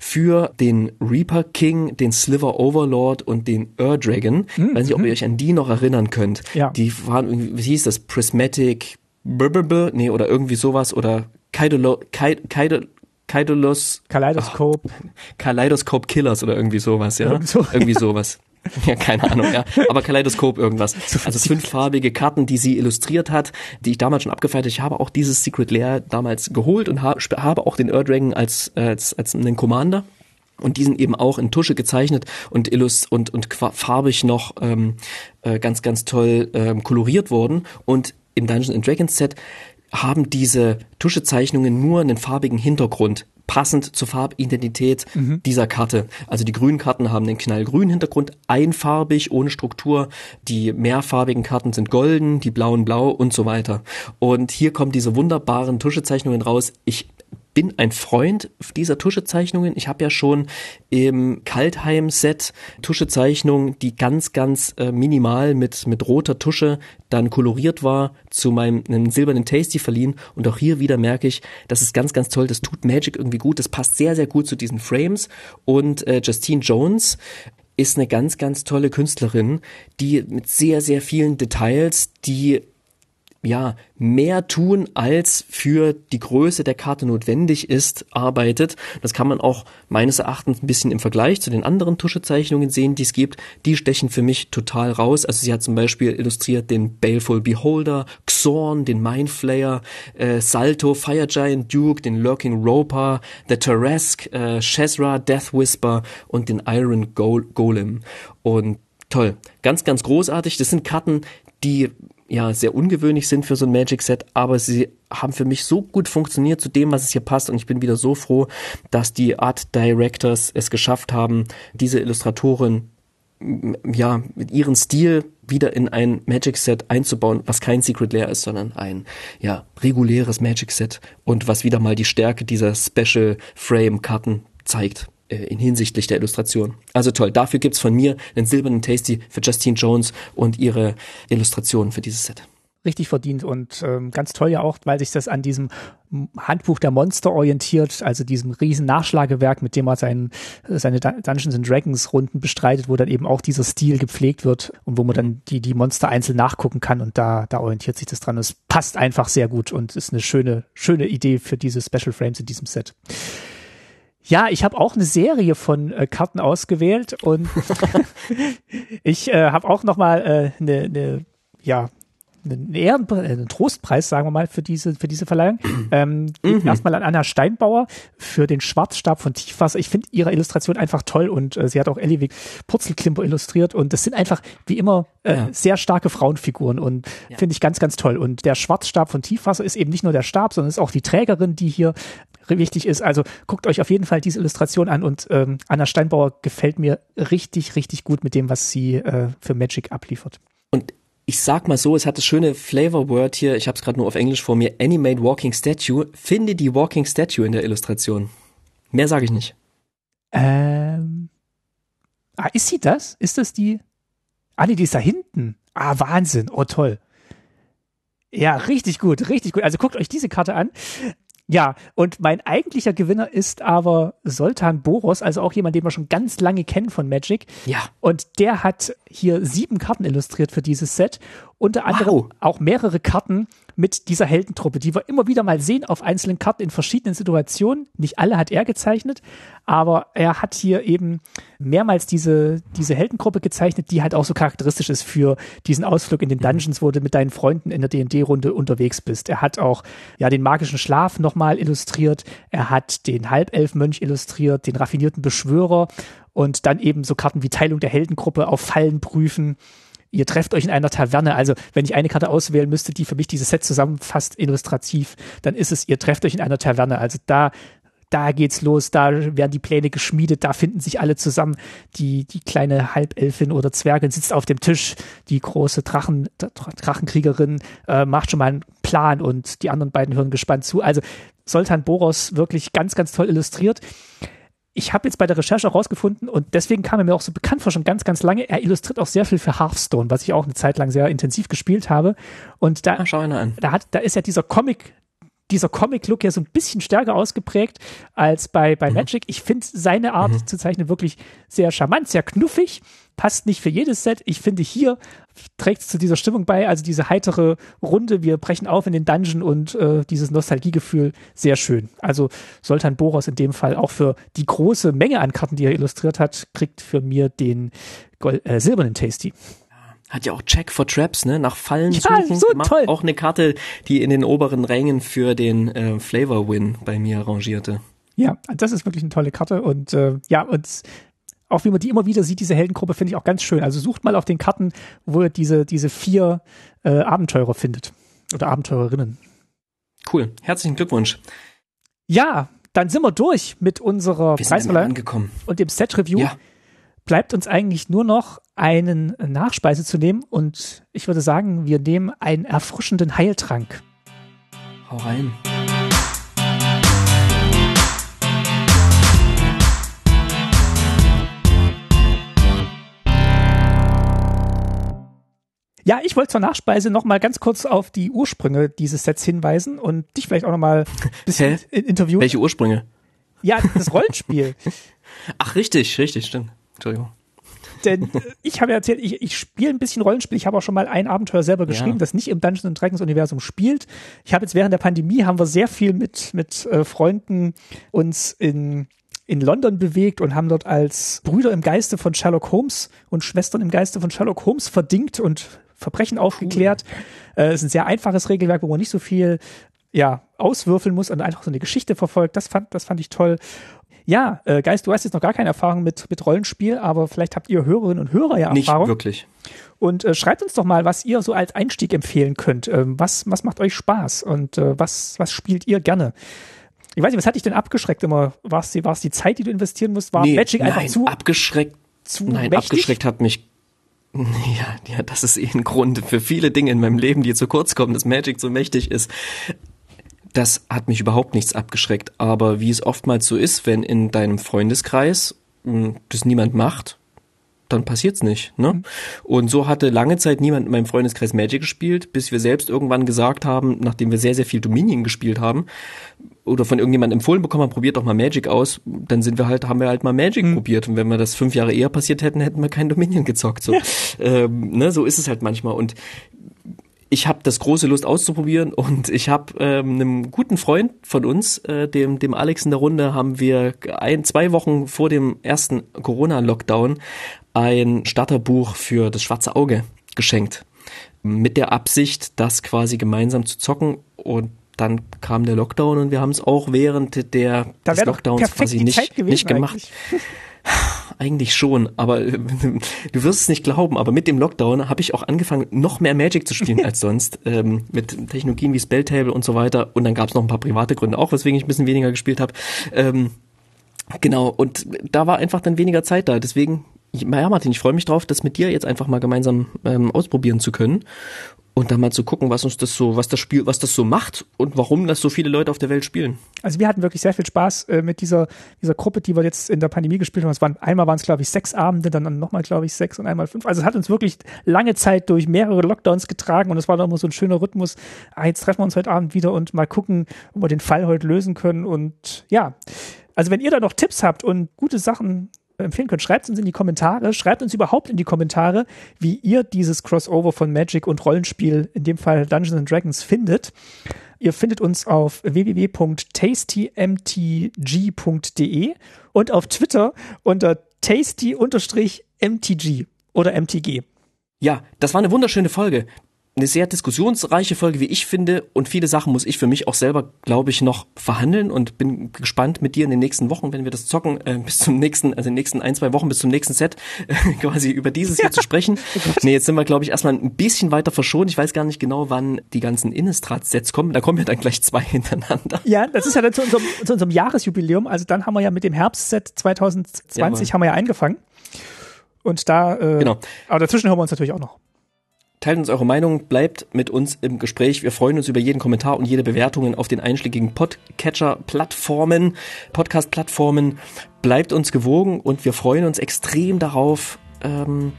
für den Reaper King, den Sliver Overlord und den Ur Dragon. Mhm. Weiß nicht, ob ihr euch an die noch erinnern könnt. Ja. Die waren irgendwie, wie hieß das? Prismatic, nee, oder irgendwie sowas, oder Kaidolo, Kaidolo, Kaidolos Kaleidoskop. Oh, Kaleidoskop Killers oder irgendwie sowas, ja. So. Irgendwie sowas. Ja, keine Ahnung, ja. Aber Kaleidoskop irgendwas. Also fünffarbige Karten, die sie illustriert hat, die ich damals schon abgefeiert habe. Ich habe auch dieses Secret Lair damals geholt und habe, auch den Ur Dragon als, als, als einen Commander. Und die sind eben auch in Tusche gezeichnet und illust und, und farbig noch ähm, äh, ganz, ganz toll ähm, koloriert worden. Und im Dungeons Dragons Set haben diese Tuschezeichnungen nur einen farbigen Hintergrund passend zur Farbidentität mhm. dieser Karte. Also die grünen Karten haben den knallgrünen Hintergrund, einfarbig, ohne Struktur. Die mehrfarbigen Karten sind golden, die blauen blau und so weiter. Und hier kommen diese wunderbaren Tuschezeichnungen raus. Ich bin ein Freund dieser Tuschezeichnungen. Ich habe ja schon im Kaltheim-Set Tuschezeichnungen, die ganz, ganz äh, minimal mit, mit roter Tusche dann koloriert war, zu meinem einem silbernen Tasty verliehen. Und auch hier wieder merke ich, das ist ganz, ganz toll. Das tut Magic irgendwie gut. Das passt sehr, sehr gut zu diesen Frames. Und äh, Justine Jones ist eine ganz, ganz tolle Künstlerin, die mit sehr, sehr vielen Details, die ja, mehr tun, als für die Größe der Karte notwendig ist, arbeitet. Das kann man auch meines Erachtens ein bisschen im Vergleich zu den anderen Tuschezeichnungen sehen, die es gibt. Die stechen für mich total raus. Also sie hat zum Beispiel illustriert den Baleful Beholder, Xorn, den Mindflayer, äh, Salto, Fire Giant Duke, den Lurking Roper, The Tarrasque, äh, Shezra, Death Whisper und den Iron Golem. Und toll, ganz, ganz großartig. Das sind Karten, die ja sehr ungewöhnlich sind für so ein Magic Set, aber sie haben für mich so gut funktioniert zu dem, was es hier passt und ich bin wieder so froh, dass die Art Directors es geschafft haben, diese Illustratoren ja mit ihrem Stil wieder in ein Magic Set einzubauen, was kein Secret Lair ist, sondern ein ja reguläres Magic Set und was wieder mal die Stärke dieser Special Frame Karten zeigt. Äh, in hinsichtlich der Illustration. Also toll, dafür gibt's von mir einen silbernen Tasty für Justine Jones und ihre Illustrationen für dieses Set. Richtig verdient und ähm, ganz toll ja auch, weil sich das an diesem Handbuch der Monster orientiert, also diesem riesen Nachschlagewerk, mit dem er sein, seine Dungeons Dragons Runden bestreitet, wo dann eben auch dieser Stil gepflegt wird und wo man dann die, die Monster einzeln nachgucken kann und da, da orientiert sich das dran. Es passt einfach sehr gut und ist eine schöne, schöne Idee für diese Special Frames in diesem Set. Ja, ich habe auch eine Serie von äh, Karten ausgewählt und ich äh, habe auch noch mal eine äh, ne, ja einen, Ehren, äh, einen Trostpreis, sagen wir mal, für diese, für diese Verleihung. Ähm, mhm. Erstmal an Anna Steinbauer für den Schwarzstab von Tiefwasser. Ich finde ihre Illustration einfach toll und äh, sie hat auch Elliwig Purzelklimper illustriert und das sind einfach wie immer äh, ja. sehr starke Frauenfiguren und ja. finde ich ganz, ganz toll. Und der Schwarzstab von Tiefwasser ist eben nicht nur der Stab, sondern ist auch die Trägerin, die hier wichtig ist. Also guckt euch auf jeden Fall diese Illustration an und ähm, Anna Steinbauer gefällt mir richtig, richtig gut mit dem, was sie äh, für Magic abliefert. Und ich sag mal so, es hat das schöne Flavor Word hier, ich habe es gerade nur auf Englisch vor mir, Animate Walking Statue. Finde die Walking Statue in der Illustration. Mehr sage ich nicht. Ähm. Ah, ist sie das? Ist das die? Ah, nee, die ist da hinten. Ah, Wahnsinn. Oh, toll. Ja, richtig gut, richtig gut. Also guckt euch diese Karte an. Ja, und mein eigentlicher Gewinner ist aber Soltan Boros, also auch jemand, den wir schon ganz lange kennen von Magic. Ja. Und der hat hier sieben Karten illustriert für dieses Set. Unter anderem wow. auch mehrere Karten mit dieser Heldentruppe, die wir immer wieder mal sehen auf einzelnen Karten in verschiedenen Situationen. Nicht alle hat er gezeichnet, aber er hat hier eben mehrmals diese, diese Heldengruppe gezeichnet, die halt auch so charakteristisch ist für diesen Ausflug in den Dungeons, wo du mit deinen Freunden in der D&D-Runde unterwegs bist. Er hat auch ja den magischen Schlaf nochmal illustriert, er hat den Halbelfmönch illustriert, den raffinierten Beschwörer und dann eben so Karten wie Teilung der Heldengruppe auf Fallen prüfen ihr trefft euch in einer Taverne. Also wenn ich eine Karte auswählen müsste, die für mich dieses Set zusammenfasst, illustrativ, dann ist es, ihr trefft euch in einer Taverne. Also da da geht's los, da werden die Pläne geschmiedet, da finden sich alle zusammen. Die, die kleine Halbelfin oder Zwergin sitzt auf dem Tisch, die große Drachen, Drachenkriegerin äh, macht schon mal einen Plan und die anderen beiden hören gespannt zu. Also Soltan Boros wirklich ganz, ganz toll illustriert ich habe jetzt bei der Recherche auch rausgefunden und deswegen kam er mir auch so bekannt vor schon ganz, ganz lange. Er illustriert auch sehr viel für Hearthstone, was ich auch eine Zeit lang sehr intensiv gespielt habe. Und da, ah, schau an. da hat, da ist ja dieser Comic, dieser Comic-Look ja so ein bisschen stärker ausgeprägt als bei, bei mhm. Magic. Ich finde seine Art mhm. zu zeichnen wirklich sehr charmant, sehr knuffig passt nicht für jedes Set. Ich finde, hier trägt es zu dieser Stimmung bei, also diese heitere Runde, wir brechen auf in den Dungeon und äh, dieses Nostalgiegefühl sehr schön. Also Soltan Boros in dem Fall auch für die große Menge an Karten, die er illustriert hat, kriegt für mir den Gold, äh, silbernen Tasty. Hat ja auch Check for Traps, ne? Nach Fallen ja, suchen. So toll. Auch eine Karte, die in den oberen Rängen für den äh, Flavor Win bei mir rangierte. Ja, das ist wirklich eine tolle Karte und äh, ja, und auch wie man die immer wieder sieht, diese Heldengruppe, finde ich auch ganz schön. Also sucht mal auf den Karten, wo ihr diese, diese vier äh, Abenteurer findet. Oder Abenteurerinnen. Cool. Herzlichen Glückwunsch. Ja, dann sind wir durch mit unserer Preisverleihung angekommen. und dem Set-Review. Ja bleibt uns eigentlich nur noch einen Nachspeise zu nehmen und ich würde sagen, wir nehmen einen erfrischenden Heiltrank. Hau rein. Ja, ich wollte zur Nachspeise noch mal ganz kurz auf die Ursprünge dieses Sets hinweisen und dich vielleicht auch noch mal ein bisschen interviewen. Welche Ursprünge? Ja, das Rollenspiel. Ach, richtig, richtig, stimmt. Entschuldigung. Denn äh, ich habe ja erzählt, ich, ich spiele ein bisschen Rollenspiel. Ich habe auch schon mal ein Abenteuer selber geschrieben, ja. das nicht im Dungeons Dragons Universum spielt. Ich habe jetzt während der Pandemie haben wir sehr viel mit mit äh, Freunden uns in in London bewegt und haben dort als Brüder im Geiste von Sherlock Holmes und Schwestern im Geiste von Sherlock Holmes verdingt und Verbrechen aufgeklärt. Cool. Äh, ist ein sehr einfaches Regelwerk, wo man nicht so viel ja, auswürfeln muss und einfach so eine Geschichte verfolgt. Das fand, das fand ich toll. Ja, äh, Geist, du hast jetzt noch gar keine Erfahrung mit, mit Rollenspiel, aber vielleicht habt ihr Hörerinnen und Hörer ja Erfahrung. Nicht wirklich. Und äh, schreibt uns doch mal, was ihr so als Einstieg empfehlen könnt. Ähm, was, was macht euch Spaß und äh, was, was spielt ihr gerne? Ich weiß nicht, was hat dich denn abgeschreckt immer? War es die, war's die Zeit, die du investieren musst? War nee, Magic einfach nein, zu abgeschreckt? Zu nein, mächtig? abgeschreckt hat mich ja, ja, das ist eh ein Grund für viele Dinge in meinem Leben, die zu kurz kommen, dass Magic so mächtig ist. Das hat mich überhaupt nichts abgeschreckt. Aber wie es oftmals so ist, wenn in deinem Freundeskreis hm, das niemand macht, dann passiert's nicht. Ne? Mhm. Und so hatte lange Zeit niemand in meinem Freundeskreis Magic gespielt, bis wir selbst irgendwann gesagt haben, nachdem wir sehr, sehr viel Dominion gespielt haben, oder von irgendjemandem empfohlen bekommen haben, probiert doch mal Magic aus, dann sind wir halt, haben wir halt mal Magic mhm. probiert. Und wenn wir das fünf Jahre eher passiert hätten, hätten wir kein Dominion gezockt. So, ja. ähm, ne, so ist es halt manchmal. Und ich habe das große Lust auszuprobieren und ich habe ähm, einem guten Freund von uns, äh, dem, dem Alex in der Runde, haben wir ein, zwei Wochen vor dem ersten Corona-Lockdown ein Starterbuch für das schwarze Auge geschenkt. Mit der Absicht, das quasi gemeinsam zu zocken und dann kam der Lockdown und wir haben es auch während der, da des Lockdowns quasi nicht, nicht gemacht. Eigentlich. Schon, aber du wirst es nicht glauben, aber mit dem Lockdown habe ich auch angefangen, noch mehr Magic zu spielen als sonst, ähm, mit Technologien wie Spelltable und so weiter. Und dann gab es noch ein paar private Gründe auch, weswegen ich ein bisschen weniger gespielt habe. Ähm, genau, und da war einfach dann weniger Zeit da. Deswegen, ja Martin, ich freue mich drauf, das mit dir jetzt einfach mal gemeinsam ähm, ausprobieren zu können und dann mal zu gucken, was uns das so, was das Spiel, was das so macht und warum das so viele Leute auf der Welt spielen. Also wir hatten wirklich sehr viel Spaß äh, mit dieser dieser Gruppe, die wir jetzt in der Pandemie gespielt haben. Es waren einmal waren es glaube ich sechs Abende, dann nochmal glaube ich sechs und einmal fünf. Also es hat uns wirklich lange Zeit durch mehrere Lockdowns getragen und es war dann immer so ein schöner Rhythmus. Ah, jetzt treffen wir uns heute Abend wieder und mal gucken, ob wir den Fall heute lösen können. Und ja, also wenn ihr da noch Tipps habt und gute Sachen empfehlen könnt. Schreibt uns in die Kommentare, schreibt uns überhaupt in die Kommentare, wie ihr dieses Crossover von Magic und Rollenspiel, in dem Fall Dungeons and Dragons, findet. Ihr findet uns auf www.tastymtg.de und auf Twitter unter tasty-mtg oder mtg. Ja, das war eine wunderschöne Folge eine sehr diskussionsreiche Folge, wie ich finde. Und viele Sachen muss ich für mich auch selber, glaube ich, noch verhandeln und bin gespannt mit dir in den nächsten Wochen, wenn wir das zocken, äh, bis zum nächsten, also in den nächsten ein, zwei Wochen bis zum nächsten Set, äh, quasi über dieses hier zu sprechen. Oh nee, jetzt sind wir, glaube ich, erstmal ein bisschen weiter verschont. Ich weiß gar nicht genau, wann die ganzen Innistrad-Sets kommen. Da kommen ja dann gleich zwei hintereinander. Ja, das ist ja dann zu unserem, zu unserem Jahresjubiläum. Also dann haben wir ja mit dem Herbstset 2020 ja, haben wir ja eingefangen. Und da, äh, genau. aber dazwischen hören wir uns natürlich auch noch. Teilt uns eure Meinung, bleibt mit uns im Gespräch. Wir freuen uns über jeden Kommentar und jede Bewertungen auf den einschlägigen Podcatcher-Plattformen, Podcast-Plattformen. Bleibt uns gewogen und wir freuen uns extrem darauf, ähm,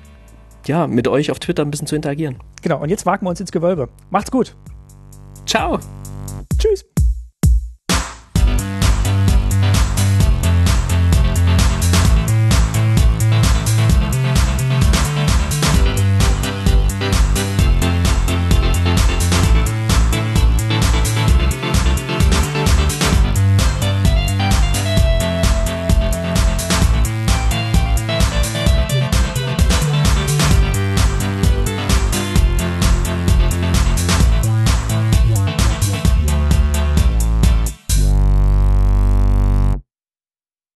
ja, mit euch auf Twitter ein bisschen zu interagieren. Genau, und jetzt wagen wir uns ins Gewölbe. Macht's gut. Ciao.